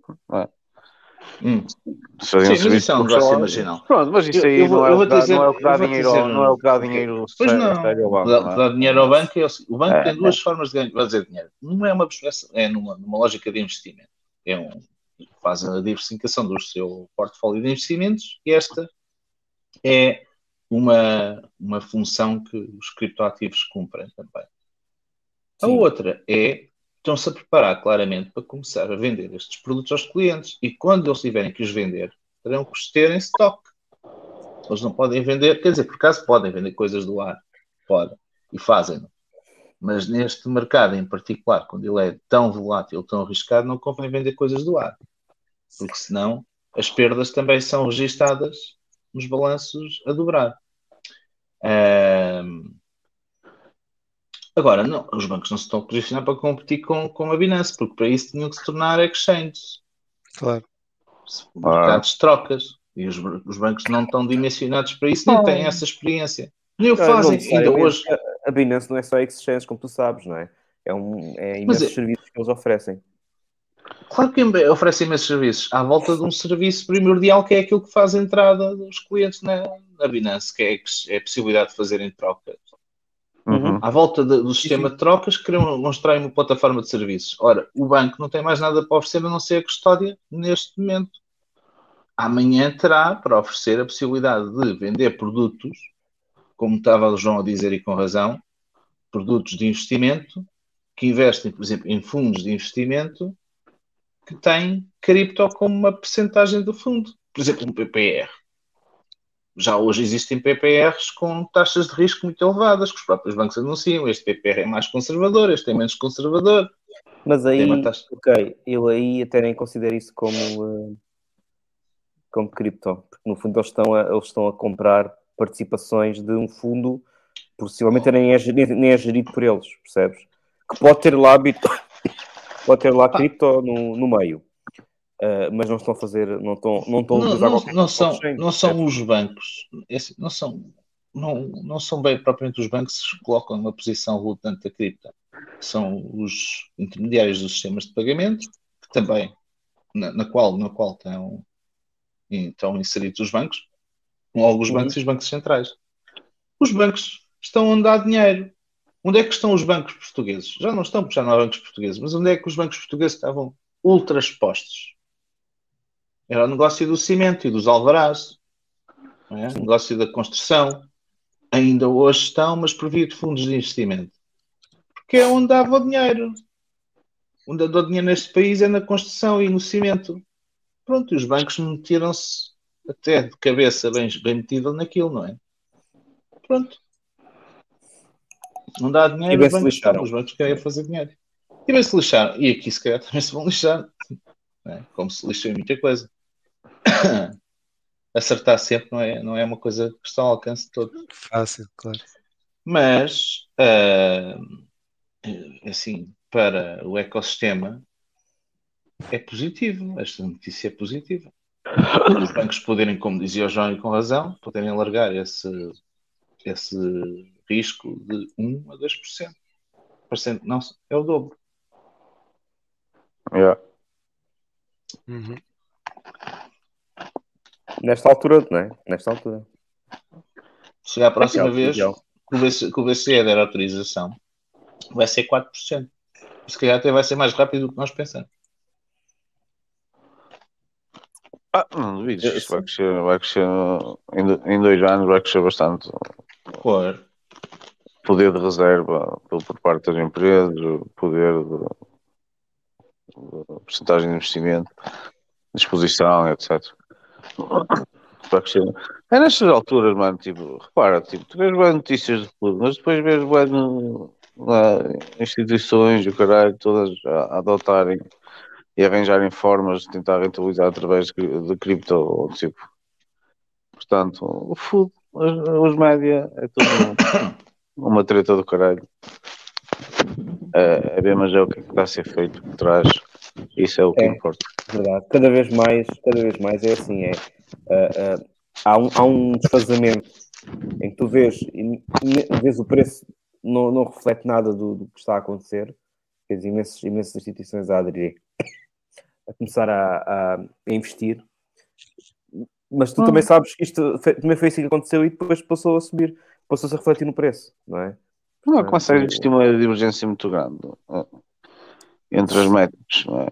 Hum. Sim, um mas serviço isso é um de negócio marginal. Pronto, mas isso aí eu vou- não, é eu o vou que dá, dizer- não é o que dá dinheiro, dizer ao- não é o que dá dinheiro Pois não. sério ao banco. Dá, não é? dá dinheiro ao banco. é o banco É, tem duas formas de ganhar- fazer dinheiro. Uma é uma é numa, numa lógica de investimento. É um, faz a diversificação do seu portfólio de investimentos e esta é uma, uma função que os criptoativos cumprem também. A Sim. outra é estão-se a preparar claramente para começar a vender estes produtos aos clientes e quando eles tiverem que os vender, terão que os ter em stock. Eles não podem vender, quer dizer, por acaso podem vender coisas do ar, podem, e fazem-no. Mas neste mercado em particular, quando ele é tão volátil, tão arriscado, não convém vender coisas do ar. Porque senão as perdas também são registadas nos balanços a dobrar. Ahm, Agora, não, os bancos não se estão a posicionar para competir com, com a Binance, porque para isso tinham que se tornar exchanges, Claro. mercados de trocas. E os, os bancos não estão dimensionados para isso, nem têm essa experiência. Nem o fazem. Ainda hoje, A- A Binance não é só exchange, como tu sabes, não é? É, um, é imensos é- serviços que eles oferecem. Claro que oferecem imensos serviços à volta de um serviço primordial que é aquilo que faz a entrada dos clientes na, na Binance, que é, é a possibilidade de fazerem trocas. Uhum. À volta de- do sistema de trocas, queriam mostrar uma plataforma de serviços. Ora, o banco não tem mais nada para oferecer a não ser a custódia neste momento. Amanhã terá para oferecer a possibilidade de vender produtos, como estava o João a dizer e com razão, produtos de investimento que investem, por exemplo, em fundos de investimento que têm cripto como uma percentagem do fundo. Por exemplo, um PPR. Já hoje existem PPRs com taxas de risco muito elevadas, que os próprios bancos anunciam. Este PPR é mais conservador, este é menos conservador. Mas aí, ok, eu aí até nem considero isso como, eh, como cripto, porque no fundo eles estão, a, eles estão a comprar participações de um fundo, possivelmente nem é, gerido, nem é gerido por eles, percebes? Que pode ter lá, bit- pode ter lá cripto no, no meio, Eh, mas não estão a fazer, não estão, não estão a Não, não, qualquer não são, não são os bancos, esse- não são, não, não são bem propriamente os bancos que se colocam numa posição relutante da cripto. São os intermediários dos sistemas de pagamento, que também, na, na qual, na qual estão, estão inseridos os bancos, logo os Uhum. bancos e os bancos centrais. Os bancos estão onde há dinheiro. Onde é que estão os bancos portugueses? Já não estão, porque já não há bancos portugueses, mas onde é que os bancos portugueses estavam ultra expostos? Era o negócio do cimento e dos alvarás, é? o negócio da construção. Ainda hoje estão, mas por via de fundos de investimento. Porque é onde dava o dinheiro. Onde dá dinheiro neste país é na construção e no cimento. Pronto, e os bancos meteram-se até de cabeça bem, bem metida naquilo, não é? Pronto. Não dá dinheiro, os se bancos, os bancos querem fazer dinheiro. E bem se lixaram. E aqui se calhar também se vão lixar. é? Como se lixou em muita coisa. acertar sempre não é, não é uma coisa que está ao alcance de todos. Fácil, claro. Mas, ah, assim, para o ecossistema é positivo. Esta notícia é positiva. Os bancos poderem, como dizia o João e com razão, poderem alargar esse, esse risco de 1 a 2%. Porcento, Não, é o dobro. Yeah. Uhum. Nesta altura, não é? Nesta altura. Se chegar a próxima Ideal, vez, que o BCE der autorização, vai ser 4%. Se calhar até vai ser mais rápido do que nós pensamos. Ah, não duvides. Isto vai crescer, vai crescer em, do- em dois anos, vai crescer bastante. Claro. Poder de reserva por, por parte das empresas, poder de, de porcentagem de investimento, disposição, etc. É nestas alturas, mano, tipo, repara, tipo, tu vês boas notícias de tudo, mas depois vês boas instituições e o caralho todas a, adotarem e arranjarem formas de tentar rentabilizar através de, cri- de cripto, ou tipo. Portanto, o food, os, os média, é tudo uma treta do caralho. É, é bem, mas é o que está a ser feito por trás. Isso é o que É. importa. Verdade. Cada vez mais, cada vez mais é assim, é. ah, ah, há, um, há um desfazamento em que tu vês, e vês o preço não, não reflete nada do, do que está a acontecer. Tens imensas, imensas instituições a aderir, a começar a, a- a investir. Mas tu também sabes que isto também foi assim que aconteceu e depois passou a subir, passou-se a refletir no preço, não é? Não, começa a existir uma divergência muito grande entre as métricas, não é?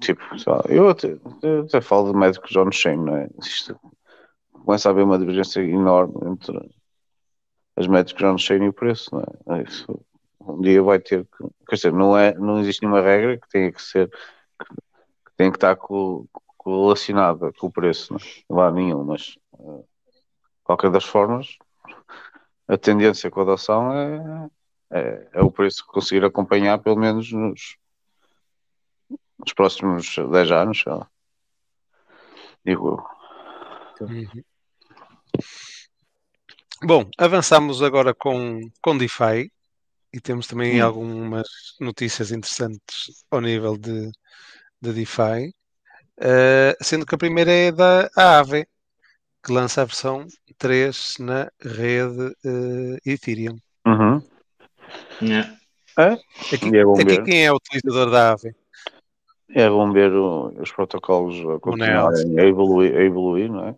Tipo, sei lá, eu até, eu até falo de médicos on-chain, não é? Isto, começa a haver uma divergência enorme entre as métricas on-chain e o preço, não é? Isso, um dia vai ter que, quer dizer, não, é, não existe nenhuma regra que tenha que ser, que tenha que estar co- relacionada com o preço, não, é? há nenhum, mas eh, qualquer das formas, a tendência com a adoção é, é, é o preço que conseguir acompanhar pelo menos nos, nos próximos 10 anos, sei lá. Digo eu. Uhum. Bom, avançamos agora com, com DeFi e temos também Hum. algumas notícias interessantes ao nível de, de DeFi, Eh, sendo que a primeira é da Aave, que lança a versão 3 na rede eh, Ethereum. Uhum. Yeah. É? Aqui, aqui quem é o utilizador da Aave? É bom ver o- os protocolos a continuarem a evoluir, a evoluir, não é?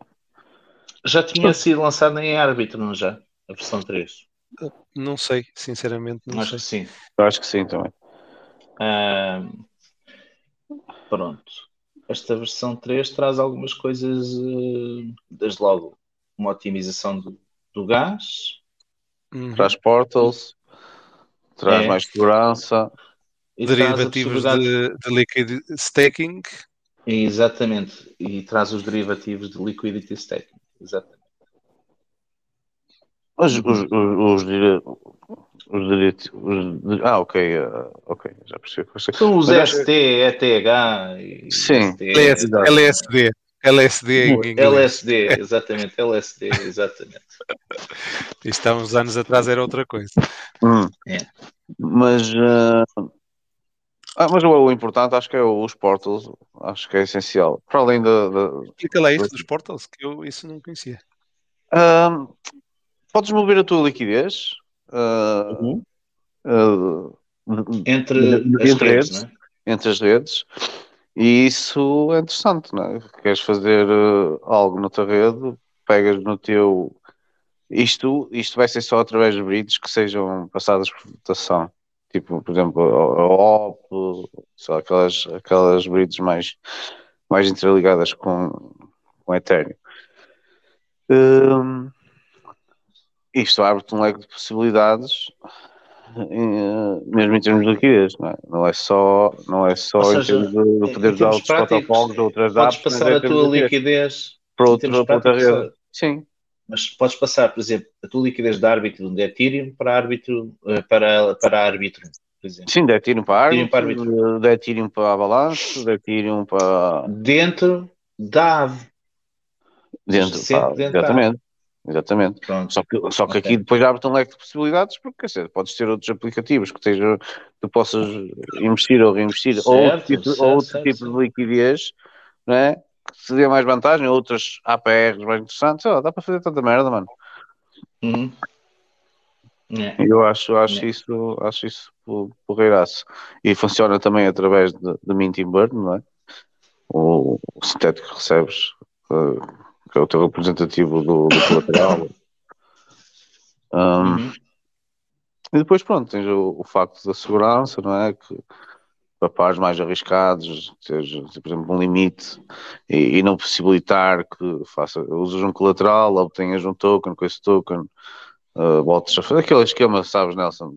Já tinha sido lançado em árbitro, não já? A versão 3. Não sei, sinceramente, não Acho sei. que sim. Eu acho que sim também. Ah, pronto. Esta versão 3 traz algumas coisas, eh, desde logo, uma otimização do, do gás. Uhum. Traz portals, traz É. mais segurança. Derivativos possibilidade- de, de liquid staking. Exatamente. E traz os derivativos de liquidity staking. Exatamente. Os, os, os, os, direitos. ah, ok. eh, ok, já percebi. São os Mas acho- ST, ETH e Sim. LSD. LSD em inglês. LSD, exatamente, LSD, exatamente. Isto há uns anos atrás era outra coisa. Hum. É. Mas, eh, ah, mas o, o importante acho que é os portals, acho que é essencial. Para além da. da- Explica lá isso dos portals, que eu isso não conhecia. Ahm, podes mover a tua liquidez ah, Uhum. ah, Entre de- as entre redes, redes, não é? entre as redes, e isso é interessante, não é? Queres fazer eh, algo na tua rede, pegas no teu. Isto, isto vai ser só através de bridges que sejam passadas por votação. Tipo, por exemplo, a OP, só aquelas, aquelas bridges mais, mais interligadas com, com Ethereum. Hum, isto abre-te um leque de possibilidades, eh, mesmo em termos de liquidez, não é? Não é só, não é só Ou em seja, termos de poder termos outros protocolos, outras Podes apps, mas passar a tua de liquidez. para termos para outra rede. Sim, mas podes passar, por exemplo, a tua liquidez de árbitro de Ethereum para árbitro eh, para, para árbitro, por exemplo. sim, de Ethereum para Ethereum para árbitro, de Ethereum para Avalanche, de Ethereum para. Dentro, da ave. Dentro, pá, dentro exatamente. Exatamente. Pronto. Só que, só que Ok. aqui depois abre-te um leque de possibilidades, porque quer dizer, podes ter outros aplicativos que esteja, tu possas investir ou reinvestir, ou outro Certo, tipo, certo, ou outro certo, tipo certo. de liquidez, não é? Que te dê mais vantagem, outras APRs mais interessantes, lá, dá para fazer tanta merda, mano. Uhum. É. Eu acho, acho É. isso, acho isso po- porreiraço. E funciona também através de, de Mint in Burn, não é? O, o sintético que recebes, eh, que é o teu representativo do, do colateral. Um, Uhum. E depois, pronto, tens o, o facto da segurança, não é? Que para pares mais arriscados, tens, por exemplo, um limite e, e não possibilitar que faça, uses um colateral, obtenhas um token, com esse token, uh, voltes a fazer aquele esquema, sabes, Nelson?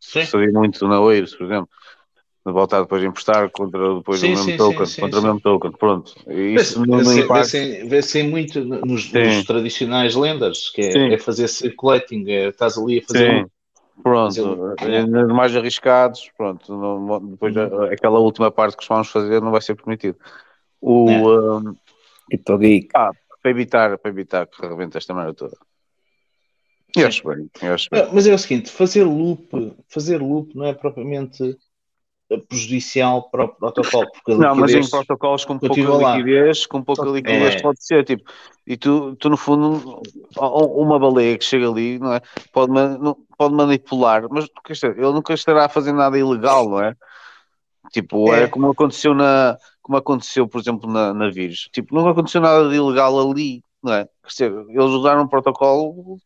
Sim. Seria muito na Oeiros, por exemplo. De voltar depois a emprestar contra depois Sim, o mesmo sim, token, sim, contra o mesmo token, pronto. Isso Vê-se- impacto. Vê-se vê-se muito nos, nos tradicionais lendas, que é, é fazer circulating, é, estás ali a fazer um- pronto. Eh, Nos mais arriscados, pronto. não- depois a- aquela última parte que costumamos fazer não vai ser permitido. O, É. um, Geek. ah, para evitar, para evitar que rebente esta merda toda. Eu acho bem, eu acho bem. Mas é o seguinte, fazer loop, fazer loop não é propriamente eh, prejudicial para o protocolo, porque Não, mas em protocolos com pouca lá. liquidez, com pouca liquidez É. pode ser, tipo, e tu, tu no fundo, uma baleia que chega ali, não é? Pode, pode manipular, mas dizer, ele nunca estará a fazer nada ilegal, não é? Tipo, é, É. como aconteceu na, como aconteceu, por exemplo, na, na Vírus. Tipo, nunca aconteceu nada de ilegal ali, não é? Dizer, eles usaram um protocolo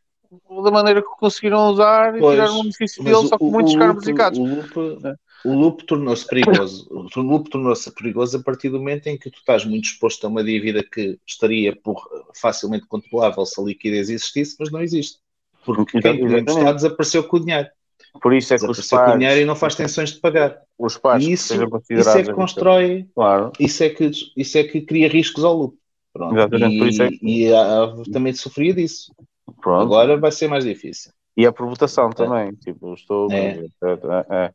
da maneira que conseguiram usar e Pois, tiraram o benefício mas deles, só que o- muitos ficaram loop- prejudicados. O o loop tornou-se perigoso. O loop tornou-se perigoso a partir do momento em que tu estás muito exposto a uma dívida que estaria por, facilmente controlável se a liquidez existisse, mas não existe. Porque quem Exatamente. emprestado desapareceu com o dinheiro. Por isso é que os Desapareceu com o pais, dinheiro e não faz tensões de pagar. os pais E isso, isso é que constrói, Claro. isso é que, isso é que cria riscos ao loop. Pronto. Exatamente, E, por isso é que- e a também sofria disso. Pronto. Agora vai ser mais difícil. E a por votação também, tipo, estou. É. É.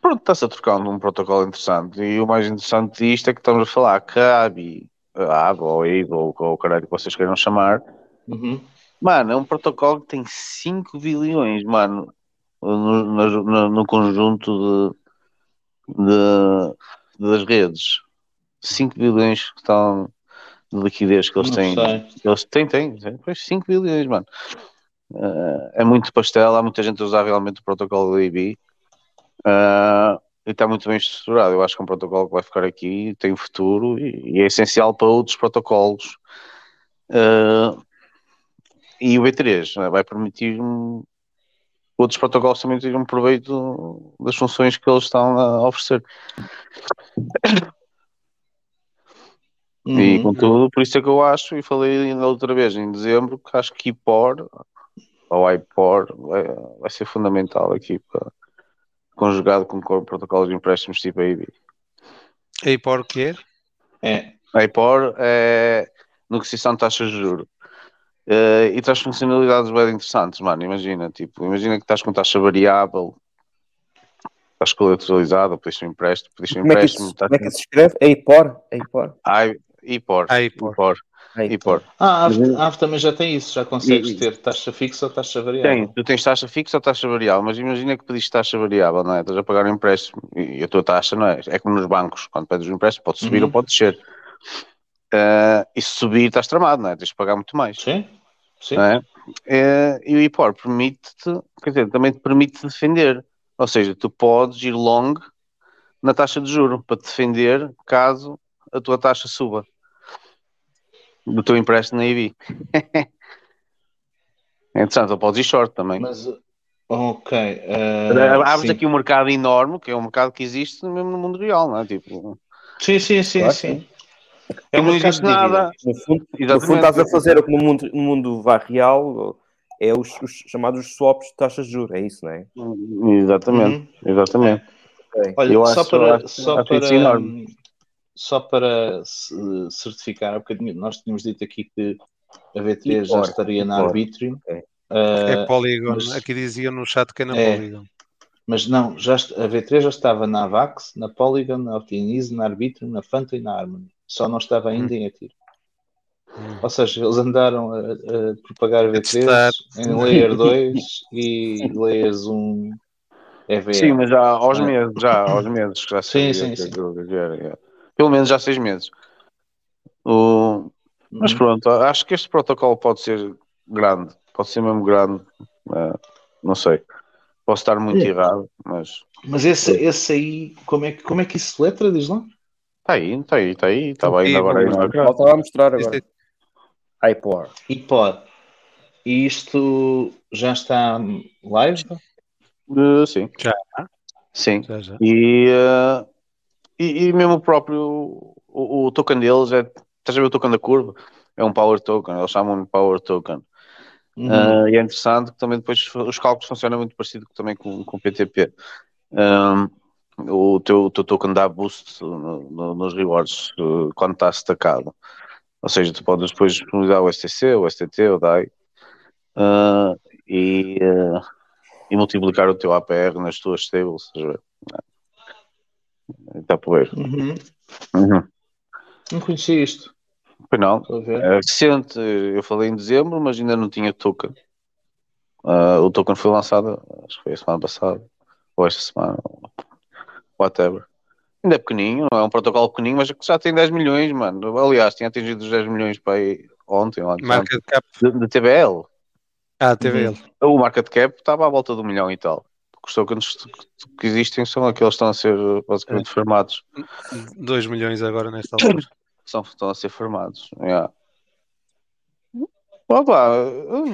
Pronto, está-se a trocar um protocolo interessante. E o mais interessante disto é que estamos a falar que a ABI, a ABI ou a IBA, ou o caralho que vocês queiram chamar, Uhum. mano, é um protocolo que tem 5 bilhões, mano, no, no- no- conjunto de, de- das redes. 5 bilhões que estão de liquidez que eles Não têm. sei. Eles têm, têm, têm. Pois 5 bilhões, mano. Eh, é muito pastel, há muita gente a usar realmente o protocolo da IB. Eh, e está muito bem estruturado. Eu acho que é um protocolo que vai ficar aqui, tem futuro e, e é essencial para outros protocolos. Eh, e o B3 né, vai permitir outros protocolos também terem um proveito das funções que eles estão a oferecer. E Uhum. contudo, por isso é que eu acho, e falei ainda outra vez em dezembro, que acho que IPOR ou IPOR vai, vai ser fundamental aqui para, conjugado com co- protocolos de empréstimos tipo AIB. E por quê? É. A IPOR é negociação de taxas de juros. Eh, e traz funcionalidades bem interessantes, mano. Imagina, tipo, imagina que estás com taxa variável, estás colateralizado, pediste um empréstimo, pediste um Como é que isso, empréstimo, como é que se escreve? Eipor? Ai, IPOR. Ah. IPOR. IPOR. Ah, a Ave, a Ave também já tem isso, já consegues E- ter taxa fixa ou taxa variável. Tem, tu tens taxa fixa ou taxa variável, mas imagina que pediste taxa variável, não é? Estás a pagar um empréstimo e a tua taxa não é? É como nos bancos, quando pedes um empréstimo pode subir Uhum. ou pode descer. Eh, e se subir estás tramado, não é? Tens de pagar muito mais. Sim, sim. é? Eh, e o IPOR permite-te, quer dizer, também te permite defender. Ou seja, tu podes ir long na taxa de juro para te defender caso a tua taxa suba do teu empréstimo na IB. é interessante, ou podes ir short também. Mas, ok. eh, Abres sim. aqui um mercado enorme, que é um mercado que existe mesmo no mundo real, não é? Tipo, Sim, sim, sim, Claro, sim. é não existe nada. No fundo, no fundo estás a fazer o que no mundo, no mundo vá real é os, os chamados swaps de taxas de juros, é isso, não é? Exatamente, Uhum. exatamente. Ok. Olha, Eu só acho- para, acho- só, acho isso para enorme. Só para certificar, há bocadinho, nós tínhamos dito aqui que a V3 já estaria na arbítrio. Ok. Eh, É Polygon. mas- Aqui diziam no chat que é na É. Polygon. Mas não, já, a V3 já estava na Avax, na Polygon, na Optimize, na Arbitrum, na Fanta e na Harmony. Só não estava ainda em Atiro. Ou seja, eles andaram a, a propagar a V3 testar. em Layer 2 e Layers 1 EVA. Sim, mas já aos Ah. meses, já aos meses que já Sim, sim, sim. que era, é. Pelo menos já seis meses. O... Mas Uhum. pronto, acho que este protocolo pode ser grande, pode ser mesmo grande. eh, não sei. Posso estar muito É. errado, mas Mas esse, esse aí, como é, que- como é que isso se letra, diz lá? está aí, está aí, está aí. Estava ainda agora aí. Volta a mostrar agora. é- iPod. iPod. E isto já está live? Eh, sim. Já. Sim. Já, já. E, eh, e, e mesmo o próprio o, o token deles é. Estás a ver o token da curva? É um power token, eles chamam de power token. Uhum. Ah, e é interessante que também depois os cálculos funcionam muito parecido também com, com o PTP. Um, o, teu, o teu token dá boost no- no- nos rewards uh, quando está destacado. Ou seja, tu podes depois disponibilizar o STC, o STT, o DAI uh, e, uh, e multiplicar o teu APR nas tuas stables. estás a ver? Está por ver. Uhum. Uhum. Não conhecia isto. Pois não, Estou a ver. É recente, eu falei em dezembro, mas ainda não tinha token. Ah, o token foi lançado, acho que foi a semana passada, ou esta semana, whatever. Ainda é pequeninho, não é um protocolo pequeninho, mas já tem 10 milhões, mano. Aliás, tinha atingido os 10 milhões para aí ontem, ou antes, Market cap. de, de TBL. Ah, teve Uhum. O market cap estava à volta de um milhão e tal. Os tokens que- existem são aqueles que estão a ser basicamente farmados. 2 milhões agora nesta altura. São, estão a ser farmados. Yeah. Opa,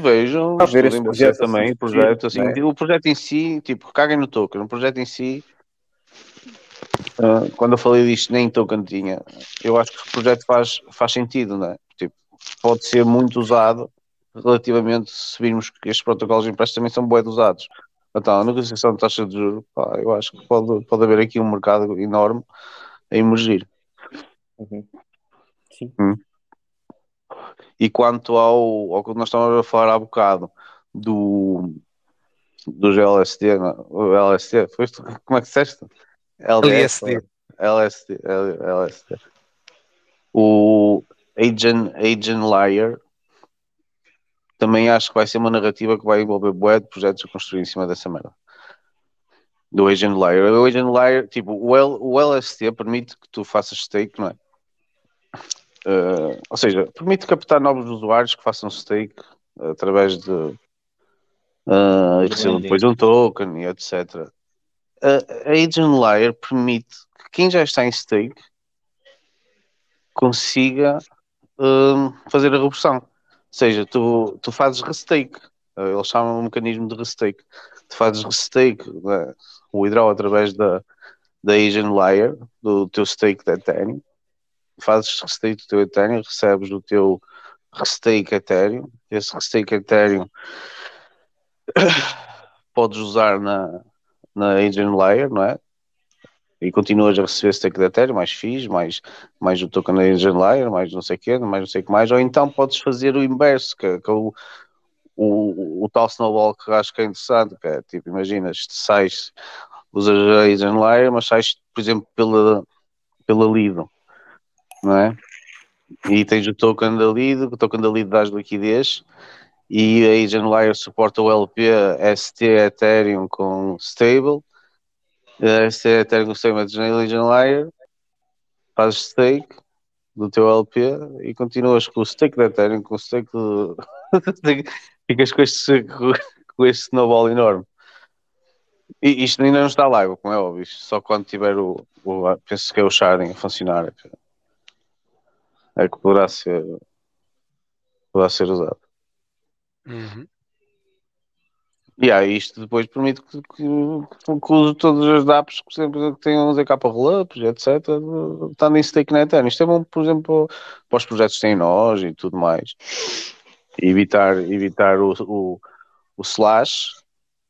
vejo, A ver este você projeto também, assim, o projeto, assim, né? o projeto em si, tipo, caguem no token, o projeto em si, ah, quando eu falei disto, nem token tinha, eu acho que o projeto faz, faz sentido, né? Tipo, pode ser muito usado relativamente, se virmos que estes protocolos de empréstimo também são bué de usados. Então, a negociação de taxa de juros, pá, eu acho que pode, pode haver aqui um mercado enorme a emergir. Uhum. Sim. Hum. E quanto ao, ao que nós estávamos a falar há bocado do dos LSD, não, o LSD, foi isto? Como é que disseste? LSD. LSD, LSD. O Agent, Agent Liar também acho que vai ser uma narrativa que vai envolver bué de projetos a construir em cima dessa merda. Do Agent Liar. O Agent Liar, tipo, o, L, o LSD permite que tu faças stake, não é? Uh, ou seja, permite captar novos usuários que façam stake através de uh, e recebam depois um token e etc. A, a Agent Layer permite que quem já está em stake consiga um, fazer a reversão. Seja, tu, tu fazes restake. Uh, eles chamam um mecanismo de restake. Tu fazes restake, né, o withdraw através da, da Agent Layer, do teu stake da Ethereum fazes restake do teu Ethereum, recebes o teu restake Ethereum, esse restake Ethereum podes usar na, na Agent Layer, não é? E continuas a receber Ethereum, mais FIIs, mais, mais o token Agent Layer, mais não sei o quê, mais não sei o que mais, ou então podes fazer o inverso, que, que o, o, o tal snowball que acho que é interessante, que é tipo, imaginas, sais, usas a Agent Layer, mas sais, por exemplo, pela, pela Lido, não é? E tens o token da lead, o token da lead dás liquidez e a Agent Layer suporta o LP ST Ethereum com stable, a ST Ethereum com stable Agent Layer, fazes stake do teu LP e continuas com o stake da Ethereum, com o stake do... ficas com este, com este snowball enorme. E isto ainda não está live, como é óbvio, só quando tiver o, o penso que é o sharding a funcionar é que poderá ser poderá ser usado. Uhum. E aí isto depois permite que, que, que use todas as DApps que sempre que tenham ZK Rollups, etc. Estando em stake na Ethereum. Isto é bom, por exemplo, para os projetos que têm nós e tudo mais. E evitar, evitar o, o, o slash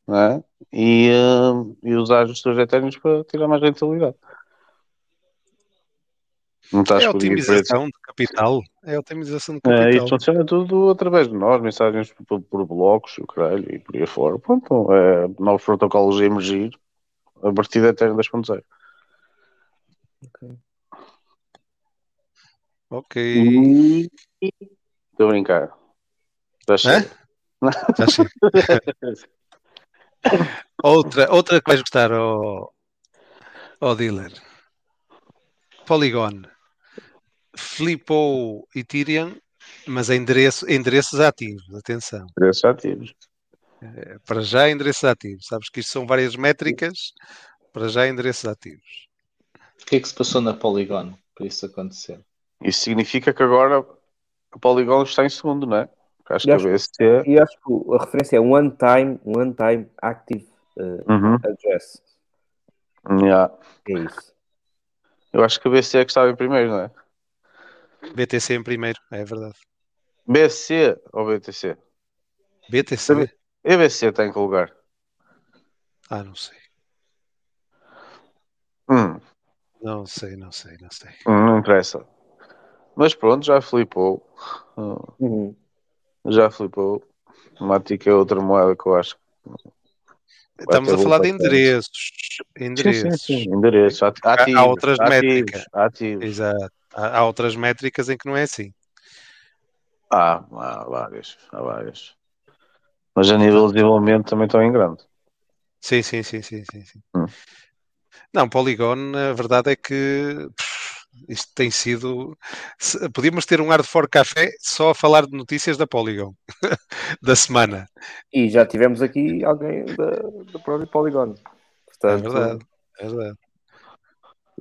né? e, uh, e usar os teus Ethereum para tirar mais rentabilidade. Não estás É aí otimização de capital. É otimização de É, capital. isto funciona tudo através de nós, mensagens por, por blocos, o caralho, e por aí fora. Pronto, é, novos protocolos a emergir A partir da Ethereum 2.0. Ok. Estou a brincar. Já chega. Já chega. outra, outra que vais gostar, ó ó dealer. Polygon. Flipou Ethereum, mas endereço, endereços ativos. Atenção. Endereços ativos. É, Para já endereços ativos. Sabes que isto são várias métricas. Para já endereços ativos. O que é que se passou na Polygon para isso acontecer? Isso significa que agora a Polygon está em segundo, não é? Acho E que a acho, BSC. e acho que a referência é One Time, One Time Active eh, Uhum. Address. Yeah. É isso. Eu acho que a BSC é que estava em primeiro, não é? BTC em primeiro, é verdade. BSC ou BTC? BTC? E BSC está em que lugar? Ah, não sei. Hum, Não sei, não sei, não sei. hum, não interessa. Mas pronto, já flipou. Hum, Uhum. Já flipou. Matic é outra moeda que eu acho. Estamos a falar de bastante. endereços. Sim, Endereços. sim, sim. Endereços ativos. há outras ativos, métricas. Ativos. Exato. Há, há outras métricas em que não é assim. Há, há várias. Há várias. Mas a nível de desenvolvimento também estão em grande. Sim, sim, sim, sim, sim, sim. Hum. Não, Polygon, a verdade é que pff, isto tem sido. Podíamos ter um hard for café só a falar de notícias da Polygon da semana. E já tivemos aqui alguém da, da própria Polygon. É Portanto, verdade, é verdade.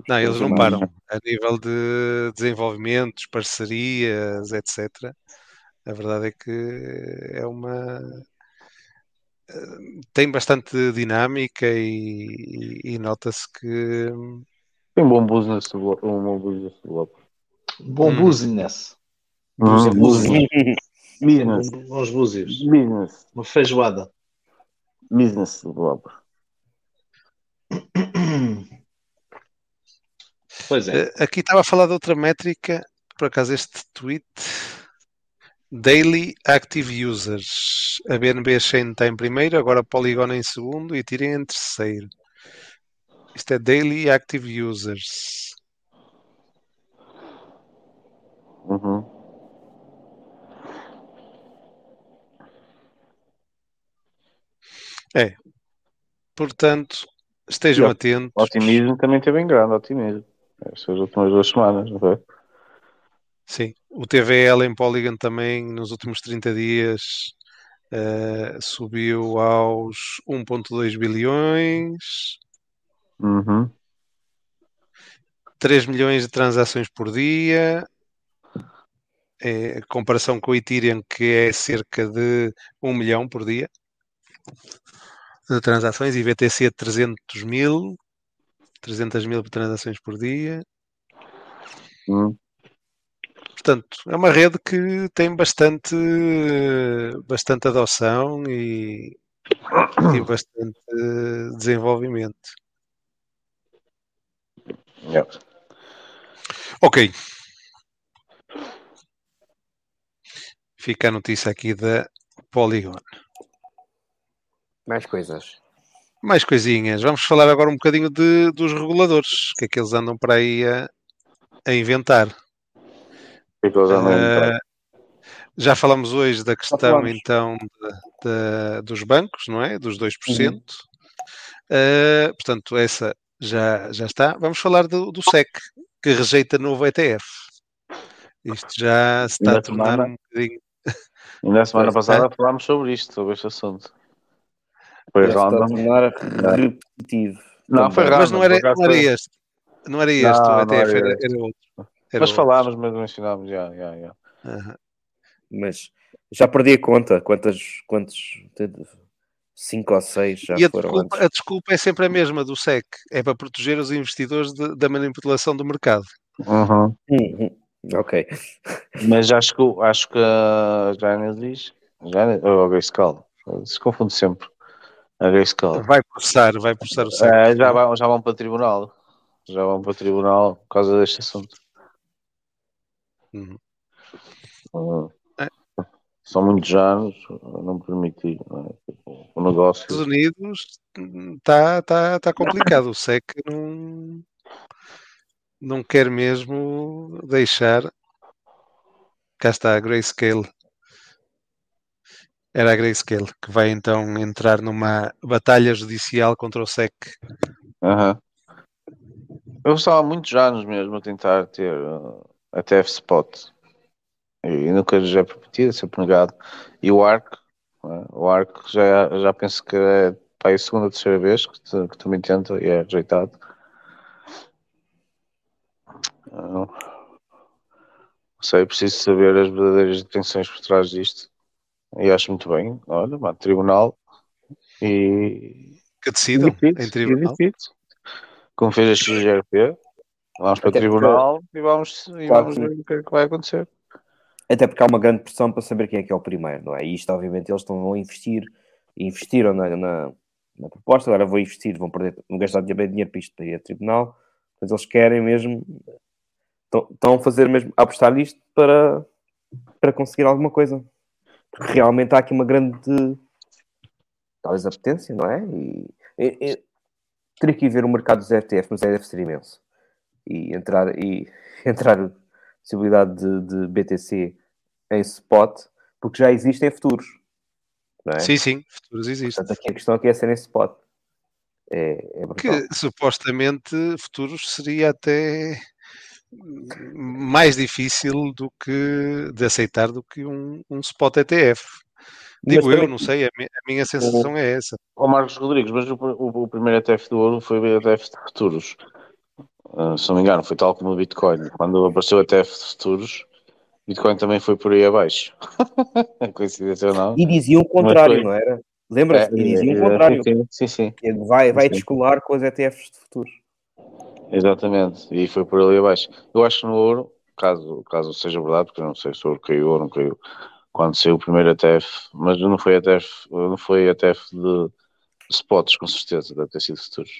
Não, eles não param. A nível de desenvolvimentos, parcerias, etc. A verdade é que é uma. eh, Tem bastante dinâmica e, e- e nota-se que. Tem um bom business, um bom business. Bom Hum. business. Uhum. Business. Business. Búzios. Business. Uma feijoada. Business developer. Pois é. Eh, Aqui estava a falar de outra métrica, por acaso este tweet. Daily Active Users. A BNB Chain está em primeiro, agora Polygon em segundo e Ethereum em terceiro. Isto é Daily Active Users. Uhum. É. Portanto, estejam E o- atentos. Otimismo também teve em grande, otimismo. Estas últimas duas semanas, não foi? Sim, o TVL em Polygon também nos últimos 30 dias eh, subiu aos 1.2 bilhões, Uhum. 3 milhões de transações por dia, em comparação com o Ethereum que é cerca de 1 milhão por dia de transações e BTC 300 mil, 300 mil transações por dia. Hum. Portanto, é uma rede que tem bastante, bastante adoção e, e bastante desenvolvimento. Yeah. Ok. Fica a notícia aqui da Polygon. mais coisas. Mais coisinhas. Vamos falar agora um bocadinho de, dos reguladores. O que é que eles andam para aí a, a inventar? O que que eles andam a inventar? Ah, já falamos hoje da questão então da- da- dos bancos, não é? Dos 2%. Uhum. Ah, portanto, essa já, já está. Vamos falar do, do SEC, que rejeita novo ETF. Isto já se está a tornar semana- um bocadinho. Ainda a semana passada falámos sobre isto, sobre este assunto. Foi Já se está a random. repetitivo. Não, foi Também. random. Mas não era, não era foi- este. Não era este Não, o ETF, era era, este. era outro. Era Mas outro. falámos, mas mencionámos, já, já, já. Aham. Mas já perdi a conta. Quantas, quantos? Cinco ou seis já E a foram desculpa, antes. a desculpa é sempre a mesma do SEC, é para proteger os investidores de- da manipulação do mercado. Uhum. Uhum. Ok. Mas acho que, acho que a Genesis, Genesis ou a Grayscale, se confunde sempre. A Grayscale. Vai processar, vai processar o SEC. É, já, vão, já vão para tribunal. Já vão para tribunal por causa deste assunto. Uhum. Uhum. são muitos anos, não me permitir. não é? O negócio. Estados Unidos está tá, tá complicado. O SEC não, não quer mesmo deixar. Cá está a Grayscale. Era a Grayscale que vai então entrar numa batalha judicial contra o SEC. Aham. Eu estava há muitos anos mesmo a tentar ter uh, a TF Spot e nunca lhes é permitido, sempre negado. E o ARC, é? o ARC já, já penso que é pá, é a segunda ou terceira vez que, tu- que também tenta e é rejeitado. Ah, Não sei, preciso saber as verdadeiras intenções por trás disto. E acho muito bem. Olha, mano, tribunal e. Que decidam em tribunal. Como fez a XGRP, vamos para o Até porque- tribunal e vamos, e Claro vamos ver o que é que vai acontecer. Até porque há uma grande pressão para saber quem é que é o primeiro, não é? E isto, obviamente, eles estão a investir, investiram na, na, na proposta, agora vão investir, vão perder, vão gastar bem dinheiro para isto para ir a tribunal, mas eles querem mesmo, estão, estão a fazer mesmo, a apostar nisto para, para conseguir alguma coisa. Porque realmente há aqui uma grande, talvez, apetência, não é? E, e- e- teria que ir ver o mercado dos ETF, mas é, deve ser imenso. E entrar, e entrar possibilidade de, de BTC em spot, porque já existem futuros. É? Sim, sim, futuros existem. Portanto, aqui a questão aqui é ser em spot. É, é. Que supostamente futuros seria até mais difícil do que de aceitar do que um, um spot ETF. Mas Digo eu, também- não sei, a, mi- a minha sensação é essa. Ó Marcos Rodrigues, mas o, o- o primeiro ETF do ouro foi o ETF de futuros. Ah, se não me engano, foi tal como o Bitcoin. Quando apareceu o ETF de futuros, Bitcoin também foi por aí abaixo. Coincidência ou não? E diziam o contrário, foi- não era? Lembra-se? É, e diziam é, o contrário. Sim, sim, Vai, vai Sim. descolar com os ETFs de futuros. Exatamente. E foi por ali abaixo. Eu acho que no ouro, caso, caso seja verdade, porque eu não sei se o ouro caiu ou não caiu, quando saiu o primeiro ETF, mas não foi ETF, não foi ETF de spots, com certeza, deve ter sido futuros.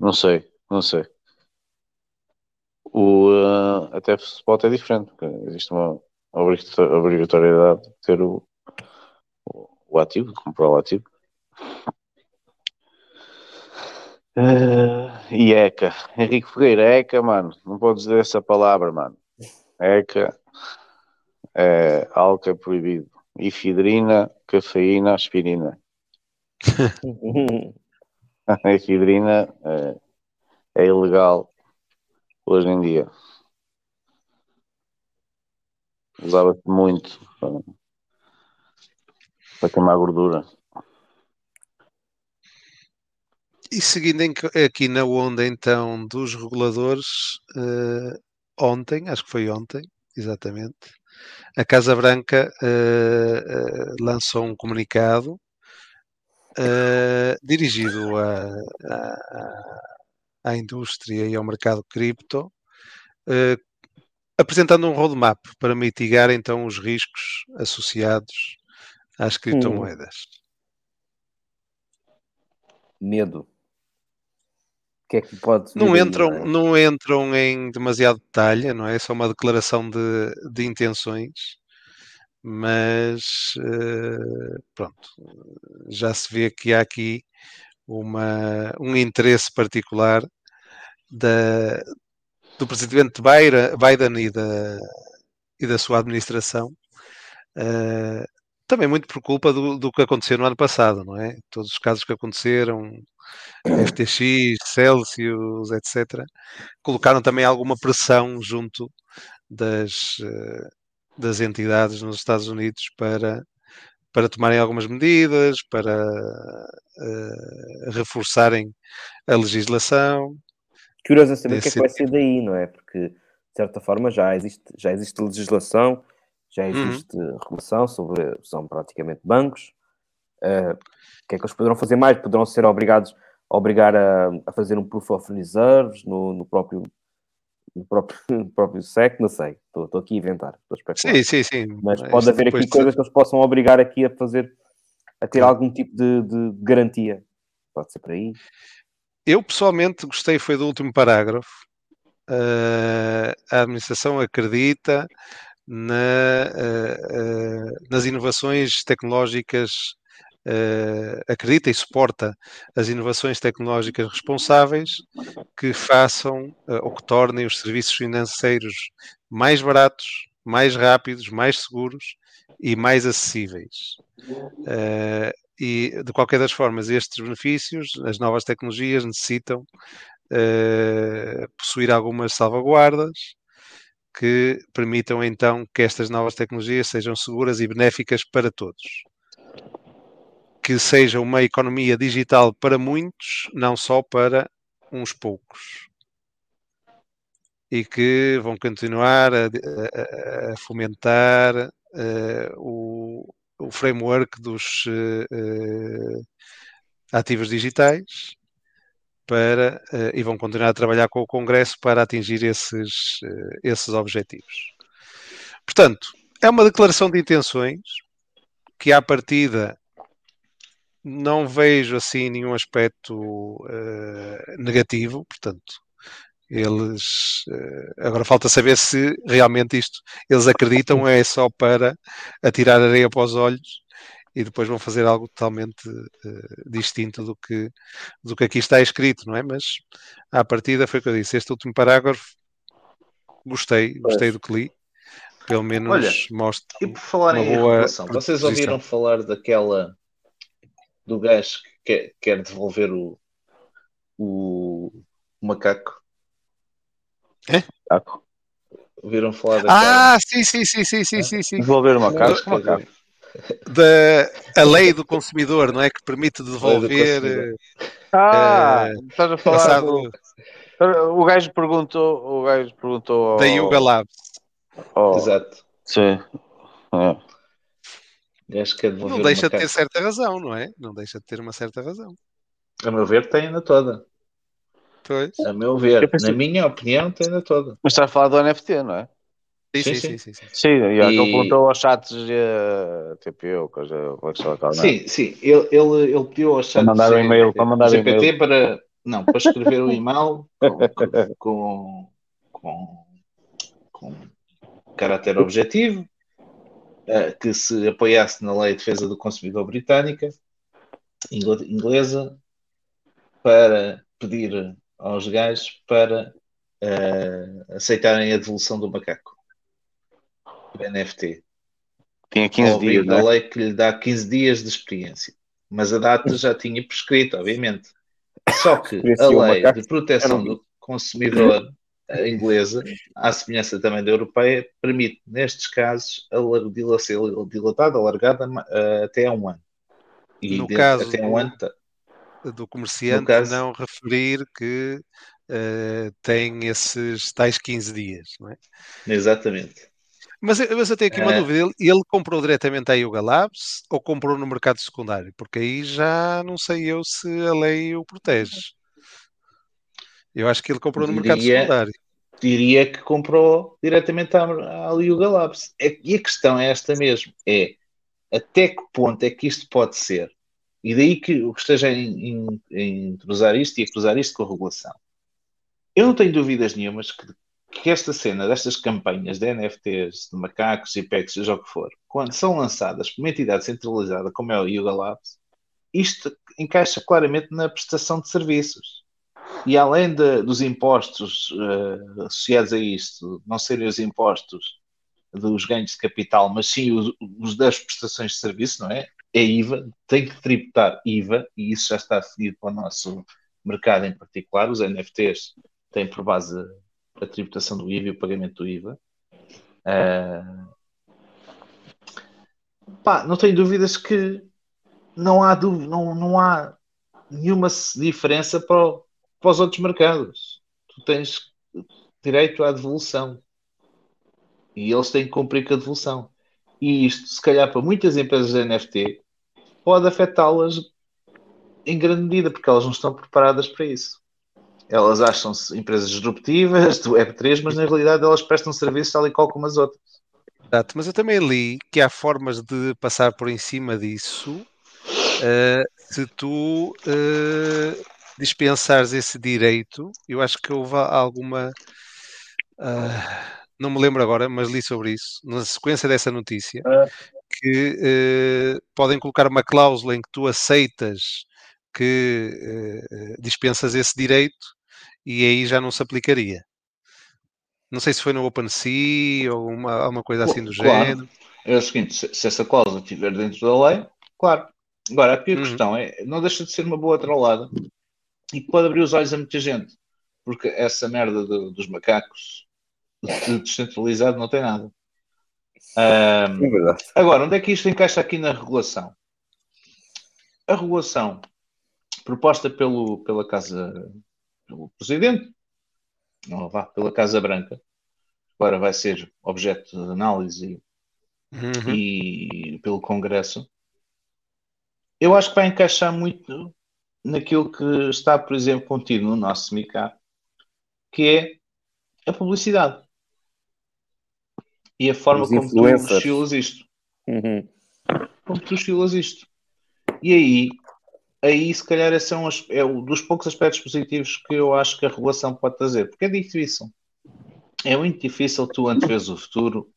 Não sei, não sei. O uh, ETF spot é diferente, existe uma obrigato- obrigatoriedade de ter o, o, o ativo, de comprar o ativo. Eh, e ECA, Henrique Ferreira, ECA, mano, não pode dizer essa palavra, mano. ECA é algo que é proibido. Efidrina, cafeína, aspirina. A efidrina é, é ilegal hoje em dia. Usava-se muito para, para queimar gordura. E seguindo em aqui na onda então dos reguladores, eh, ontem, acho que foi ontem, exatamente, a Casa Branca eh, eh, lançou um comunicado dirigido à, à- à indústria e ao mercado cripto, apresentando um roadmap para mitigar então os riscos associados às criptomoedas. Medo. Que é que pode Não vir aí, entram, não é? não entram em demasiado detalhe, não é? É só uma declaração de, de intenções, mas eh, pronto, já se vê que há aqui uma, um interesse particular da, do presidente Biden e da, e da sua administração, eh, também muito por culpa do, do que aconteceu no ano passado, não é? Todos os casos que aconteceram, FTX, Celsius, etc., colocaram também alguma pressão junto das, eh, das entidades nos Estados Unidos para, para tomarem algumas medidas, para eh, reforçarem a legislação. Curioso é saber o que é que vai ser daí, não é? Porque, de certa forma, já existe, já existe legislação, já Uhum. existe regulação sobre, são praticamente bancos. O que é que eles poderão fazer mais? Poderão ser obrigados a obrigar a, a fazer um proof of reserves no, no próprio no próprio, no próprio SEC, não sei. Estou, estou aqui a inventar, estou a. Sim, sim, sim. Mas Isto pode haver depois aqui de- coisas que eles possam obrigar aqui a fazer, a ter algum tipo de, de garantia. Pode ser por aí. Eu pessoalmente gostei foi do último parágrafo. Eh, a administração acredita na, eh, eh, nas inovações tecnológicas, eh, acredita e suporta as inovações tecnológicas responsáveis que façam eh, ou que tornem os serviços financeiros mais baratos, mais rápidos, mais seguros e mais acessíveis. Eh, e, de qualquer das formas, estes benefícios, as novas tecnologias necessitam possuir algumas salvaguardas que permitam então que estas novas tecnologias sejam seguras e benéficas para todos. Que seja uma economia digital para muitos, não só para uns poucos. E que vão continuar a, a- a fomentar eh, o, o framework dos eh, ativos digitais para, eh, e vão continuar a trabalhar com o Congresso para atingir esses, esses objetivos. Portanto, é uma declaração de intenções que, à partida, não vejo assim nenhum aspecto eh, negativo, portanto, eles eh, agora falta saber se realmente isto eles acreditam é só para atirar areia para os olhos e depois vão fazer algo totalmente eh, distinto do que, do que aqui está escrito, não é? Mas à partida foi o que eu disse. Este último parágrafo gostei, gostei do que li. Pelo menos Olha, mostra E por falar uma em boa vocês ouviram falar daquela do gajo que quer, quer devolver o, o, o macaco? É? Macaco. Ouviram falar daquela? Ah, sim, sim, sim, sim, sim, sim, sim. Devolver o macaco, macaco. Da a lei do consumidor, não é? Que permite devolver eh, Ah, eh, estás a falar passado do... O gajo perguntou, o gajo perguntou ao... da Yuga Labs. ao- Exato. Sim. É. O gajo quer devolver Não deixa de ter certa razão, não é? Não deixa de ter uma certa razão. A meu ver, tem ainda toda. Pois. A meu ver, pensei- na minha opinião, tem ainda toda. Mas estás a falar do NFT, não é? Sim, sim, Sim, sim, sim. sim, sim. E, ele perguntou aos chats uh, TPU, coisa, coisa que ela Sim, sim. Ele, ele, ele pediu ao chat mandar um e-mail, para mandar um GPT e-mail. para. Não, para escrever um e-mail com, com, com, com caráter objetivo, eh, que se apoiasse na lei de defesa do consumidor britânica, ingl- inglesa, para pedir aos gajos para eh, aceitarem a devolução do macaco, do NFT. Tinha 15 ao abrigo dias, né? lei que lhe dá 15 dias de experiência. Mas a data já tinha prescrito, obviamente. Só que a o lei de proteção do consumidor a inglesa, à semelhança também da europeia, permite, nestes casos, a ser dilatada, alargada eh, até a um ano. E No caso até um do- ano tá- Do comerciante caso- não referir que eh, tem esses tais 15 dias, não é? Exatamente. Mas, eu- mas eu tenho aqui uma É. dúvida. Ele, ele comprou diretamente à Yuga Labs ou comprou no mercado secundário? Porque aí já não sei eu se a lei o protege. Eu acho que ele comprou no mercado Diria- secundário. diria que comprou diretamente à, à Yuga Labs. É- e a questão é esta mesmo: é até que ponto é que isto pode ser? E daí que eu esteja em, em, cruzar isto e a cruzar isto com a regulação. Eu não tenho dúvidas nenhumas que, que esta cena destas campanhas de NFTs, de macacos, IPEX, seja o que for, quando são lançadas por uma entidade centralizada como é o Yuga Labs, isto encaixa claramente na prestação de serviços. E além de- dos impostos eh, associados a isto, não serem os impostos dos ganhos de capital, mas sim os, os das prestações de serviço, não é? É IVA, tem que tributar IVA, e isso já está definido para o nosso mercado em particular. Os NFTs têm por base a tributação do IVA e o pagamento do IVA. Ah, pá, não tenho dúvidas que não há, dúvida, não, não há nenhuma diferença para, o- para os outros mercados. Tu tens direito à devolução. E eles têm que cumprir com a devolução. E isto, se calhar, para muitas empresas de NFT, pode afetá-las em grande medida, porque elas não estão preparadas para isso. Elas acham-se empresas disruptivas do Web3, mas na realidade elas prestam serviços tal e qual como as outras. Exato, mas eu também li que há formas de passar por em cima disso eh, se tu eh, dispensares esse direito. Eu acho que houve alguma. ah, não me lembro agora, mas li sobre isso, na sequência dessa notícia, Ah. que eh, podem colocar uma cláusula em que tu aceitas que eh, dispensas esse direito e aí já não se aplicaria. Não sei se foi no OpenSea ou uma, alguma coisa assim do Claro. género. É o seguinte, se, se essa cláusula estiver dentro da lei, claro. Agora, aqui a Uhum. questão é, não deixa de ser uma boa trollada e que pode abrir os olhos a muita gente, porque essa merda do- dos macacos de descentralizado não tem nada. Ahm, É verdade. Agora, onde é que isto encaixa aqui na regulação? A regulação proposta pelo, pela Casa, pelo Presidente, não vá, pela Casa Branca, agora vai ser objeto de análise Uhum. e pelo Congresso, eu acho que vai encaixar muito naquilo que está, por exemplo, contido no nosso MICA, que é a publicidade e a forma Os como tu estilas isto. Uhum. Como tu estilas isto. E aí, aí se calhar esse é, um, é um dos poucos aspectos positivos que eu acho que a regulação pode trazer, porque é difícil. É muito difícil tu anteveres o futuro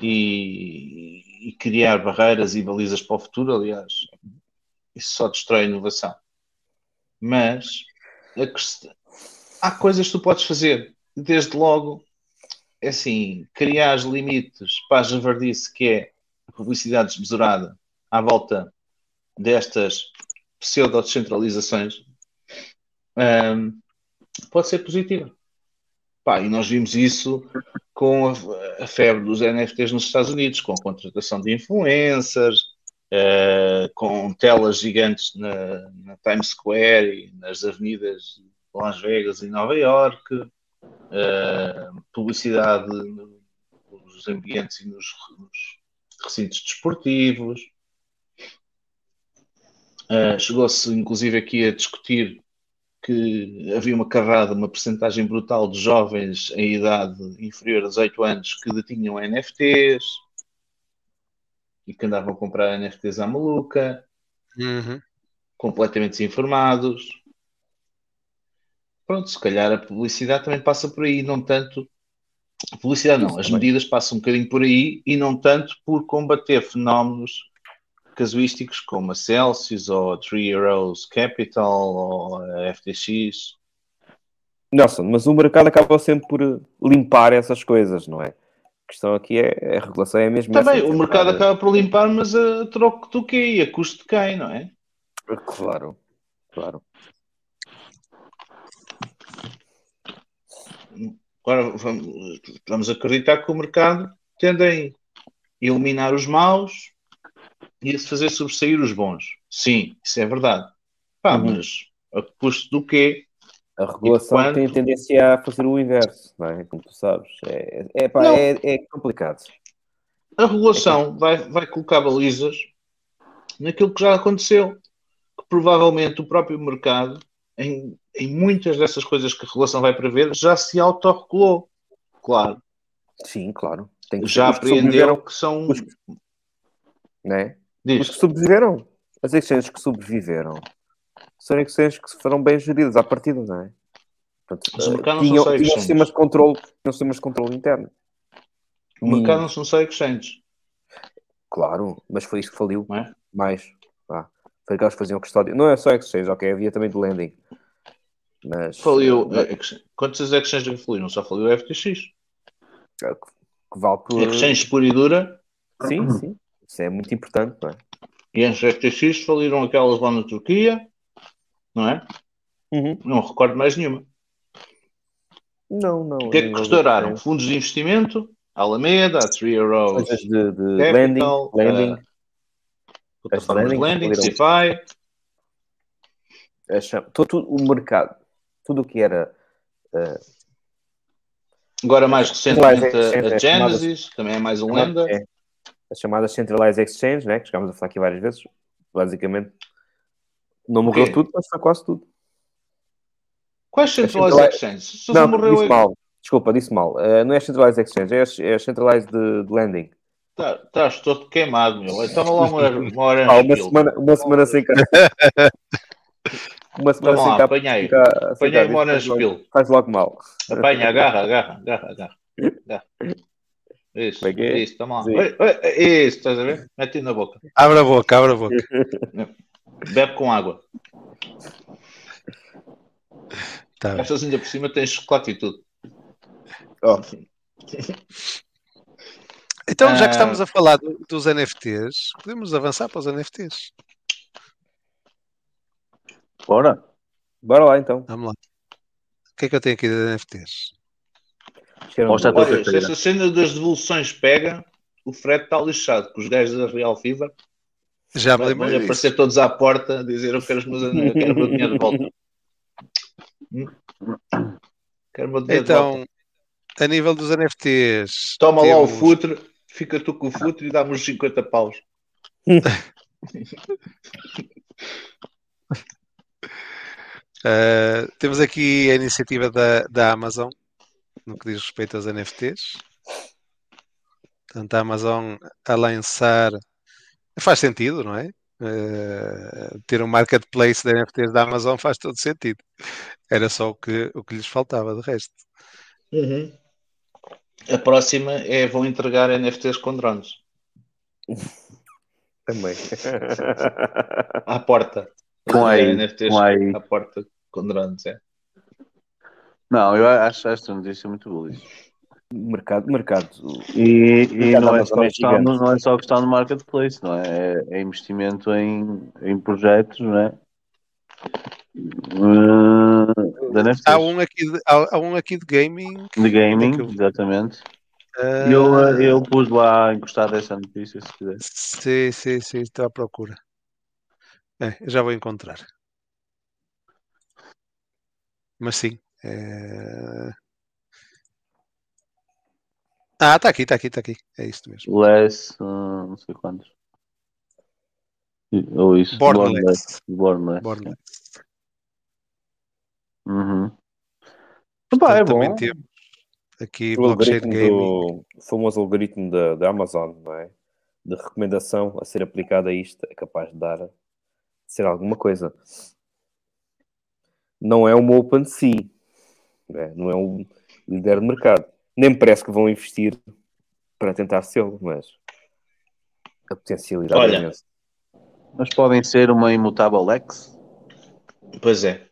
e, e criar barreiras e balizas para o futuro, aliás, isso só destrói a inovação. Mas há coisas que tu podes fazer, desde logo, é assim, criar os limites para a javardice que é a publicidade desmesurada à volta destas pseudo-descentralizações, hum, pode ser positiva. Pá, e nós vimos isso com a, a febre dos NFTs nos Estados Unidos, com a contratação de influencers, eh, com telas gigantes na, na Times Square e nas avenidas de Las Vegas e Nova York, eh, publicidade nos ambientes e nos, nos recintos desportivos. Eh, Chegou-se inclusive aqui a discutir que havia uma carrada, uma percentagem brutal de jovens em idade inferior a 18 anos que detinham NFTs e que andavam a comprar NFTs à maluca, Uhum. completamente desinformados. Pronto, se calhar a publicidade também passa por aí, não tanto. A publicidade não, as medidas passam um bocadinho por aí e não tanto por combater fenómenos casuísticos como a Celsius ou a Three Heroes Capital ou a FTX. Nelson, mas o mercado acaba sempre por limpar essas coisas, não é? A questão aqui é a regulação é mesmo Também, essa, o tentar- mercado acaba por limpar, mas a troco do quê? E a custo de quem, não é? Claro, claro. Agora vamos, vamos acreditar que o mercado tende a eliminar os maus e a se fazer sobressair os bons. Sim, isso é verdade. Pá, Uhum. mas a custo do quê? A regulação quando- tem tendência a fazer o inverso, não é? Como tu sabes. É, é, pá, é, é complicado. A regulação vai, vai colocar balizas naquilo que já aconteceu. Que provavelmente o próprio mercado, em, em muitas dessas coisas que a regulação vai prever, já se autorregulou. Claro. Sim, claro. Tem que Já os que são. os- né? Diz. Os que sobreviveram, as exchanges que sobreviveram, são exchanges que foram bem geridas à partida, não é? Portanto, Mas o eh, mercado não tinham, são tinham sistemas de controle, tinham sistemas de controle interno. O mercado Hum, não são só exchanges. Claro, mas foi isso que faliu. Não é? Mais. Vá. Foi que faziam custódia. Não é só exchange, ok, havia também de lending. Mas. Faliu. eh, eh, Quantas exchanges que faliram? Só faliu o FTX. que que vale por. Exchanges pura e dura. Sim, sim. Isso é muito importante, não é? E antes do FTX faliram aquelas lá na Turquia. Não é? Uhum. Não recordo mais nenhuma. Não, não. O que é que exchange. Fundos de investimento, Alameda, a Three Arrows, Coisas de, de Capital, lending, lending, eh, plataformas de lending a cham- todo, o mercado, tudo o que era eh, Agora, mais recentemente, a, a é Genesis, também é mais um lenda. é, as chamadas Centralized Exchange, né, que chegámos a falar aqui várias vezes, basicamente não morreu tudo, mas foi quase tudo. Quais As Centralized centrali- Exchanges? Só Não, morreu disse mal. Desculpa, disse mal. Eh, não é Centralized Exchange, é, as- é Centralized de, de Lending. Tá- Estás todo queimado, meu. Toma lá uma, uma hora Ah, uma, semana, uma semana sem cá. Uma semana Toma sem lá, cá. apanha aí. sem cá- Apanha aí uma faz logo- Pill. Faz logo mal. Apanha, agarra, agarra, agarra, agarra. Isso, Como é é? isso, toma lá. Oi, oi, Isso, estás a ver? Mete na boca. Abre a boca, abre a boca. Bebe com água. Tá. Estas ainda por cima têm chocolate e tudo. Então, já Ah. que estamos a falar do- dos NFTs, podemos avançar para os NFTs. Bora. Bora lá então. Vamos lá. O que é que eu tenho aqui de NFTs? Mostra a bom. tua Olha, se essa cena das devoluções pega, o Fred está lixado, que os gajos da Real Fever Já me lembro aparecer todos à porta dizer eu quero, os meus, eu quero o meu dinheiro de volta. Quero o meu dinheiro de volta. Então, a nível dos NFTs, Toma lá o temos- futre, fica tu com o futre e dá-me os 50 paus. Uh, temos aqui a iniciativa da, da Amazon no que diz respeito aos NFTs. Portanto, a Amazon a lançar faz sentido, não é? Uh, ter um marketplace de NFTs da Amazon faz todo sentido. Era só o que, o que lhes faltava de resto. A próxima é vão entregar NFTs com drones Também. à porta. Com Entregar NFTs com AI. à porta com drones, é. Não, eu acho esta notícia muito bullish. mercado, mercado. E, e Mercado não, é só é não é só questão do marketplace, não é? É, é investimento em, em projetos, não é? Uh. Há um aqui de, há, há um aqui de gaming. De gaming, é eu- exatamente. Uh, Eu, uh, eu pus lá encostado essa notícia, se quiser. Sim, sim, sim, estou à procura. É, já vou encontrar. Mas sim. é- Ah, está aqui, está aqui, está aqui. É isto mesmo. Less, uh, não sei quantos. Ou isso. Borderless. Borderless. Borderless. Uhum. Epá, é bom. temos aqui O blockchain algoritmo gaming. do o famoso algoritmo da, da Amazon, não é? De recomendação a ser aplicado a isto é capaz de dar de ser alguma coisa. Não é uma OpenSea, não é, não é um líder de mercado. Nem me parece que vão investir para tentar ser, mas a potencialidade Olha. é imensa. Mas podem ser uma imutável Lex? Pois é.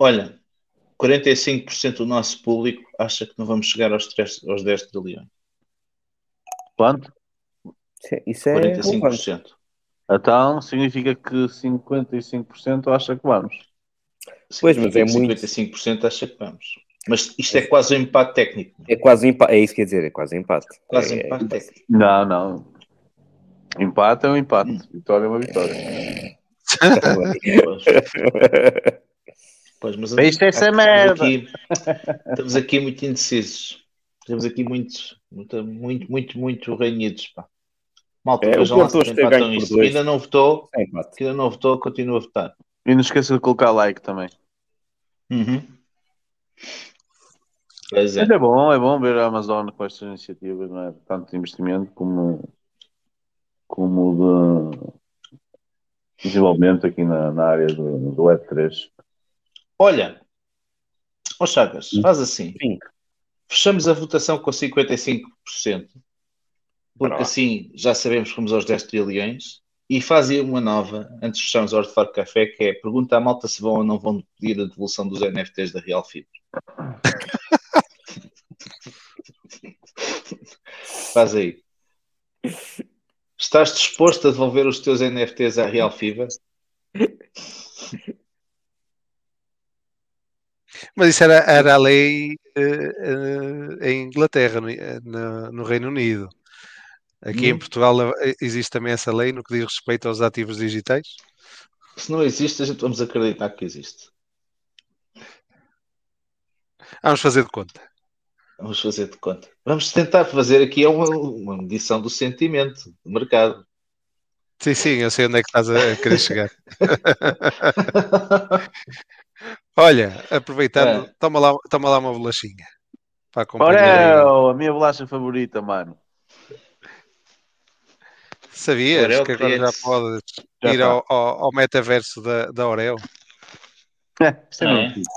Olha, 45% do nosso público acha que não vamos chegar aos, 3, aos 10 trilhões. Quanto? Isso é, isso é relevante. 45%. Então significa que 55% acha que vamos. Pois, mas é muito- 55% acha que vamos. Mas isto é quase um empate técnico. É quase um empate, é isso que quer dizer, é quase um empate. Quase um É- empate técnico. Não, não. Empate é um empate. Vitória é uma vitória. Pois, mas Isto é essa estamos merda. Aqui, estamos aqui muito indecisos. Estamos aqui muito, muito, muito, muito, muito renhidos. Pá. Malta, É, vejam lá se empatam isto. Ainda não votou, É ainda não votou, continua a votar. E não esqueça de colocar like também. Uhum. Pois é. Mas é bom, é bom ver a Amazon com estas iniciativas, não é? Tanto de investimento como, como de desenvolvimento aqui na, na área do, do Web3. Olha, ó Chagas, faz assim. Sim. Fechamos a votação com 55%, porque assim já sabemos que vamos aos 10 trilhões. E faz aí uma nova, antes de fecharmos a hora de Faro Café, que é pergunta à malta se vão ou não vão pedir a devolução dos NFTs da Real Fiber. faz aí. Estás disposto a devolver os teus NFTs à Real Fiber? Mas isso era, era a lei eh, eh, em Inglaterra, no, no- no Reino Unido. Aqui em Hum. Portugal eh, existe também essa lei no que diz respeito aos ativos digitais. Se não existe, a gente vamos acreditar que existe. Vamos fazer de conta. Vamos fazer de conta. Vamos tentar fazer aqui uma, uma medição do sentimento do mercado. Sim, sim, eu sei onde é que estás a querer chegar. Olha, aproveitando, É. toma, lá, toma lá uma bolachinha para acompanhar. aí. Orel, a minha bolacha favorita, mano. Sabias Oreo que agora já podes Já ir tá. ao, ao, ao metaverso da, da Oreo? Isto é Ah, mesmo é? fixe.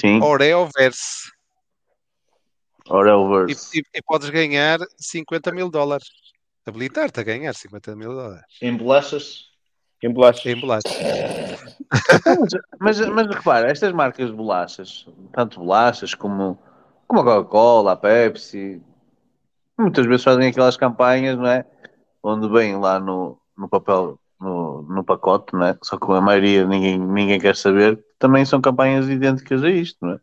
Sim. Oreoverse. Orelverse. E, e- e podes ganhar 50 mil dólares. Habilitar-te a ganhar 50 mil dólares. Em bolachas? Em bolachas. Em bolachas. Mas, mas repara, estas marcas de bolachas, tanto bolachas como, como a Coca-Cola, a Pepsi, muitas vezes fazem aquelas campanhas, não é? Onde vem lá no, no papel, no, no pacote, não é? Só que a maioria ninguém, ninguém quer saber, também são campanhas idênticas a isto, não é?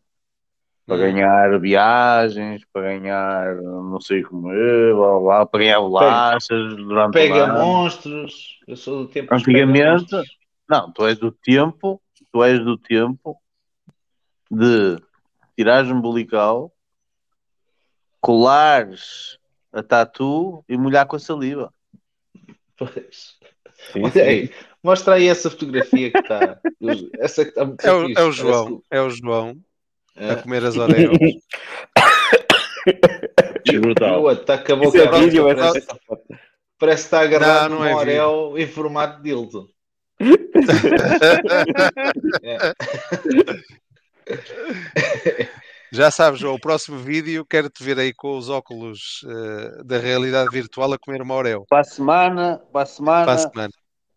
Para ganhar viagens, para ganhar não sei como é, blá, blá, blá, para ganhar bolachas durante o Pega monstros. Eu sou do tempo Antigamente, não, tu és do tempo, tu és do tempo de tirares um umbilical, colares a tatu e molhar com a saliva. Pois. Sim, sim. Mostra aí essa fotografia que está. Essa que está muito É o, fixe, é o João. que- É o João a É. comer as Oreos. E o outro está com a é vídeo, essa, parece, essa foto. parece que está agarrado Não, não num é orel em formato de dildo. É. Já sabes, João, o próximo vídeo quero-te ver aí com os óculos eh, da realidade virtual a comer uma Oreo. Para a semana, para a semana, Para a semana.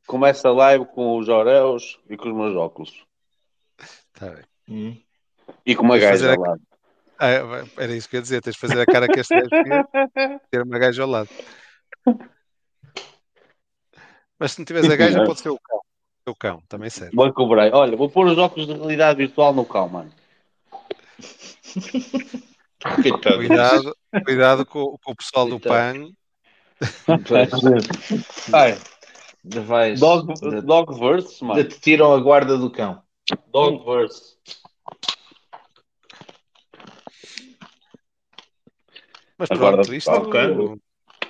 Começa a live com os Oreos e com os meus óculos. Tá bem. Hum. E com uma Vais gaja fazer ao lado. Ah, vai- era isso que eu ia dizer. Tens de fazer a cara que este gajo ter uma gaja ao lado. Mas se não tiveres a gaja, pode ser o cão. O cão, também serve. Vou cobrar. Olha, vou pôr os óculos de realidade virtual no cão, mano. Cuidado, cuidado com, com o pessoal do. PAN. Ai, vais. dog, de- dogverse, mano. te tiram a guarda do cão. Dogverse. Mas pronto, isto,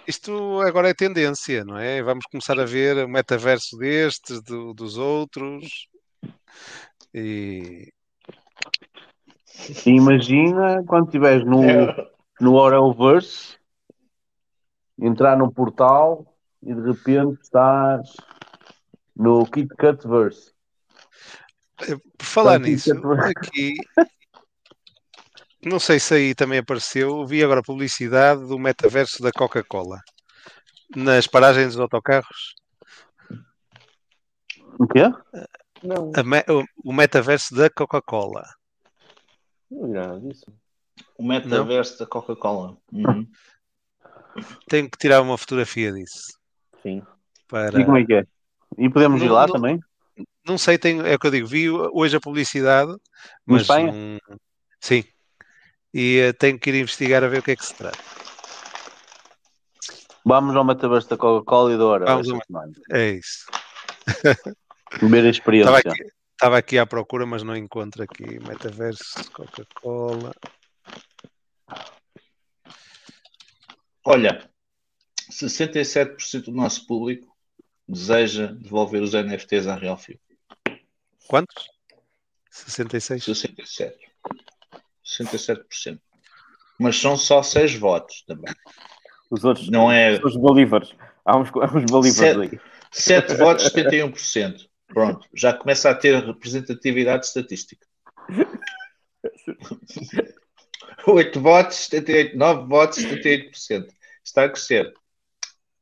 isto agora é tendência, não é? Vamos começar a ver o metaverso destes, do- dos outros. E E imagina quando estiveres no, É. no Orelverse, entrar no portal e de repente estás no KitKatverse. por falar Portanto, nisso, isto é- aqui não sei se aí também apareceu, vi agora publicidade do metaverso da Coca-Cola nas paragens dos autocarros. O quê? Não, me- o- o metaverso da Coca-Cola. não. O metaverso da Coca-Cola. Uhum. Tenho que tirar uma fotografia disso. Para... E como é que é? E podemos ir Não- lá não- também? Não sei, tenho, é o que eu digo, vi hoje a publicidade, mas Espanha? sim. E eh, tenho que ir investigar a ver o que é que se trata. Vamos ao metaverso da Coca-Cola e da Orel. Vamos ao-. É isso. Ver a experiência. Estava aqui, estava aqui à procura, mas não encontro aqui. Metaverso, Coca-Cola. Olha, 67% do nosso público deseja devolver os NFTs à Real Fio. Quantos? 66? 67. 67%. Mas são só 6 votos também. Os outros Não é- os bolívares. Há uns, há uns bolívares Sete. aí. 7 votos, 71%. Pronto, já começa a ter representatividade estatística. 8 votos, 78, 9 votos, 78%. Está a crescer.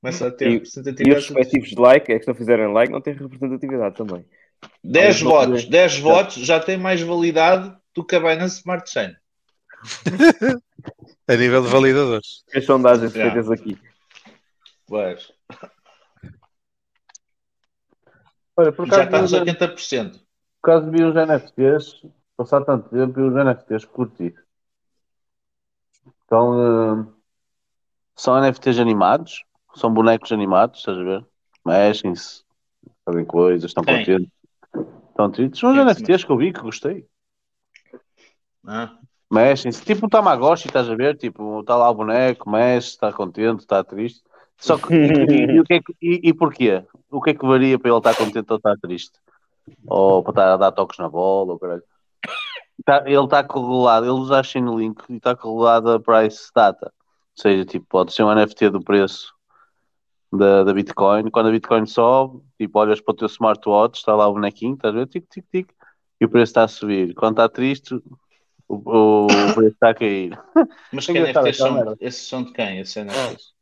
Começa a ter E, e representatividade os respectivos de like, é que se não fizerem like, não têm representatividade também. 10 Não votos, poder. 10 votos já tem mais validade do que a Binance Smart Chain. A nível de validadores. As sondagens Já. feitas aqui. Pois. Olha, por Já está nos vi uns- 80%. por acaso vi uns NFTs, passar tanto tempo e os NFTs curti. Então, eh, são NFTs animados, são bonecos animados, estás a ver? Mexem-se, fazem coisas, estão contentes. Estão tristes. São se NFTs que eu vi que gostei. Ah, Mexem-se, tipo um Tamagotchi, estás a ver? Tipo, está lá o boneco, mexe, está contente, está triste. Só que, e, e- e o que é e- e porquê? O que é que varia para ele estar contente ou estar triste? Ou para estar a dar toques na bola, ou caralho. Tá- ele está correlado, ele usa a Chainlink e está correlado a price data. Ou seja, tipo, pode ser um NFT do preço da, da Bitcoin. Quando a Bitcoin sobe, tipo, olhas para o teu smartwatch, está lá o bonequinho, estás a ver? Tic, tic, tic. E o preço está a subir. Quando está triste, O, o, o preço está a cair. Mas que Engraçado, NFTs aquela são? Esses são de quem? Esses NFTs?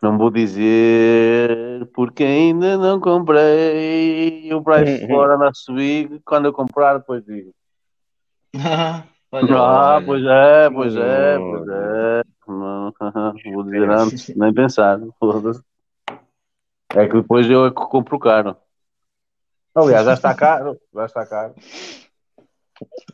Não vou dizer porque ainda não comprei. O price for anda a subir. Quando eu comprar, depois digo. Olha, Ah, olha. pois é, pois é, pois é. Não, Vou dizer antes, nem pensar. É que depois eu é que compro caro. Aliás, já está caro. Já está caro.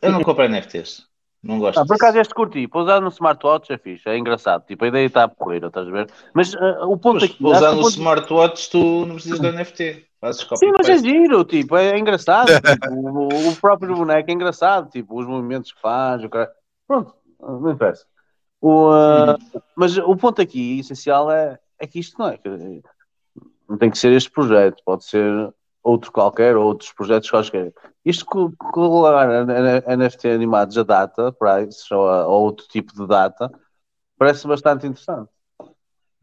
Eu não compro NFTs. Não gosto. Ah, por acaso este curti, para usar no smartwatch é fixe, é engraçado. Tipo, a ideia está a correr, estás a ver? Mas ah, o ponto aqui. para acho usar que o no ponto- smartwatch tu não precisas de NFT. Fazes copy Sim, mas é giro, tipo, é engraçado. tipo, o, o próprio boneco é engraçado, tipo, os movimentos que faz, o cara. Pronto, não interessa. O, ah, Mas o ponto aqui, essencial, é, é que isto não é. Não tem que ser este projeto, pode ser outro qualquer, ou outros projetos quaisquer. Isto co- colocar NFT animados a data, price, ou a ou outro tipo de data, parece bastante interessante.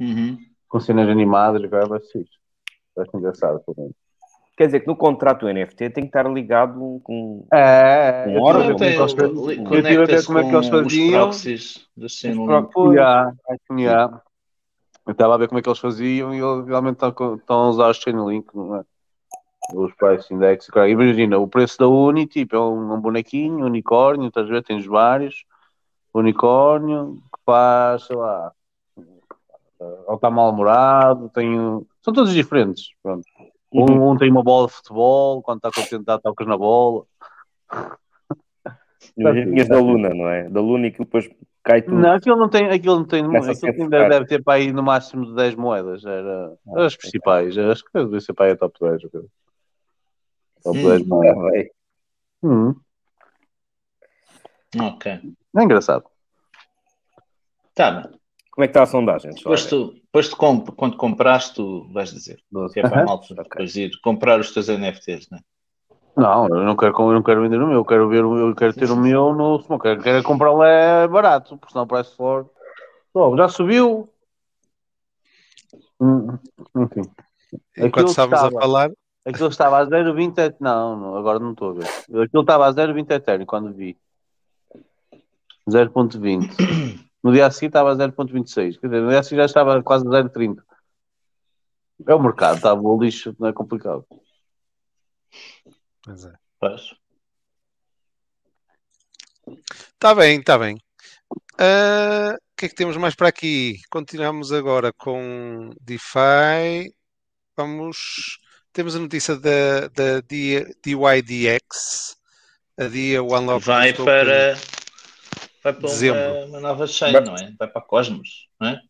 Uhum. Com cenas animadas, agora vai ser fixe. Parece engraçado, pelo menos. Quer dizer que no contrato do NFT tem que estar ligado com. É, é que eles- li- eu tive a ver Conecta-se como é que eles com os faziam. proxies do Os Chainlink. próprios- Yeah, yeah. Eu estava a ver como é que eles faziam e eles realmente estão, estão a usar os Chainlink, não é? Os price index. cara. Imagina, o preço da Uni, tipo, é um, um bonequinho, um unicórnio, estás a ver? Tens vários. Unicórnio, que faz, sei lá, ou está mal-humorado, tem. São todos diferentes. Pronto. Um, um tem uma bola de futebol, quando está contente, dá tocas na bola. Tinhas da Luna, não é? Da Luna e que depois cai tudo. Não, aquilo não tem, aquilo não tem, Começa aquilo ainda focado. deve ter para aí no máximo de 10 moedas, era Ah, as principais, acho que deve ser para aí a top 10. ok. Top Hum. 10 Ah, moedas. Hum, Ok. é engraçado. Tá bem. Como é que está a sondagem? Depois tu, depois tu comp- quando compraste, tu vais dizer. Que é para a malta depois ir comprar os teus NFTs, né? Não, eu não quero, eu não quero vender o meu, eu quero, ver, o- eu quero ter o meu no eu quero, quero comprá-lo é barato, porque senão o price for. Oh, já subiu. Hum, enfim. Enquanto Aquilo estávamos a falar, Aquilo estava a 0,20. et- Não, não, agora não estou a ver. Aquilo estava a 0,20 Ethereum quando vi. 0,20. No dia a seguir estava a 0,26. Quer dizer, no dia a seguir já estava quase a 0,30. É o mercado, está o lixo, não é complicado. Pois é. Pois. Está bem, está bem. Ah, o que é que temos mais para aqui? Continuamos agora com DeFi. Vamos. Temos a notícia da, da DYDX. A dia o unlock Vai para, vai para Dezembro. uma, uma nova chain, Vai- não é? Vai para a Cosmos, não é?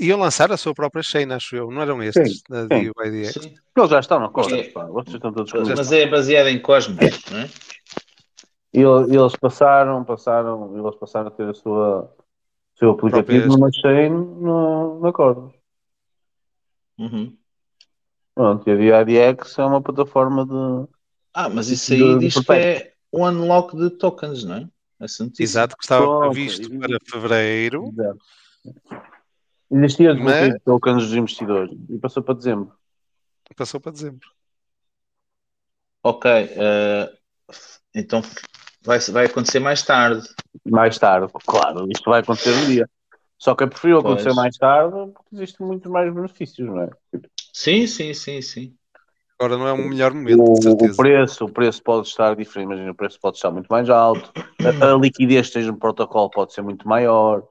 Iam lançar a sua própria chain, acho eu. Não eram estes da sim. DYDX? Sim. Eles já estão na costa, É. pá. Vocês estão todos. Mas é baseada em Cosmos, não é? E Eles, passaram, passaram, eles passaram a ter a sua, o seu aplicativo numa chain no, na corda. Uhum. Pronto, e a DIDX é uma plataforma de. Ah, mas isso aí de diz que é o unlock de tokens, não é? Notícia. Exato, que estava previsto para fevereiro. Existia de Mas- bloqueio de tokens dos investidores e passou para dezembro. Passou para dezembro. Ok, eh, então vai, vai acontecer mais tarde. Mais tarde, claro, isto vai acontecer um dia. Só que é preferível Pois. acontecer mais tarde porque existem muitos mais benefícios, não é? Sim, sim, sim, sim. Agora não é o melhor momento, O, o preço, o preço pode estar diferente, imagina, o preço pode estar muito mais alto, a, a liquidez que tens no protocolo pode ser muito maior,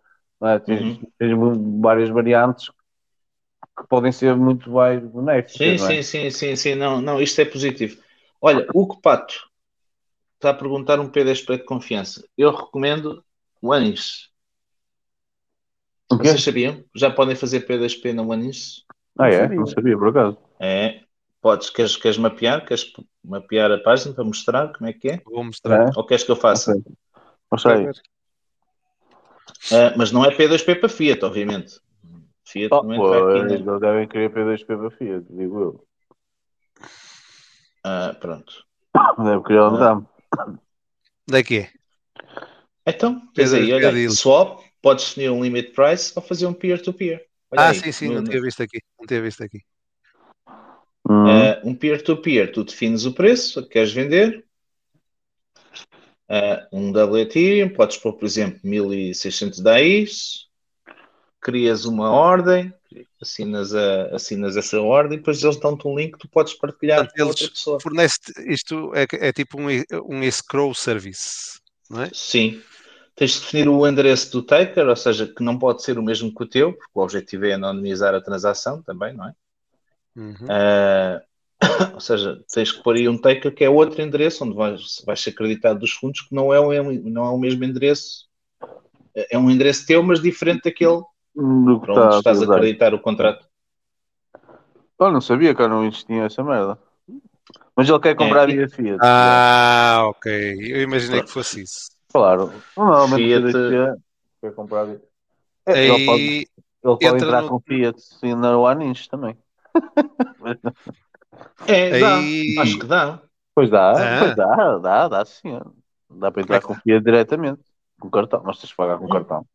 é? tens, Uhum. tens várias variantes que podem ser muito mais benéficas, Sim, não é? sim, sim, sim, sim. Não, não, isto é positivo. Olha, o Pato está a perguntar um P10P de confiança. Eu recomendo o Anis. Vocês sabiam? Já podem fazer P2P no Anis? Ah, é? Não sabia, por acaso. É. Podes, queres, queres mapear? Queres mapear a página para mostrar como é que é? Vou mostrar. É? Ou queres que eu faça? Ok. Mostra aí. Ah, mas não é P2P para Fiat, obviamente. Fiat Oh, não entra aqui. pois, né? eles devem querer P2P para Fiat, digo eu. Ah, pronto. Deve querer. Onde é que é? Então, tens aí, P2P olha, aí, swap, podes definir um limit price ou fazer um peer-to-peer. Olha Ah, aí, sim, sim, no- não tinha visto aqui. Não tinha visto aqui. Uh, um peer-to-peer, tu defines o preço que queres vender. Ah, um double Ethereum, podes pôr, por exemplo, 1600 DAIs, crias uma ordem, assinas, a, assinas essa ordem, depois eles dão-te um link que tu podes partilhar Portanto, com outra pessoa. fornecem isto é, é tipo um, um escrow service, não é? Sim. Tens de definir o endereço do taker, ou seja, que não pode ser o mesmo que o teu, porque o objetivo é anonimizar a transação também, não é? Uhum. Ah, ou seja, tens que pôr aí um taker que é outro endereço onde vais, vais ser acreditado dos fundos, que não é, o, não é o mesmo endereço. É um endereço teu, mas diferente daquele Do que para onde tá estás a acreditar o contrato. Eu não sabia que eu não existia essa merda. Mas ele quer comprar É, via Fiat. Ah, ok. Eu imaginei que fosse isso. Claro. Normalmente Fiat- CDC quer comprar via. É, ele pode, ele pode entra entrar no- com Fiat sim, na One Inch também. É, dá. Aí- Acho que dá. Pois dá, Ah. pois dá, dá, dá sim. Dá para entrar é com Fiat diretamente. Com cartão, mas tens de pagar com cartão.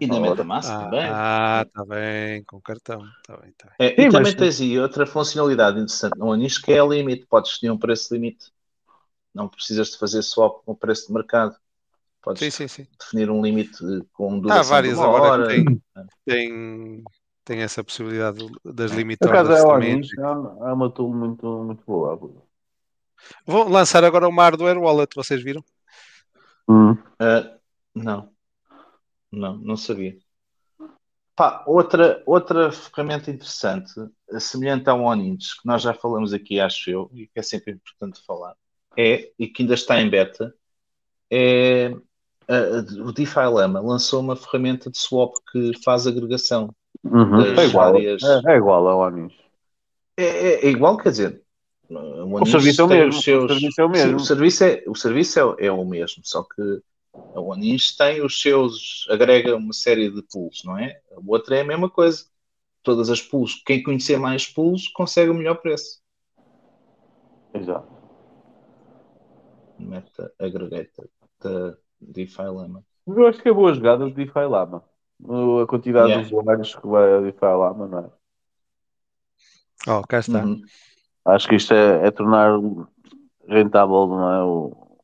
E na MetaMask também. Ah, está bem, com cartão. Tá bem, tá bem. É, Sim, e também tens aí outra funcionalidade interessante no Anish que é a limite. Podes definir um preço limite. Não precisas de fazer swap com o preço de mercado. Podes Sim, sim, sim. definir um limite com Há duração de várias uma agora hora. que têm, têm essa possibilidade das Por limit acaso orders é One também. É uma- é uma tool muito, muito boa. Vão lançar agora uma hardware wallet, vocês viram? Hum. Ah, não. Não, não sabia. Pá, outra, outra ferramenta interessante, eh, semelhante ao OneInch, que nós já falamos aqui, acho eu, e que é sempre importante falar, é, e que ainda está em beta, é ah, o DeFi Lama lançou uma ferramenta de swap que faz agregação. Uhum. É, igual, várias- é, é igual ao Inch. É, é- é igual, quer dizer, o, O serviço é o tem mesmo, o serviço é o Sim, mesmo. o serviço é, o serviço é, é o mesmo, só que a OneInch tem os seus, agrega uma série de pools, não é? A outra é a mesma coisa. Todas as pools, quem conhecer mais pools consegue o melhor preço. Exato. Meta Aggregator da DeFi Lama. Eu acho que é boa jogada o DeFi Lama. A quantidade Yeah. de usuários que vai a DeFi Lama, não é? Oh, cá está. Uhum. Acho que isto é, é tornar rentável, não é? O,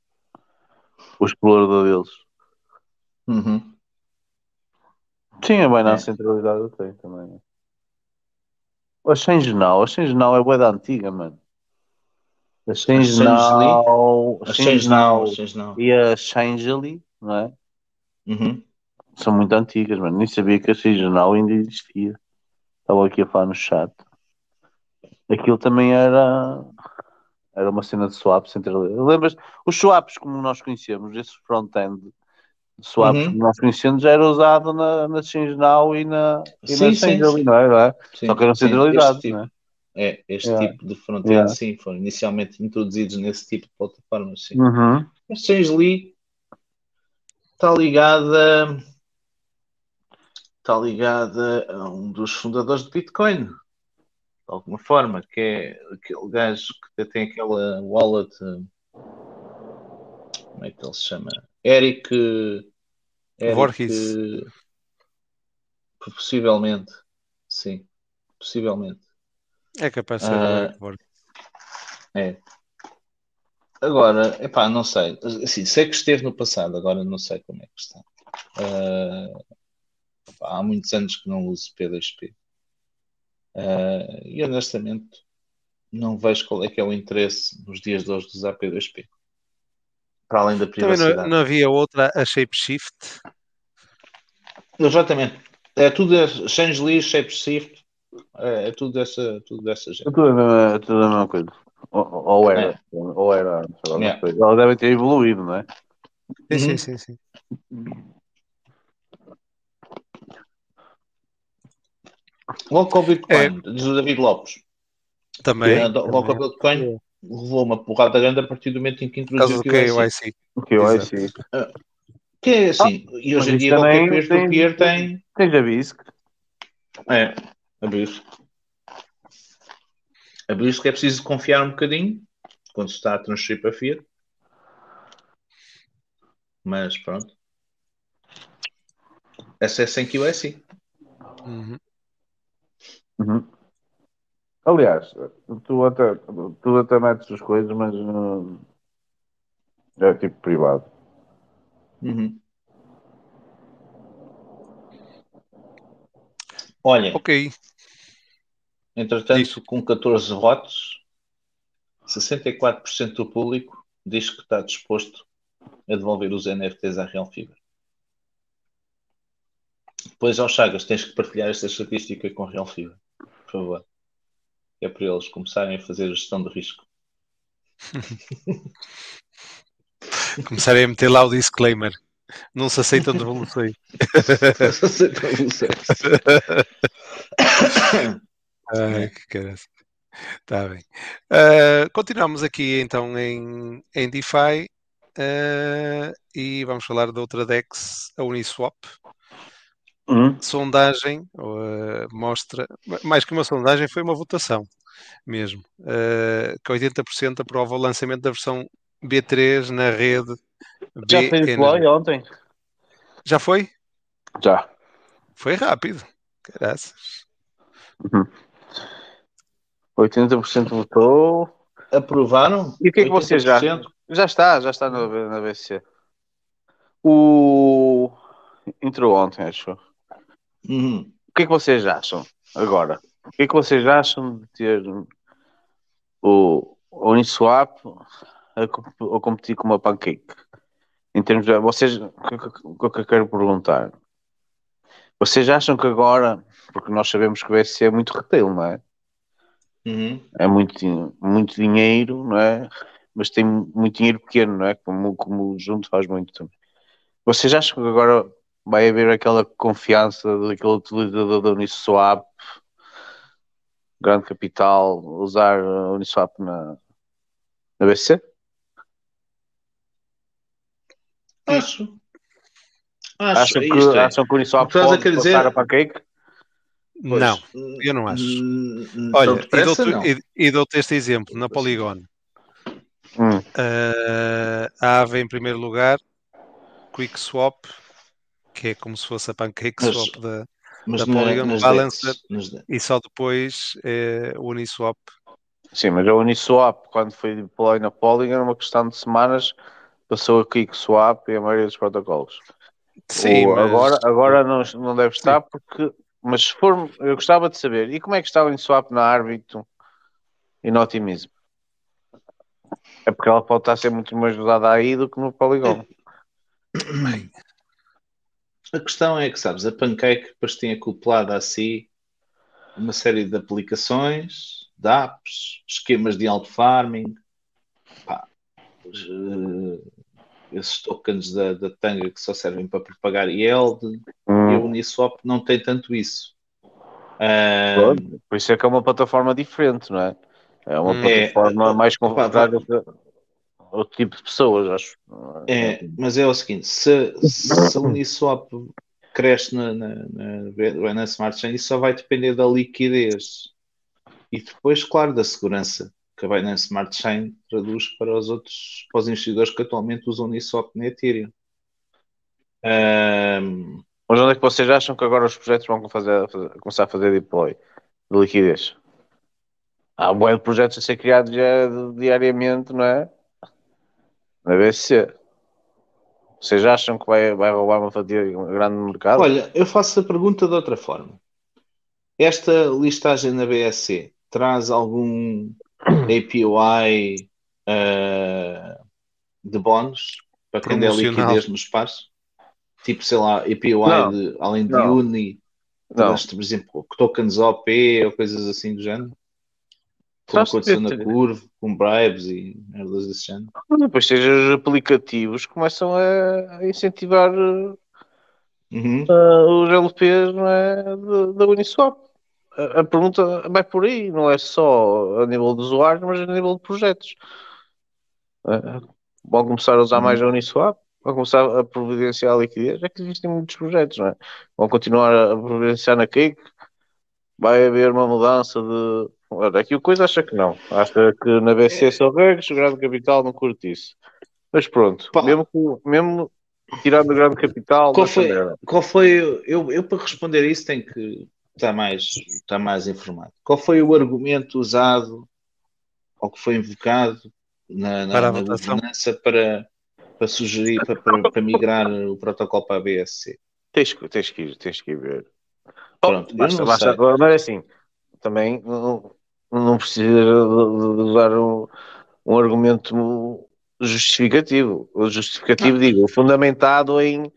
o explorador deles. Uhum. Sim, a Binance É. centralizada tem também. A Change Now, a Change Now é bué da antiga, mano. A Change Change Now, A Change Now, a Change Now. e a Changely, não é? Uhum. São muito antigas, mano. Nem sabia que a Change Now ainda existia. Estava aqui a falar no chat. Aquilo também era era uma cena de swaps centralizada. Lembras? Os swaps, como nós conhecemos, esse front-end de swaps Uhum. como nós conhecemos, já era usado na, na Change e na, e Sim, na sim, sim. não é? Não é? Sim, Só que eram centralizados, tipo, não é? É, este Yeah. tipo de front-end, Yeah. sim, foram inicialmente introduzidos nesse tipo de plataformas, sim. Uhum. A Changelly está ligada está ligada a um dos fundadores de Bitcoin, de alguma forma, que é aquele gajo que tem aquela wallet, eh, como é que ele se chama? Eric, Eric Voorhees. possivelmente, sim, possivelmente. É capaz de ser Ah, Eric. É. Agora, epá, não sei. Assim, sei que esteve no passado, agora não sei como é que está. Epá, há muitos anos que não uso P2P. Ah, e honestamente, não vejo qual é que é o interesse nos dias de hoje de usar P2P. Para além da Também não, privacidade. não havia outra, a Shapeshift. Exatamente. É tudo é Shapeshift, é, é tudo dessa, tudo dessa gente. É tudo a mesma, é tudo a mesma coisa. Ou, ou era, É. ou era, sei lá, não Yeah. sei. Ela deve ter evoluído, não é? Sim, Uhum. sim, sim, sim. Logo com o Bitcoin, diz o David Lopes. Também. Ah, Logo com o também. Bitcoin, levou uma porrada grande a partir do momento em que introduziu o KYC. KYC. O que eu Exato. acho. Que é assim, e mas hoje em dia qualquer peer-to-peer tem. Tens a BISC. É, a BISC. A BISC é preciso confiar um bocadinho quando se está a transferir para Fiat. Mas pronto. Essa é sem QSI. Uhum. Uhum. Aliás, tu até, tu até metes as coisas, mas hum, é tipo privado. Uhum. Olha, Ok. entretanto, com 14 votos, 64% do público diz que está disposto a devolver os NFTs à Real Fever. Depois, ao Chagas, tens que partilhar esta estatística com a Real Fever, por favor. É para eles começarem a fazer a gestão de risco. Começarem a meter lá o disclaimer. Não se aceitam devoluções. Não se aceitam devoluções. Ai, que caralho. Está bem. Ah, continuamos aqui então em, em DeFi ah, e vamos falar de outra DEX, a Uniswap. Hum? Sondagem ah, mostra, mais que uma sondagem, foi uma votação mesmo, ah, que 80% aprova o lançamento da versão B3 na rede Já fez BN. deploy ontem? Já foi? Já. Foi rápido. Graças. 80% votou. Aprovaram? E o que é que vocês já? 80%? Já está, já está na, na BC. O. Entrou ontem, acho. Uhum. O que é que vocês acham agora? O que é que vocês acham de ter o, o Uniswap a, a competir com uma pancake? Em termos de. Vocês. O que, eu quero perguntar? Vocês acham que agora. Porque nós sabemos que o BSC é muito retail, não é? Uhum. é muito, muito dinheiro, não é? Mas tem muito dinheiro pequeno, não é? Como, como o junto faz muito também. Vocês acham que agora vai haver aquela confiança daquele utilizador da Uniswap, grande capital, usar a Uniswap na, na BC? Acho. Acho. Acham que, isto é. acham que o Uniswap a pode querer passar dizer- a pancake? Pois, Não, eu não acho. hum, hum, Olha, e dou-te não. e- e este exemplo na Polygon. Hum. Ah, a AVE em primeiro lugar, QuickSwap, que é como se fosse a Mas- PancakeSwap da, Mas da na- Polygon, nas e só depois é, o Uniswap. Sim, mas a Uniswap, quando foi deploy na Polygon, uma questão de semanas, passou a QuickSwap e a maioria dos protocolos. Sim, O- mas- agora, agora não, não deve estar porque. Mas se for, eu gostava de saber. E como é que está o Uniswap na Arbitrum e no Optimism? É porque ela pode estar a ser muito mais usada aí do que no Polygon. A questão é que, sabes, a Pancake depois tem acoplado a si uma série de aplicações, de apps, esquemas de alto farming, pá, eh, esses tokens da, da Tanga que só servem para propagar yield, e Hum. a Uniswap não tem tanto isso. Ah, Por isso é que é uma plataforma diferente, não é? É uma Hum. plataforma É, mais confortável para outro tipo de pessoas, acho. É, mas é o seguinte, se, se a Uniswap cresce na, na, na Binance Smart Chain, isso só vai depender da liquidez e depois, claro, da segurança que a Binance Smart Chain traduz para os outros, para os investidores que atualmente usam Uniswap na Ethereum. Ahm, Mas onde é que vocês acham que agora os projetos vão fazer- fazer- começar a fazer deploy de liquidez? Há um bom de projetos a ser criados já diariamente, não é? Na BSC. Vocês acham que vai, vai roubar uma fatia grande no mercado? olha, eu faço a pergunta de outra forma. Esta listagem na BSC traz algum API ah, de bónus para quem der liquidez nos pares? Tipo, sei lá, API Não. de, além de Não. Uni, traz, por exemplo, tokens OP ou coisas assim do género? Como aconteceu na Curve, com bribes e merdas desse género. Depois seja os aplicativos começam a incentivar uh, Uhum. uh, os LPs não é, da- Uniswap. A, a pergunta vai por aí, não é só a nível de usuários, mas a nível de projetos. Uh, vão começar a usar mais a Uniswap, vão começar a providenciar a liquidez. É que existem muitos projetos, não é? Vão continuar a providenciar na Cake. Vai haver uma mudança de. Olha, aqui o coisa acha que não. Acha que na BC são regras, o grande capital não curte isso. Mas pronto, Pá. mesmo, que- mesmo tirando o grande capital, Qual foi, qual foi eu, eu para responder a isso tenho que estar mais, estar mais informado. Qual foi o argumento usado ou que foi invocado na, na, Para na governança para, para sugerir, para, para, para migrar o protocolo para a BSC. Tens, que- tens que ir, tens que ir ver. Pronto, Basta, basta, mas é assim, também não, não precisa de, usar um, um argumento justificativo. O justificativo, digo, fundamentado em,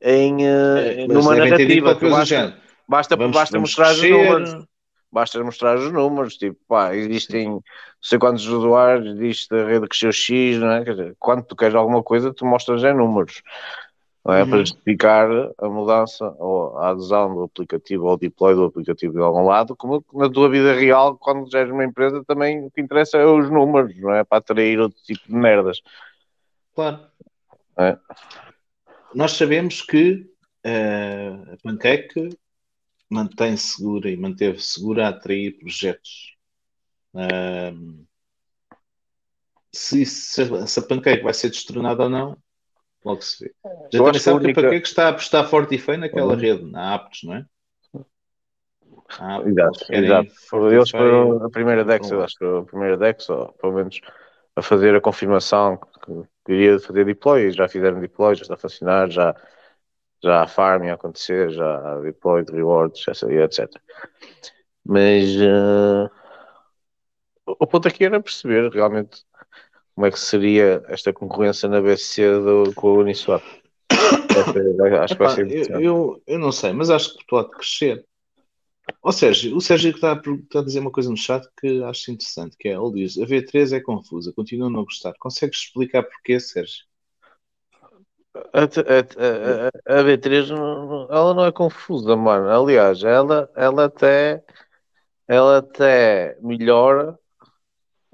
em, eh, Mas numa narrativa. Basta, basta, Vamos- basta vamos mostrar os crescer. números. Basta mostrar os números, tipo, pá, existem não sei quantos usuários, diz a rede cresceu X, não é? Quer dizer, quando tu queres alguma coisa, tu mostras em números, não é? Uhum. Para justificar a mudança ou a adesão do aplicativo ou o deploy do aplicativo de algum lado, como na tua vida real, quando já és uma empresa, também o que interessa é os números, não é? Para atrair outro tipo de merdas. Claro. É. Nós sabemos que eh, a Pancake mantém segura e manteve segura a atrair projetos. Ahm, se, se, a- se a Pancake vai ser destronada ou não, logo se vê. Já Eu também acho que a sabe que única- Pancake está a apostar forte e feio naquela Uhum. rede, na Aptos, não é? A Aptos, Exato, exato. Eles foram a primeira para Dex, eu acho que a primeira Dex, ou pelo menos a fazer a confirmação que iria fazer deploy, já fizeram deploy, já está a funcionar, já, já há farming a acontecer, já há deploy de rewards, etc. Mas o o ponto aqui era perceber realmente como é que seria esta concorrência na BSC do, com a Uniswap. Acho que vai ser eu, interessante. eu, eu não sei, mas acho que pode crescer. Ó Sérgio, o Sérgio está a, está a dizer uma coisa no chat que acho interessante, que é, ele diz, a V3 é confusa, continuo a não gostar. Consegues explicar porquê, Sérgio? A, a, a, a B3 não- não- ela não é confusa, mano. Aliás, ela, ela até ela até melhora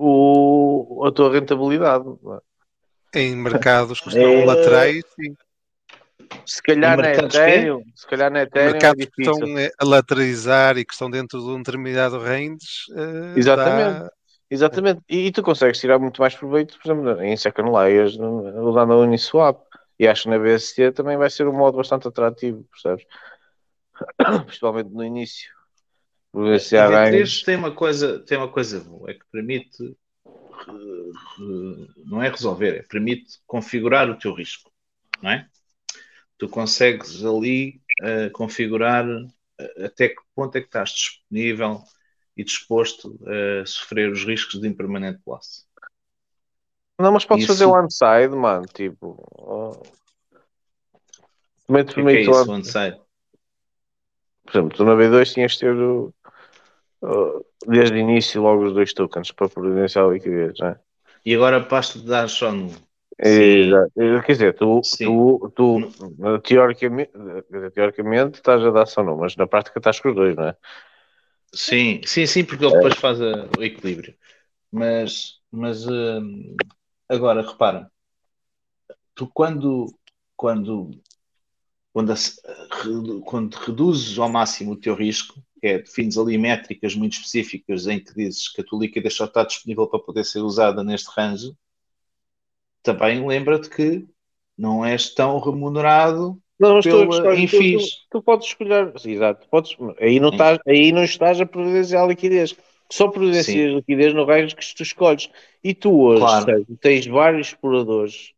o, a tua rentabilidade. é? Em mercados que estão É, laterais, sim. Se calhar na? Ethereum, se calhar na Ethereum é mercados que difícil. estão a lateralizar e que estão dentro de um determinado range, eh, Exatamente. dá- Exatamente. E, e tu consegues tirar muito mais proveito, por exemplo, em second layers, usando a Uniswap. E acho que na BSC também vai ser um modo bastante atrativo, percebes? Principalmente no início. Se A há V3 ganhos. tem uma coisa, tem uma coisa boa, é que permite, eh, não é resolver, é permite configurar o teu risco, não é? Tu consegues ali eh, configurar eh, até que ponto é que estás disponível e disposto a sofrer os riscos de impermanente loss. Não, mas podes Isso- fazer one side, mano. Tipo, oh. também te é, é permite isso, one- side? Por exemplo, tu na B2 tinhas de ter o- desde o início logo os dois tokens para providenciar a liquidez, não é? E agora basta de dar só no. Exato. Quer dizer, tu, Sim. tu, tu teoricamente, quer dizer, teoricamente estás a dar só não, mas na prática estás com os dois, não é? Sim, sim, sim, porque ele depois faz a- o equilíbrio. Mas, mas hum, agora repara, tu quando, quando, quando, quando reduzes ao máximo o teu risco, é defines ali métricas muito específicas em que dizes que a tua liquidez só está disponível para poder ser usada neste range, também lembra-te que não és tão remunerado Não, pela, em tu- tu- podes escolher, exato, podes, aí, não estás, aí não estás a providenciar a liquidez. Só providencias liquidez no range que tu escolhes. E tu hoje Claro. Sérgio, tens vários exploradores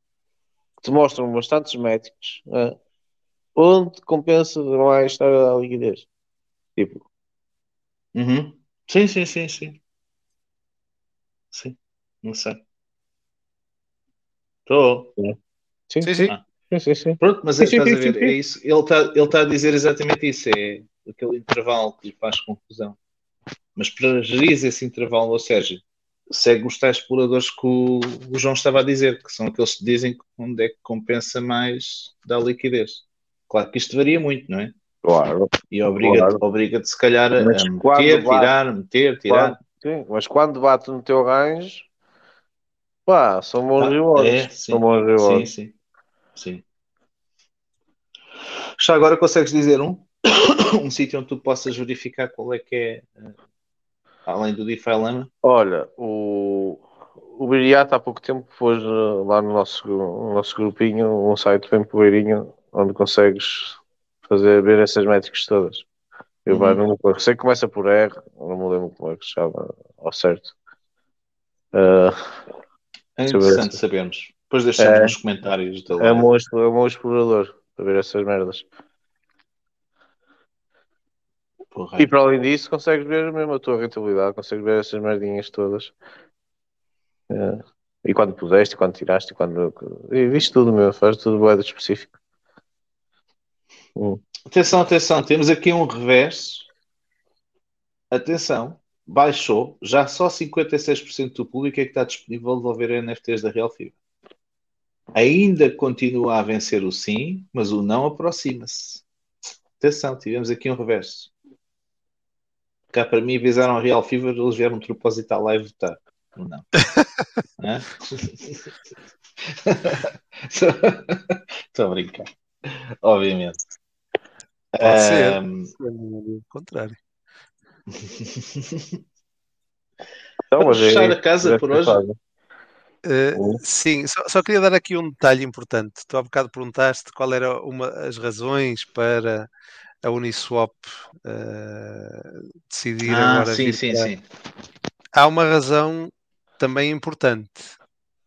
que te mostram bastantes métricos ah, onde compensa mais estar a liquidez. Tipo, Uhum. Sim, sim, sim, sim. Sim, não sei. Estou. sim, Sim, sim. Ah. sim, sim, sim. Pronto, mas Sim, é, sim, estás a sim, ver, sim, é isso. Ele está ele tá a dizer exatamente isso, é aquele intervalo que lhe faz confusão. Mas para gerir esse intervalo, ou Sérgio, segue os tais exploradores que o, o João estava a dizer, que são aqueles que dizem onde é que compensa mais dar liquidez. Claro que isto varia muito, não é? Claro. E obriga-te, Claro. obriga-te se calhar a, Mas meter, vai- tirar, meter, tirar. Quando- sim, mas quando bate no teu range, pá, são bons Ah, rewards. é, sim. são bons Sim, rewards. sim. Sim. Já agora consegues dizer um? um sítio onde tu possas verificar qual é que é, eh, além do DeFi Lama? Olha, o, o Biriato há pouco tempo pôs eh, lá no nosso, no nosso grupinho um site bem poeirinho onde consegues fazer ver essas métricas todas. Eu Uhum. vai, não, me- sei que começa por R, não me lembro como é que se chama ao certo. Eh, É interessante sabermos. Depois deixamos É. nos comentários da É um é um explorador para ver essas merdas. Porra. E para além disso, consegues ver mesmo a tua rentabilidade, consegues ver essas merdinhas todas. É. E quando puseste, e quando tiraste, e quando. E viste tudo, meu, faz tudo boeda específico. Hum. Atenção, atenção, temos aqui um reverso. Atenção, baixou. Já só 56% do público é que está disponível de ver NFTs da Real Fever. Ainda continua a vencer o sim, mas o não aproxima-se. Atenção, tivemos aqui um reverso. Cá para mim avisaram a Real Fever, eles vieram de propósito à live votar. O Não. Estou a brincar. Obviamente. Pode ser. Ahm, O contrário. Então, Vamos mas é- fechar a casa por hoje? Hum. sim, só, só queria dar aqui um detalhe importante. Tu há bocado perguntaste qual era uma as razões para a Uniswap eh, decidir Ah, agora sim, sim, sim. Há uma razão também importante,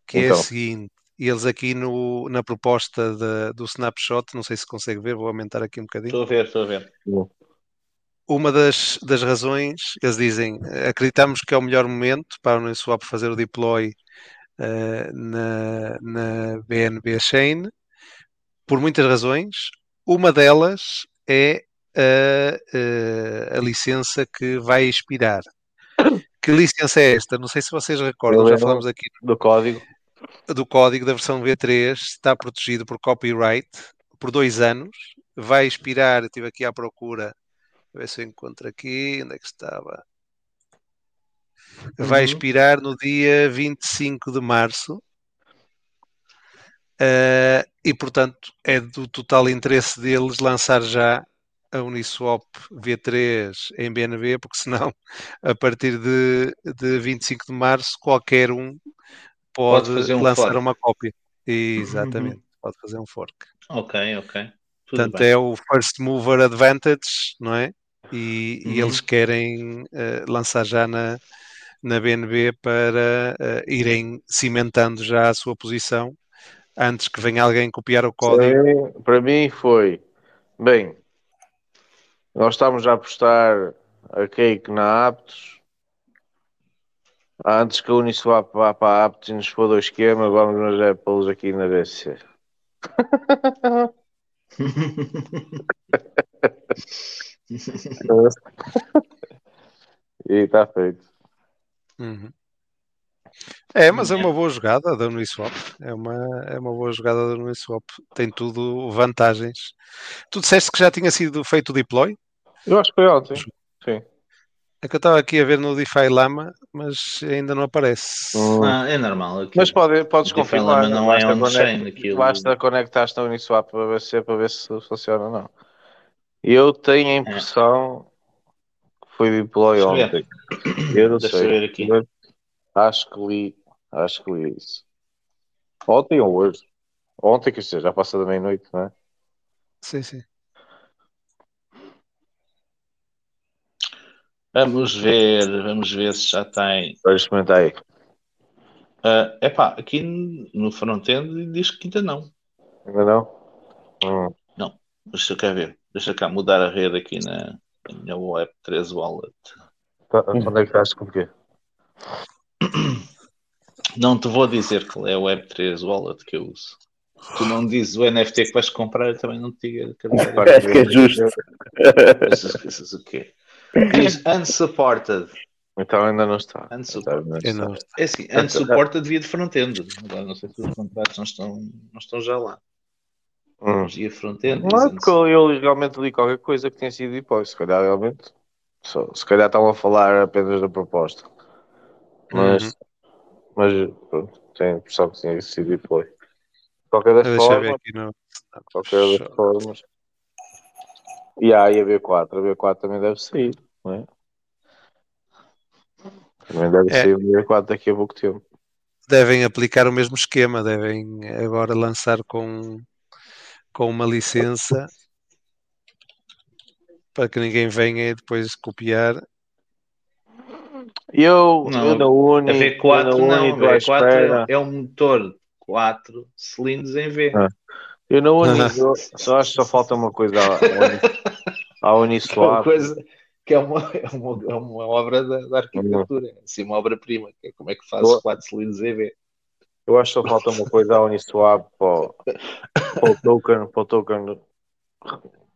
que é a Então. Seguinte. Eles aqui no, na proposta da- do snapshot, não sei se consegue ver, vou aumentar aqui um bocadinho. Estou a ver, estou a ver. Uma das, das razões, eles dizem, acreditamos que é o melhor momento para a Uniswap fazer o deploy eh, na, na BNB Chain, por muitas razões. Uma delas é a, eh, a licença que vai expirar. Que licença é esta? Não sei se vocês recordam, já falamos aqui do código. Do código da versão V3, está protegido por copyright por dois anos, vai expirar, estive aqui à procura, ver se eu encontro aqui, onde é que estava? Vai Uhum. expirar no dia 25 de março. Eh, e portanto é do total interesse deles lançar já a Uniswap V3 em BNB, porque senão a partir de, de 25 de março qualquer um pode, Pode fazer um lançar fork. uma cópia. Exatamente, pode fazer um fork. Ok, ok. Tudo Portanto, bem. é o first mover advantage, não é? E, e Uhum. eles querem eh, lançar já na, na BNB para eh, irem cimentando já a sua posição antes que venha alguém copiar o código. Sim, para mim foi. Bem, nós estamos a apostar a cake na Aptos. Antes que a Uniswap vá para a Aptos e nos for do esquema, vamos nos Apples aqui na BC. e está feito. Uhum. É, mas é uma boa jogada da Uniswap. É uma, é uma boa jogada da Uniswap. Tem tudo vantagens. Tu disseste que já tinha sido feito o deploy? Eu acho que foi ontem. Sim. É que eu estava aqui a ver no DeFi Lama, mas ainda não aparece. Ah, é normal. aqui. Mas pode, podes DeFi confirmar. Lama não é basta, on-chain, conect- aquilo- basta conectar-te na Uniswap para ver, se, para ver se funciona ou não. Eu tenho a impressão que foi deploy ontem. Eu não Deixa sei. aqui. Acho que li. Acho que li isso. Ontem ou hoje? Ontem, quer dizer, já passa da meia-noite, não é? Sim, sim. Vamos ver, vamos ver se já tem. Experimentar aí. É epá, aqui no front-end diz que ainda não. Ainda não? Hum. Não, deixa eu cá ver. Deixa cá mudar a rede aqui na, na minha Web3 Wallet. Tá, Onde é que estás com o quê? Não te vou dizer que é o Web3 Wallet que eu uso. Tu não dizes o NFT que vais comprar, eu também não te digo. Acho que é justo. Pensas o quê? Diz unsupported. Então ainda não está. Unsupported. Ainda não está. É assim, unsupported devia de front-end. Agora não sei se os contratos não estão, não estão já lá. Hum. Via front-end. Não é porque eu, realmente li qualquer coisa que tenha sido depois. Se calhar realmente. Só, se calhar estavam a falar apenas da proposta. Mas. Uhum. Mas pronto, tenho a impressão que tinha sido depois. De qualquer das Deixa ver formas. aqui no. Qualquer das formas. E há aí a B4. A B4 também deve sair, não é? Também deve É. sair a B4 daqui a pouco tempo. Devem aplicar o mesmo esquema, devem agora lançar com, com uma licença para que ninguém venha e depois copiar. Eu, Não, eu na Uni. A eu V4 na Uni não, à a espera. V4 é um motor quatro cilindros em V. Ah. Eu não uni, eu só acho que só falta uma coisa ao, ao Uma Uniswap. coisa que é uma, é uma, é uma obra da, da arquitetura, é assim, uma obra-prima. que é Como é que fazes Boa. quatro cilindros em V? Eu acho que só falta uma coisa ao Uniswap para, o- para o token, para o token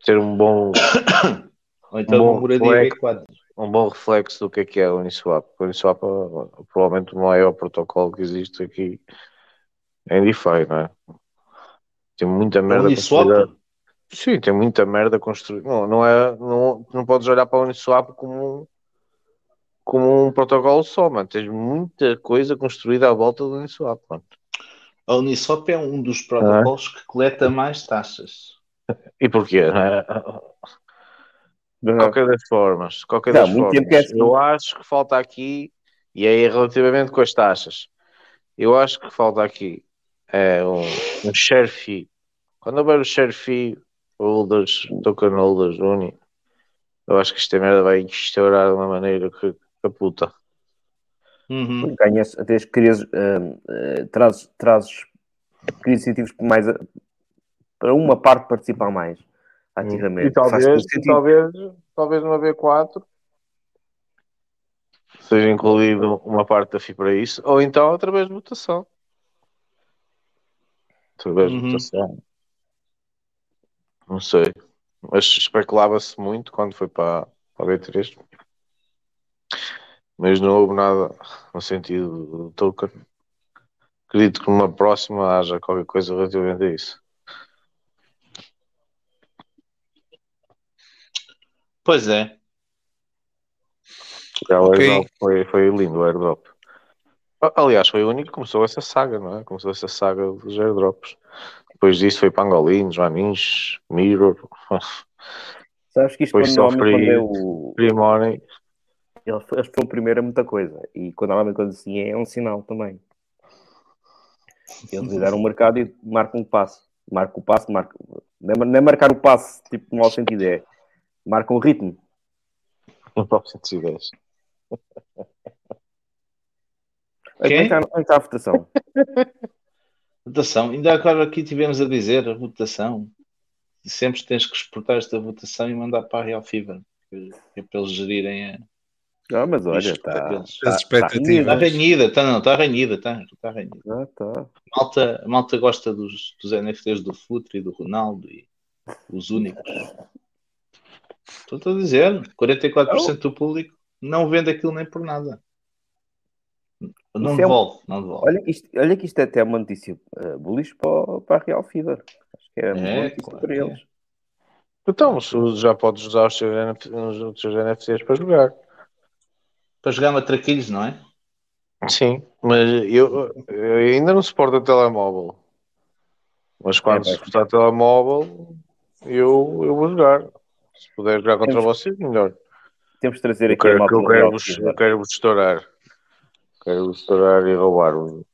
ter um bom, Ou então Bom, uma moradia flex. V4. um bom reflexo do que é que é o Uniswap. O Uniswap é provavelmente o maior protocolo que existe aqui em DeFi, não é? Tem muita merda Uniswap? Sim, tem muita merda construída. Não, não é, não, não podes olhar para o Uniswap como um, como um protocolo só, mano. Tens muita coisa construída à volta do Uniswap, mano. A Uniswap é um dos protocolos que coleta mais taxas. E porquê? De qualquer das formas, qualquer Não, das muito formas, é assim. eu acho que falta aqui, e aí relativamente com as taxas, eu acho que falta aqui é um, um share fee. Quando houver o share fee, holders, token holders, uni, eu acho que esta merda vai estourar de uma maneira que, que puta. Uhum. Ganhas, até crias, hum, eh, trazes, trazes crias incentivos mais a- para uma parte participar mais ativamente. E talvez, e talvez, talvez numa V4 seja incluído uma parte da FI para isso, ou então através de votação. Através de Uhum. votação. Não sei. Mas especulava-se muito quando foi para, para a V3. Mas não houve nada no sentido do token. Acredito que numa próxima haja qualquer coisa relativamente a isso. Pois é. Já foi, foi lindo o airdrop. Aliás, foi o único que começou essa saga, não é? Começou essa saga dos airdrops. Depois disso foi Pangolin, Joanins, Mirror, Sabes que isto Depois quando é Money. Eles, eles foram primeiro é muita coisa. E quando normalmente quando assim é, é um sinal também. Eles lideram o mercado e marcam o passo. Marcam o passo, marcam. Não é, não é marcar o passo, tipo, no mau sentido, é. Marcam o ritmo. No próprio 110. Onde é que está- onde é que está a votação? Votação. Ainda agora aqui tivemos a dizer a votação. Sempre tens que exportar esta votação e mandar para a Real Fever. É para eles gerirem a. Não, mas olha, está. Está. Está renhida, está, não, está renhida, está, está renhida. Ah, tá. A malta, a malta gosta dos, dos NFTs do Futre e do Ronaldo e os únicos. Estou a dizer, 44% do público não vende aquilo nem por nada. Não Isso é um- devolve, não devolve. Olha que isto, olha que isto é até uma notícia uh, bullish para, para a Real Fever. Acho que é uma É, notícia claro para é. eles. Então, mas tu já podes usar os teus, NF os teus NFTs para jogar. Para jogar matraquilhos, não é? Sim, mas eu, eu ainda não suporto a telemóvel. Mas quando É, suportar telemóvel, eu, eu vou jogar. Se puder jogar contra Temos- vocês, melhor. Temos de trazer Eu aqui a quero, malta eu quero, vos, eu quero vos estourar. Quero estourar e roubar. o-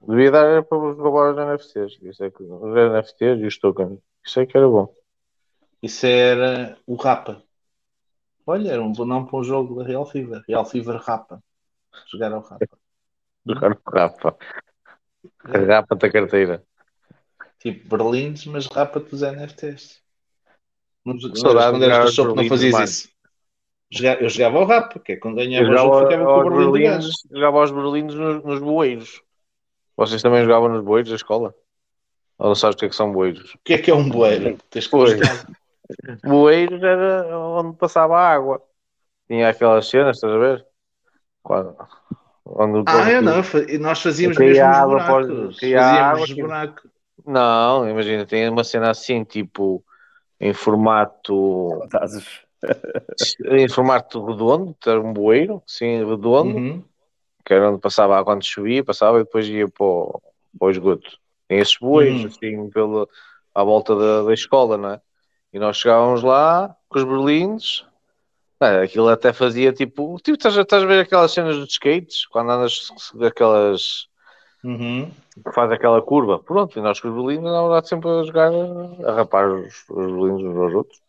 Devia dar era para vos roubar os NFTs. Isso é que, os NFTs e os tokens. Isso é que era bom. Isso era o Rapa. Olha, era um bom nome para um jogo da Real Fever. Real Fever Rapa. Jogar ao Rapa. Jogar o Rafa. Rapa-te a carteira. Tipo Berlins, mas rapa-te dos NFTs. Não, não, não Berlins, fazias isso. Eu jogava ao rapa, que é quando Eu ganhava o jogo, jogava ficava com o Berlim jogava aos berlindos nos, nos bueiros. Vocês também jogavam nos bueiros da escola? Ou não sabes o que é que são bueiros? O que é que é um bueiro? Tens. Bueiros era onde passava a água. Tinha aquelas cenas, estás a ver? Quando, onde, Ah, eu onde- não. e Nós fazíamos mesmo os buracos. Fazíamos os aquilo- buracos. Não, imagina, tem uma cena assim, tipo, em formato. Estás- em formato redondo, ter um bueiro, sim, redondo, Uhum. que era onde passava a quando chovia, passava e depois ia para o, para o esgoto. Tem esses bueiros, Uhum. assim, pela, à volta da, da escola, não é? E nós chegávamos lá com os berlindes, é, aquilo até fazia tipo. Tipo, estás, a- estás a ver aquelas cenas dos skates, quando andas daquelas. Uhum. que faz aquela curva. Pronto, e nós com os berlindes andávamos lá sempre a jogar, a rapar os, os berlindes uns aos outros.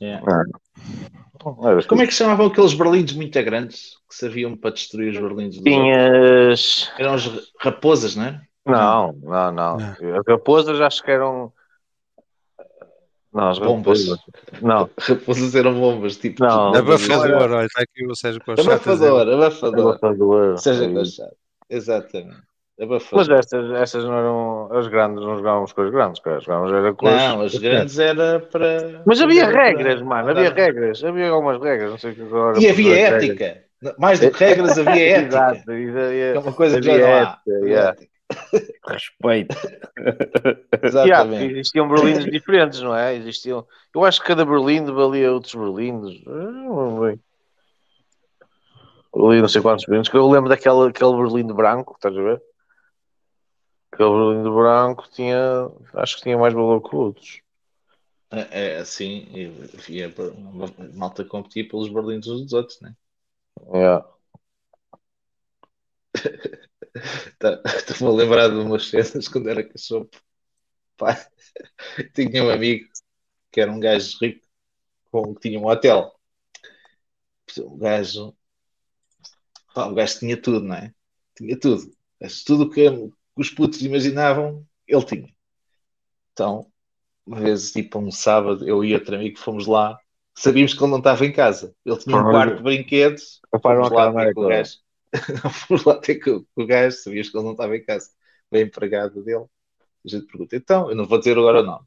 Yeah. Era Como é que se chamavam aqueles berlindes muito grandes que serviam para destruir os berlindes? Tinhas. Eram as raposas, não é? Não, não, não. As raposas acho que eram. Não, as Bombas. raposas. Não. Raposas eram bombas, tipo. Não. tipo, Abafador, olha, está aqui o Sérgio dizer. Abafador, abafador. Abafador. Seja Sim. engraçado. Exatamente. Mas estas, estas não eram. As grandes, não jogávamos com as grandes, cara. Jogávamos era com as- Não, as grandes era para. Mas havia para- regras, mano. Havia regras. Havia algumas regras. Não sei o que agora. E havia regras. ética. Mais do que regras, havia ética. Exato. É uma coisa que já Havia não há. ética, yeah. Respeito. Yeah, Exatamente. porque existiam berlindos diferentes, não é? Existiam. Eu acho que cada berlindo valia outros berlindos. Ah, Não sei. Eu li não sei quantos berlindos. Eu lembro daquele aquele berlindo branco, estás a ver? Aquele berlindo branco tinha. Acho que tinha mais valor que outros. É, é assim, havia uma malta competir pelos berlindos uns dos outros, né? Yeah. Tá- Estou-me a lembrar de umas cenas quando era cachorro. Pá, tinha um amigo que era um gajo rico com, que tinha um hotel. O gajo, pá, o gajo tinha tudo, não é? Tinha tudo. Tudo o que os putos imaginavam, ele tinha. Então, uma vez, tipo, um sábado, eu e outro amigo fomos lá. Sabíamos que ele não estava em casa. Ele tinha um quarto de brinquedos. Fomos lá ter com o gajo. Fomos lá ter com, o gajo. Sabíamos que ele não estava em casa. Veio empregado dele. A gente pergunta, então, eu não vou dizer agora o nome.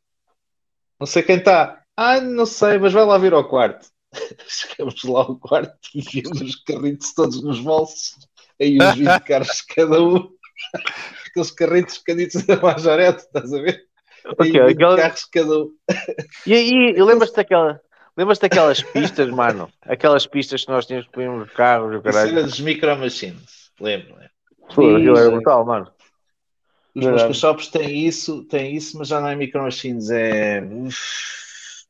Não sei quem está. Ah, não sei, mas vai lá vir ao quarto. Chegamos lá ao quarto e vimos os carritos todos nos bolsos. Aí uns 20 carros cada um. Aqueles carritos pequenitos da majorete, estás a ver? Aí Ok, 20 aquela- carros cada um. E aí, lembras-te daquela. Lembras-te daquelas pistas, mano? Aquelas pistas que nós tínhamos que pôr nos carros, o Isso caralho. era dos micro machines. Lembro, lembro. Pô, aquilo era brutal, mano. Os meus shops têm isso, têm isso, mas já não é micro machines, é. Uf,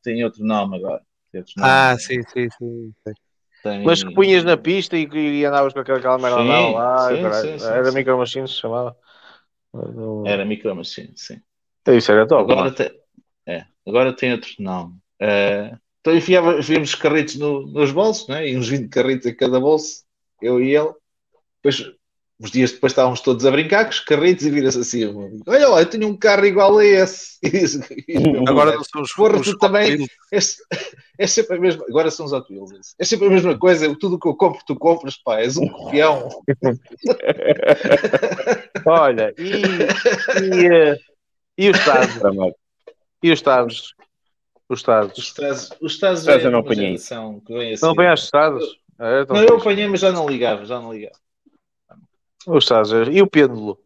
tem outro nome agora. Outro nome. Ah, sim, sim, sim. Tem- Mas que punhas na pista e, e andavas com aquela, merda lá. sim, e o caralho. sim, sim, era sim. micro machines se chamava. Era micro machines, sim. Isso era top. Agora tem, é, agora tem outro nome. Eh, então enfiava, enfiamos carritos no- nos bolsos, né? e uns 20 carritos em cada bolso, eu e ele. Depois, uns dias depois estávamos todos a brincar com os carritos e vira-se assim: o olha lá, eu tenho um carro igual a esse. O meu Agora não são os, Porra, os tu também. É, é sempre a mesma. Agora são os Hot Wheels. É sempre a mesma coisa. Tudo que eu compro, tu compras, pá. És um copião. Olha, e, e, eh, e os Estados? E os Estados? Os Estados. Os Estados, os Estados Estados é eu não apanhei Não apanhaste os Estados? É, Não, eu apanhei, mas já não ligava. Já não ligava. Os Estados. E o pêndulo?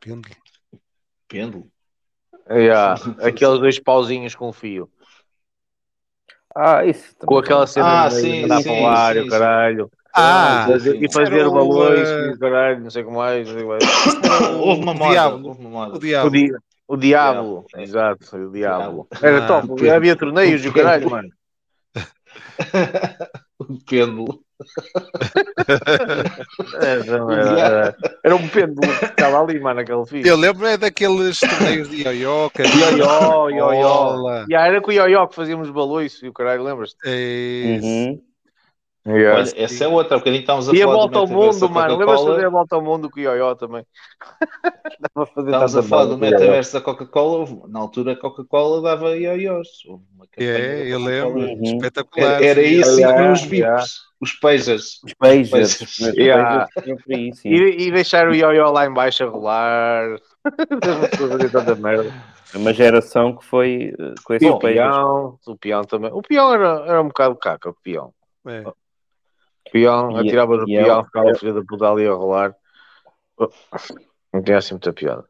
Pêndulo. Pêndulo. Yeah, aqueles dois pauzinhos com fio. Ah, isso Com aquela cena Ah, de sim, andar sim, para o ar sim, o caralho. Ah, E fazer- e o, o caralho, não sei como mais. Houve uma o moda. diabo. Houve uma moda. O diabo. O, di o Diabo. Diabo, é. Exato, o Diabo. Diabo. Era Ah, top. o pêndulo. Havia torneios e o caralho, mano. o pêndulo. Era, era- um pêndulo que ficava ali, mano, aquele fio. Eu lembro é daqueles torneios de ioió, Ioió, ioió. E era com o ioió que fazíamos balões e o caralho, lembras-te? É isso. Uhum. Olha, essa é outra. Há bocadinho estávamos a E a volta ao mundo, mano. Lembras-te de fazer a volta ao mundo com o ioió também? Estávamos a falar do metaverso da Coca-Cola. Na altura a Coca-Cola dava ioiós. É, da eu lembro. Uhum. Espetacular. Era, isso e Yeah, os VIPs, yeah. os pages. Os. Os Yeah. E, e deixar o ioió lá em baixo a rolar. fazer tanta merda. É Uma geração que foi eh, com E esses o peão, o peão também. O peão era, era um bocado caca, o peão. É. O peão, E- atirava e é- peão, ficava é- o filho da puta ali a rolar. Não tinha assim muita piada.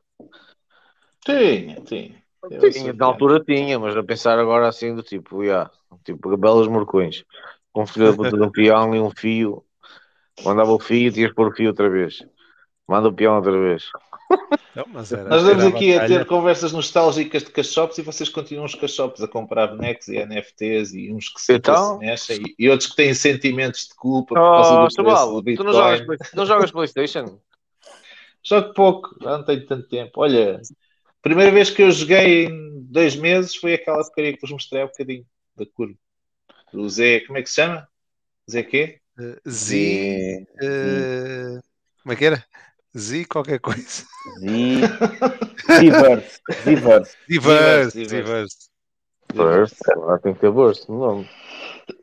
Tinha, tinha. Tinha, na altura tinha, mas a pensar agora assim do tipo, yeah, tipo, belos morcões. Com um filho da puta de um peão e um fio. Mandava o fio, tinhas de pôr o fio outra vez. Manda o peão outra vez. Não, mas era, Nós estamos aqui a batalha. ter conversas nostálgicas de cachops e vocês continuam os cachops a comprar bonecos e NFTs e uns que se, Então? se mexem e, e outros que têm sentimentos de culpa por causa Oh, do preço do tu não jogas, Bitcoin. Não jogas Playstation? Jogo pouco, já não tenho tanto tempo. Olha, a primeira vez que eu joguei em dois meses foi aquela porcaria que vos mostrei há um bocadinho da curva. Do Zé, como é que se chama? Zé quê? Eh, Z. eh, como é que era? Z qualquer coisa. Z. Diverse. Diverse. Diverse, Diverse, diverse. Lá tem que ter burst no nome.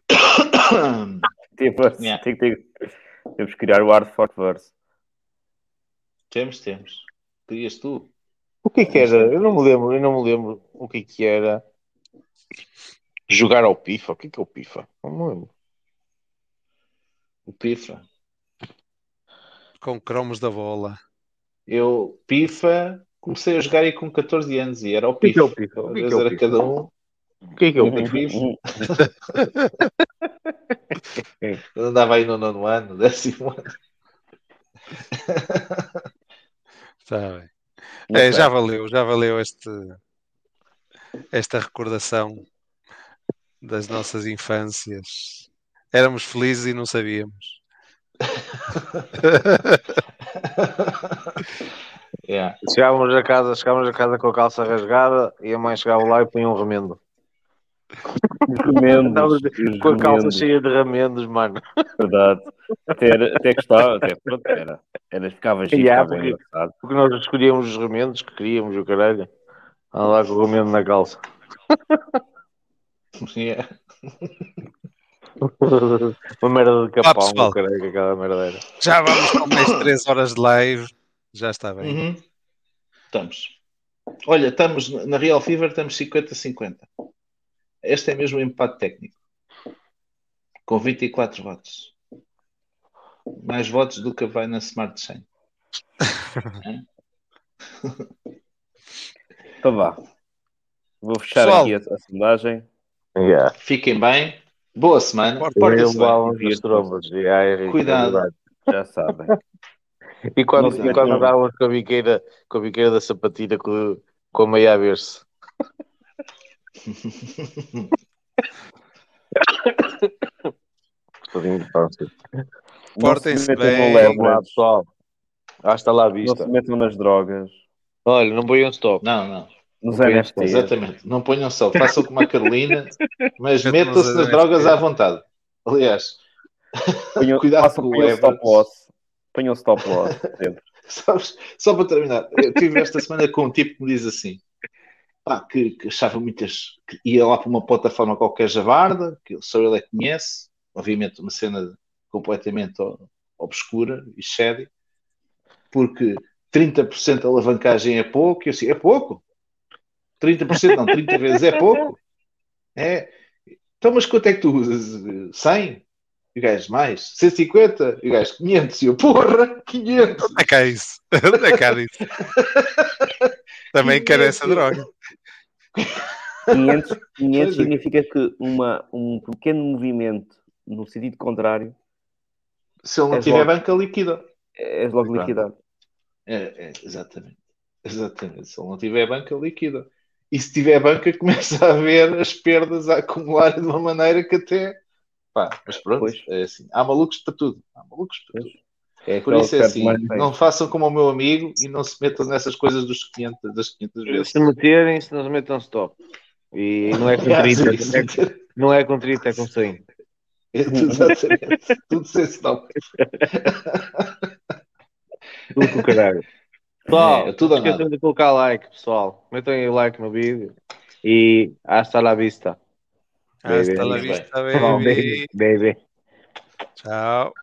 Diverse. Yeah. Tem que ter... Temos que criar o Hard Fork Verse. Temos, temos. Querias tu? O que é que era? Eu não me lembro, eu não me lembro o que é que era jogar ao FIFA. O que é que é o FIFA? Não me lembro. O FIFA. Com cromos da bola. Eu, FIFA, comecei a jogar aí com 14 anos e era o que é que é o? O Às que é vezes é o era cada um. O que é que o? FIFA. Eu andava aí no nono ano, no décimo ano. Está bem. É, já valeu, já valeu este, esta recordação das nossas infâncias. Éramos felizes e não sabíamos. Yeah. Chegávamos a casa, chegávamos a casa com a calça rasgada e a mãe chegava lá e punha um remendo. Os remendos. Com a calça remendos, cheia de remendos, mano. Verdade. Até, era, até gostava, até pronto, era. era ficava giro, Yeah, porque- engraçado. Porque nós escolhíamos os remendos que queríamos, o caralho. Anda lá com o remendo na calça. Yeah. Uma merda de capão, caralho, que aquela merda era. Já vamos com mais 3 horas de live. Já está bem. Uhum. Estamos. Olha, estamos na Real Fever, estamos 50-50. Este é mesmo o empate técnico. Com 24 votos. Mais votos do que vai na Smart Chain. Então vá. Vou fechar Pessoal. aqui a, a sondagem. Yeah. Fiquem bem. Boa semana. Portem-se bem. Trombas. Yeah, Henrique, Cuidado. é. Já sabem. E quando, Não e quando andávamos com a biqueira, com a biqueira da sapatilha com, com a meia a ver-se. Portem-se Não bem. no Vamos lá, pessoal. Hasta lá, Não vista. se metam nas drogas. Olha, não ponham stop. Não, não. Nos Não NFTs. Exatamente. Não ponham só. Façam como a Carolina, mas metam-se nas drogas à vontade. Aliás, Ponham, Cuidado com o stop loss. Ponham stop loss sempre. Sabes, só para terminar, eu estive esta semana com um tipo que me diz assim: pá, que, que achava muitas. que ia lá para uma plataforma qualquer javarda, que só ele é que conhece, obviamente uma cena completamente obscura e shady, porque 30% de alavancagem é pouco, e eu assim, é pouco? 30% não, 30 vezes é pouco? É. Então, mas quanto é que tu usas? 100? E o gajo, mais? 150? E o gajo, 500? E eu, porra, 500! Onde é que há isso? Onde é que há isso? Também quero essa droga. 500, 500 Pois é. significa que uma, um pequeno movimento no sentido contrário Se ele não És tiver logo. banca, liquida. é logo liquidado. É, é, exatamente. Exatamente. Se ele não tiver banca, liquida. E se tiver banca, começa a ver as perdas a acumular de uma maneira que até. Pá, mas pronto, Pois. é assim. Há malucos para tudo. Há malucos para Pois. tudo. É Por isso é assim. Não façam como o meu amigo e não se metam nessas coisas dos 500, das 500 vezes. Se meterem, se não se metam stop. E não é com Yeah, 30, sim, é- não é com 30, é com 100. É tudo, exatamente. tudo sem stop. Tudo com o caralho. Pessoal, É, tudo não esqueçam de colocar like, pessoal. Metam aí o like no vídeo. E hasta la vista. Hasta Baby. la vista, baby. baby. Tchau.